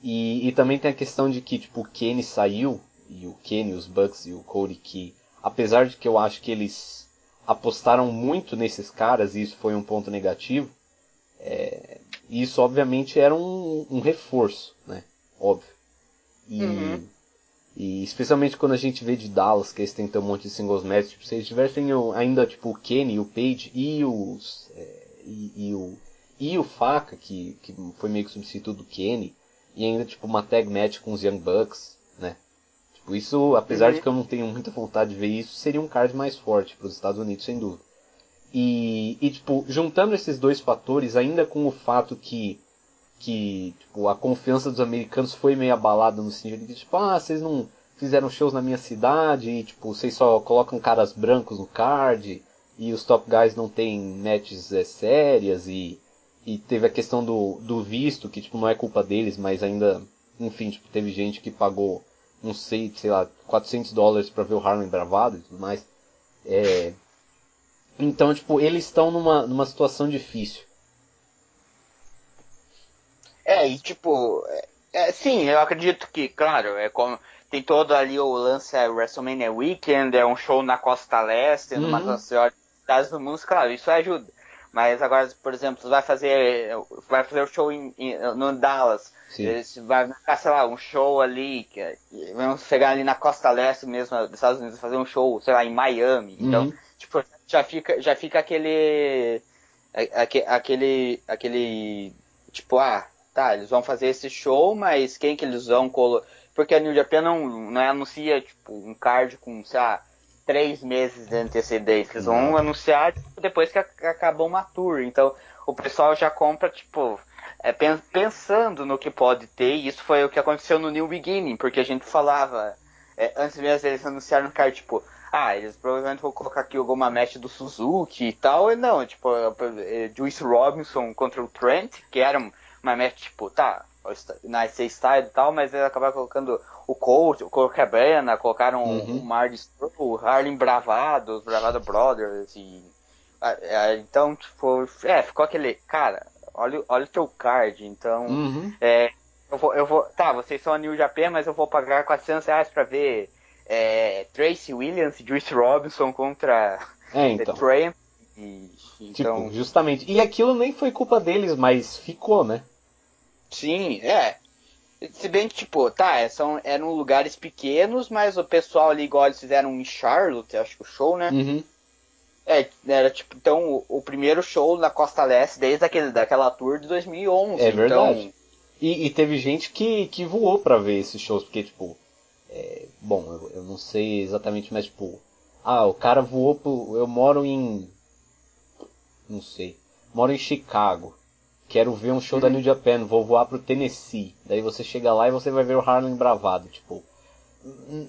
E, e também tem a questão de que, tipo, o Kenny saiu, e o Kenny, os Bucks e o Cody, que apesar de que eu acho que eles apostaram muito nesses caras, e isso foi um ponto negativo, é, isso obviamente era um, um reforço, né? Óbvio. E, Uhum. e especialmente quando a gente vê de Dallas, que eles têm um monte de singles match, tipo, se eles tivessem ainda tipo o Kenny, o Page e os. é, e, e o. E o Faca, que, que foi meio que substituto do Kenny, e ainda tipo uma tag match com os Young Bucks? Tipo, isso, apesar Uhum. de que eu não tenho muita vontade de ver isso, seria um card mais forte para os Estados Unidos, sem dúvida. E, e, tipo, juntando esses dois fatores, ainda com o fato que, que tipo, a confiança dos americanos foi meio abalada no sentido de que, tipo, ah, vocês não fizeram shows na minha cidade, e, tipo, vocês só colocam caras brancos no card, e os top guys não têm matches é, sérias, e, e teve a questão do, do visto, que, tipo, não é culpa deles, mas ainda, enfim, tipo, teve gente que pagou, não sei, sei lá, 400 dólares pra ver o Harlem gravado e tudo mais. É, então, tipo, eles estão numa, numa situação difícil. É, e tipo, é, é, sim, eu acredito que, claro, é como tem todo ali o lance é WrestleMania Weekend, é um show na Costa Leste, numa Uhum. das maiores cidades do mundo, claro, isso ajuda. Mas agora, por exemplo, vai fazer, vai fazer o show em, em- no Dallas, vai ficar, sei lá, um show ali, que, que vamos chegar ali na Costa Leste mesmo, dos Estados Unidos, fazer um show, sei lá, em Miami. Então, Uhum. tipo, já fica, já fica aquele, a- aque- aquele, aquele, tipo, ah, tá, eles vão fazer esse show, mas quem que eles vão colocar? Porque a New Japan não, não anuncia, tipo, um card com, sei lá, três meses de antecedência. Eles vão anunciar tipo, depois que ac- acabou uma tour. Então, o pessoal já compra, tipo, é, pen- pensando no que pode ter, e isso foi o que aconteceu no New Beginning, porque a gente falava, é, antes mesmo eles anunciaram o card, tipo, ah, eles provavelmente vão colocar aqui alguma match do Suzuki e tal, e não, tipo, é, Juice Robinson contra o Trent, que era um- uma match, tipo, tá, na IC Style e tal, mas eles acabaram colocando o Colt, o Colt Cabana, colocaram Uhum. o Scurll, o Harlem Bravado, os Bravado Brothers, e... é, então, tipo, é, ficou aquele, cara, olha, olha o teu card, então... Uhum. É, eu vou, eu vou, tá, vocês são a New Japan, mas eu vou pagar 400 reais pra ver é, Tracy Williams e Juice Robinson contra É, The então. E, Tipo, então, justamente. E aquilo nem foi culpa deles, mas ficou, né? Sim, é. Se bem que, tipo, tá, é, são, eram lugares pequenos, mas o pessoal ali, igual eles fizeram em Charlotte, acho que o show, né? Uhum. É, era tipo, então, o, o primeiro show na Costa Leste desde aquele, daquela tour de 2011. É verdade. Então, E, e teve gente que, que voou pra ver esses shows, porque, tipo, é, bom, eu, eu não sei exatamente, mas, tipo, ah, o cara voou pro. Eu moro em. Não sei. Moro em Chicago. Quero ver um show da New Japan, vou voar pro Tennessee. Daí você chega lá e você vai ver o Harlem Bravado, tipo.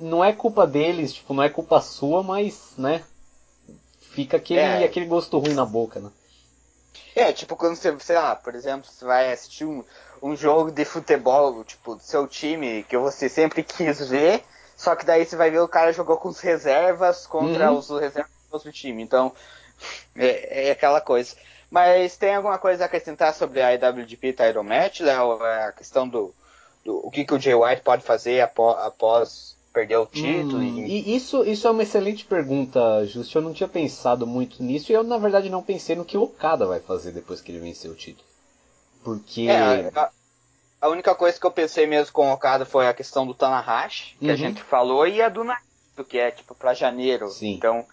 Não é culpa deles, tipo, não é culpa sua, mas, né? Fica aquele, É. aquele gosto ruim na boca, né? É, tipo, quando você, sei lá, por exemplo, você vai assistir um, um jogo de futebol, tipo, do seu time, que você sempre quis ver, só que daí você vai ver o cara jogou com os reservas contra Uhum. os reservas do outro time. Então, é, é aquela coisa. Mas tem alguma coisa a acrescentar sobre a IWGP Title Match, Léo? É A questão do, o que, que o Jay White pode fazer após, após perder o título. Hum, e... e... isso, isso é uma excelente pergunta, Justo. Eu não tinha pensado muito nisso e eu, na verdade, não pensei no que o Okada vai fazer depois que ele vencer o título. Porque. É, a, a, única coisa que eu pensei mesmo com o Okada foi a questão do Tanahashi, que uhum. a gente falou, e a do Naito, que é tipo pra janeiro. Sim. Então.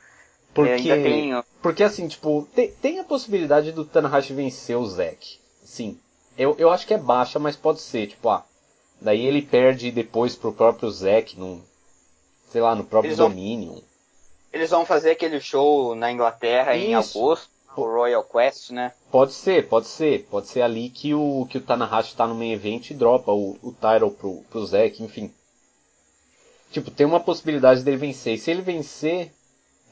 Porque, tem... porque assim, tipo, tem, tem a possibilidade do Tanahashi vencer o Zack. Sim. Eu, eu acho que é baixa, mas pode ser, tipo, ah, daí ele perde depois pro próprio Zack num, sei lá, no próprio eles Dominion. Vão, eles vão fazer aquele show na Inglaterra Isso. em agosto, o Royal Quest, né? Pode ser, pode ser. Pode ser ali que o, que o Tanahashi tá no main event e dropa o, o title pro, pro Zack, enfim. Tipo, tem uma possibilidade dele vencer. E se ele vencer,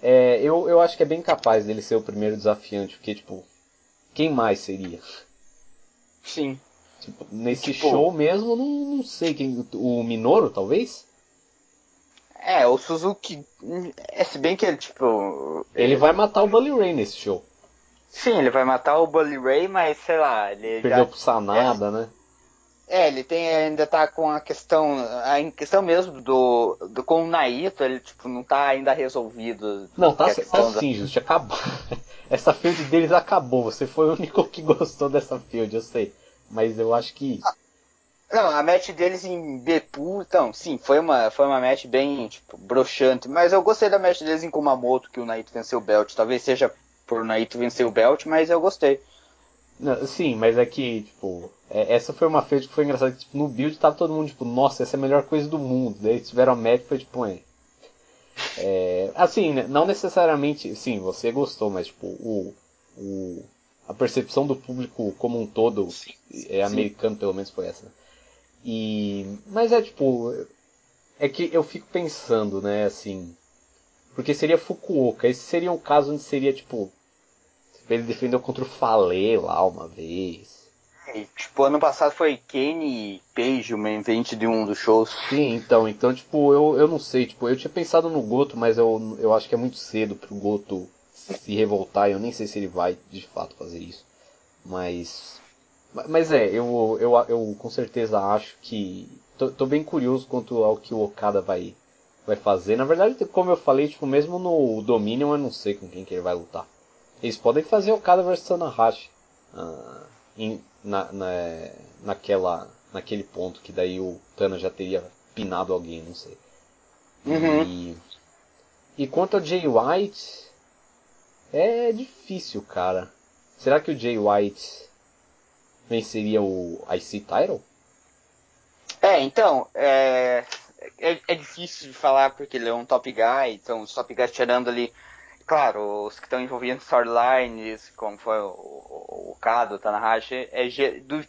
é, eu, eu acho que é bem capaz dele ser o primeiro desafiante, porque, tipo, quem mais seria? Sim. Tipo, nesse tipo... show mesmo, não, não sei quem. O Minoru, talvez? É, o Suzuki. É, se bem que ele, tipo. Ele vai matar o Bully Ray nesse show. Sim, ele vai matar o Bully Ray, mas sei lá, ele. Perdeu já... pro Sanada, é... né? É, ele tem, ainda tá com a questão, a questão mesmo do, do com o Naito, ele tipo não tá ainda resolvido. Não, tá, tá sim, da... Just, acabou. Essa field deles acabou. Você foi o único que gostou dessa field, eu sei. Mas eu acho que não, a match deles em Bepu, então, sim, foi uma, foi uma match bem, tipo, broxante. Mas eu gostei da match deles em Kumamoto, que o Naito venceu o belt. Talvez seja por o Naito vencer o belt, mas eu gostei. Não, sim, mas é que, tipo, é, essa foi uma feita que foi engraçada. Que, tipo, no build tava todo mundo, tipo, nossa, essa é a melhor coisa do mundo. Daí tiveram a match foi tipo, é. é assim, né, não necessariamente, sim, você gostou, mas, tipo, o, o, a percepção do público como um todo, sim, é americano sim. pelo menos foi essa. E. Mas é tipo. É que eu fico pensando, né, assim. Porque seria Fukuoka. Esse seria um caso onde seria tipo. Ele defendeu contra o Fale lá uma vez. Tipo, ano passado foi Kane e Page, o main event de um dos shows. Sim, então, então, tipo, eu, eu não sei, tipo, eu tinha pensado no Goto, mas eu, eu acho que é muito cedo pro Goto se revoltar, eu nem sei se ele vai de fato fazer isso. Mas mas é, eu, eu, eu com certeza acho que. Tô, tô, bem curioso quanto ao que o Okada vai, vai fazer. Na verdade, como eu falei, tipo, mesmo no Dominion eu não sei com quem que ele vai lutar. Eles podem fazer Okada vs Tanahashi. Uh, em, na, na, naquela, naquele ponto que daí o Tana já teria pinado alguém, não sei. Uhum. E, e quanto ao Jay White, é difícil, cara. Será que o Jay White venceria o IC Title? É, então, é, é, é, difícil de falar porque ele é um top guy, então os top guys tirando ali, claro, os que estão envolvidos em storylines, como foi o, o, o Kado, o Tanahashi, é,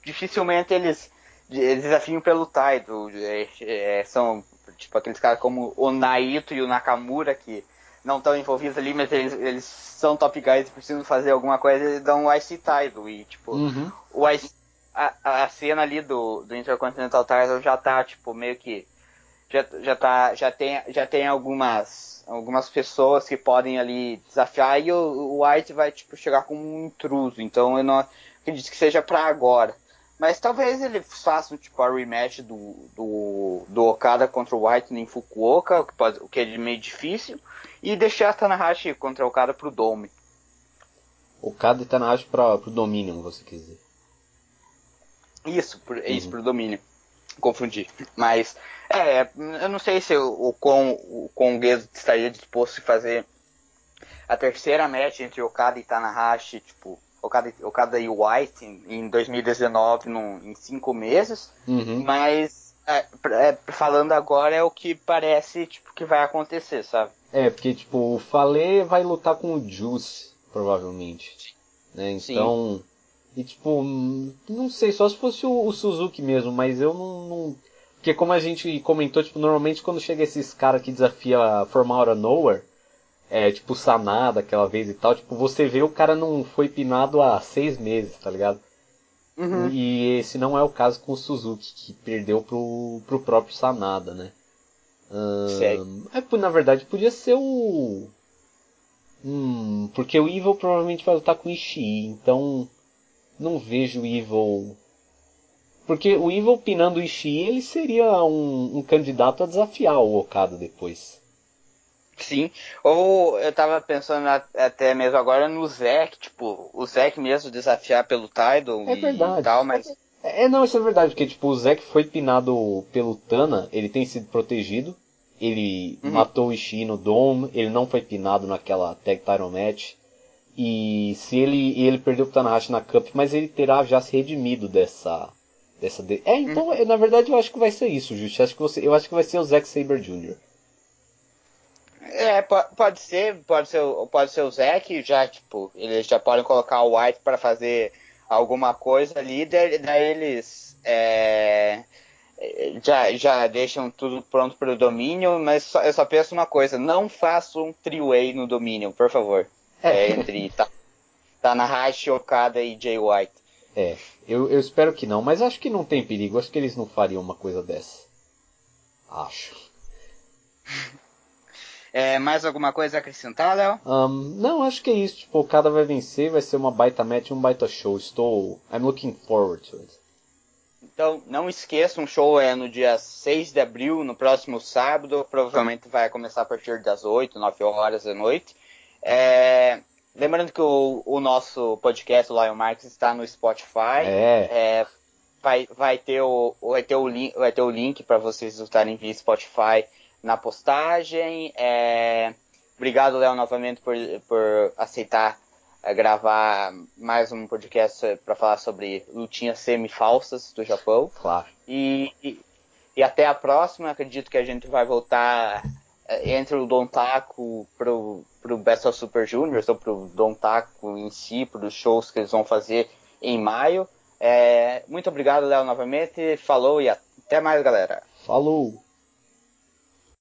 dificilmente eles, eles desafiam pelo title, é, é, são tipo aqueles caras como o Naito e o Nakamura que não estão envolvidos ali, mas eles, eles são top guys e precisam fazer alguma coisa, eles dão o IC Title. E, tipo, uhum. o IC, a, a cena ali do, do Intercontinental Title já tá, tipo, meio que. Já, já, tá, já, tem, já tem algumas, algumas pessoas que podem ali desafiar e o, o White vai, tipo, chegar como um intruso. Então eu não acredito que seja para agora. Mas talvez ele faça tipo a rematch do, do, do Okada contra o White em Fukuoka, o que, pode, o que é meio difícil, e deixar Tanahashi contra o Okada pro Dome. Okada e Tanahashi pra, pro Dominion, você quer dizer. Isso, por, é isso, uhum. pro Dominion. Confundi. Mas, é, eu não sei se o, o, o Congueso estaria disposto a fazer a terceira match entre Okada e Tanahashi, tipo, Okada, Okada e White em 2019, num, em cinco meses, uhum. mas é, é, falando agora é o que parece tipo, que vai acontecer, sabe? É, porque tipo, o Fale vai lutar com o Juice, provavelmente. Né? Então. Sim. E tipo, não sei, só se fosse o, o Suzuki mesmo, mas eu não, não, Porque como a gente comentou, tipo, normalmente quando chega esses caras que desafia From Out of Nowhere, é, tipo, Sanada aquela vez e tal, tipo, você vê o cara não foi pinado há seis meses, tá ligado? Uhum. E esse não é o caso com o Suzuki, que perdeu pro, pro próprio Sanada, né? Hum, é, na verdade, podia ser o. Hum, porque o Evil provavelmente vai lutar com o Ishii, então não vejo o Evil. Porque o Evil pinando o Ishii, ele seria um, um candidato a desafiar o Okada depois. Sim, ou eu tava pensando até mesmo agora no Zack, tipo, o Zack mesmo desafiar pelo Tidal é verdade. e tal, mas... É, é, não, isso é verdade, porque tipo, o Zack foi pinado pelo Tana, ele tem sido protegido, ele uhum. matou o Ishii no Dome, ele não foi pinado naquela Tag Title Match, e se ele, ele perdeu pro Tanahashi na Cup, mas ele terá já se redimido dessa... dessa de... É, então, uhum. na verdade eu acho que vai ser isso, Justi, acho que você, eu acho que vai ser o Zack Saber Jr. É, pode ser, pode ser, pode ser o Zack, já, tipo, eles já podem colocar o White para fazer alguma coisa ali, daí eles é, já, já deixam tudo pronto para o domínio, mas só, eu só penso uma coisa, não faça um three-way no domínio, por favor. É, é entre tá, Tanahashi, Okada e Jay White. É, eu, eu espero que não, mas acho que não tem perigo, acho que eles não fariam uma coisa dessa. Acho. É, mais alguma coisa a acrescentar, Léo? Um, não, acho que é isso. Tipo, o cada vai vencer, vai ser uma baita match, um baita show. Estou. I'm looking forward to it. Então, não esqueça, um show é no dia 6 de abril, no próximo sábado. Provavelmente vai começar a partir das 8, 9 horas da noite. É, lembrando que o, o, nosso podcast, o Lion Marks, está no Spotify. É. é vai, vai, ter o, vai, ter o link, vai ter o link para vocês estarem via Spotify na postagem. É... Obrigado, Léo, novamente por, por aceitar é, gravar mais um podcast para falar sobre lutinhas semi-falsas do Japão. Claro. E, e, e, até a próxima. Acredito que a gente vai voltar é, entre o Don Taco pro, pro Best of Super Juniors ou pro Don Taco em si, os shows que eles vão fazer em maio. É, muito obrigado, Léo, novamente. Falou e até mais, galera. Falou!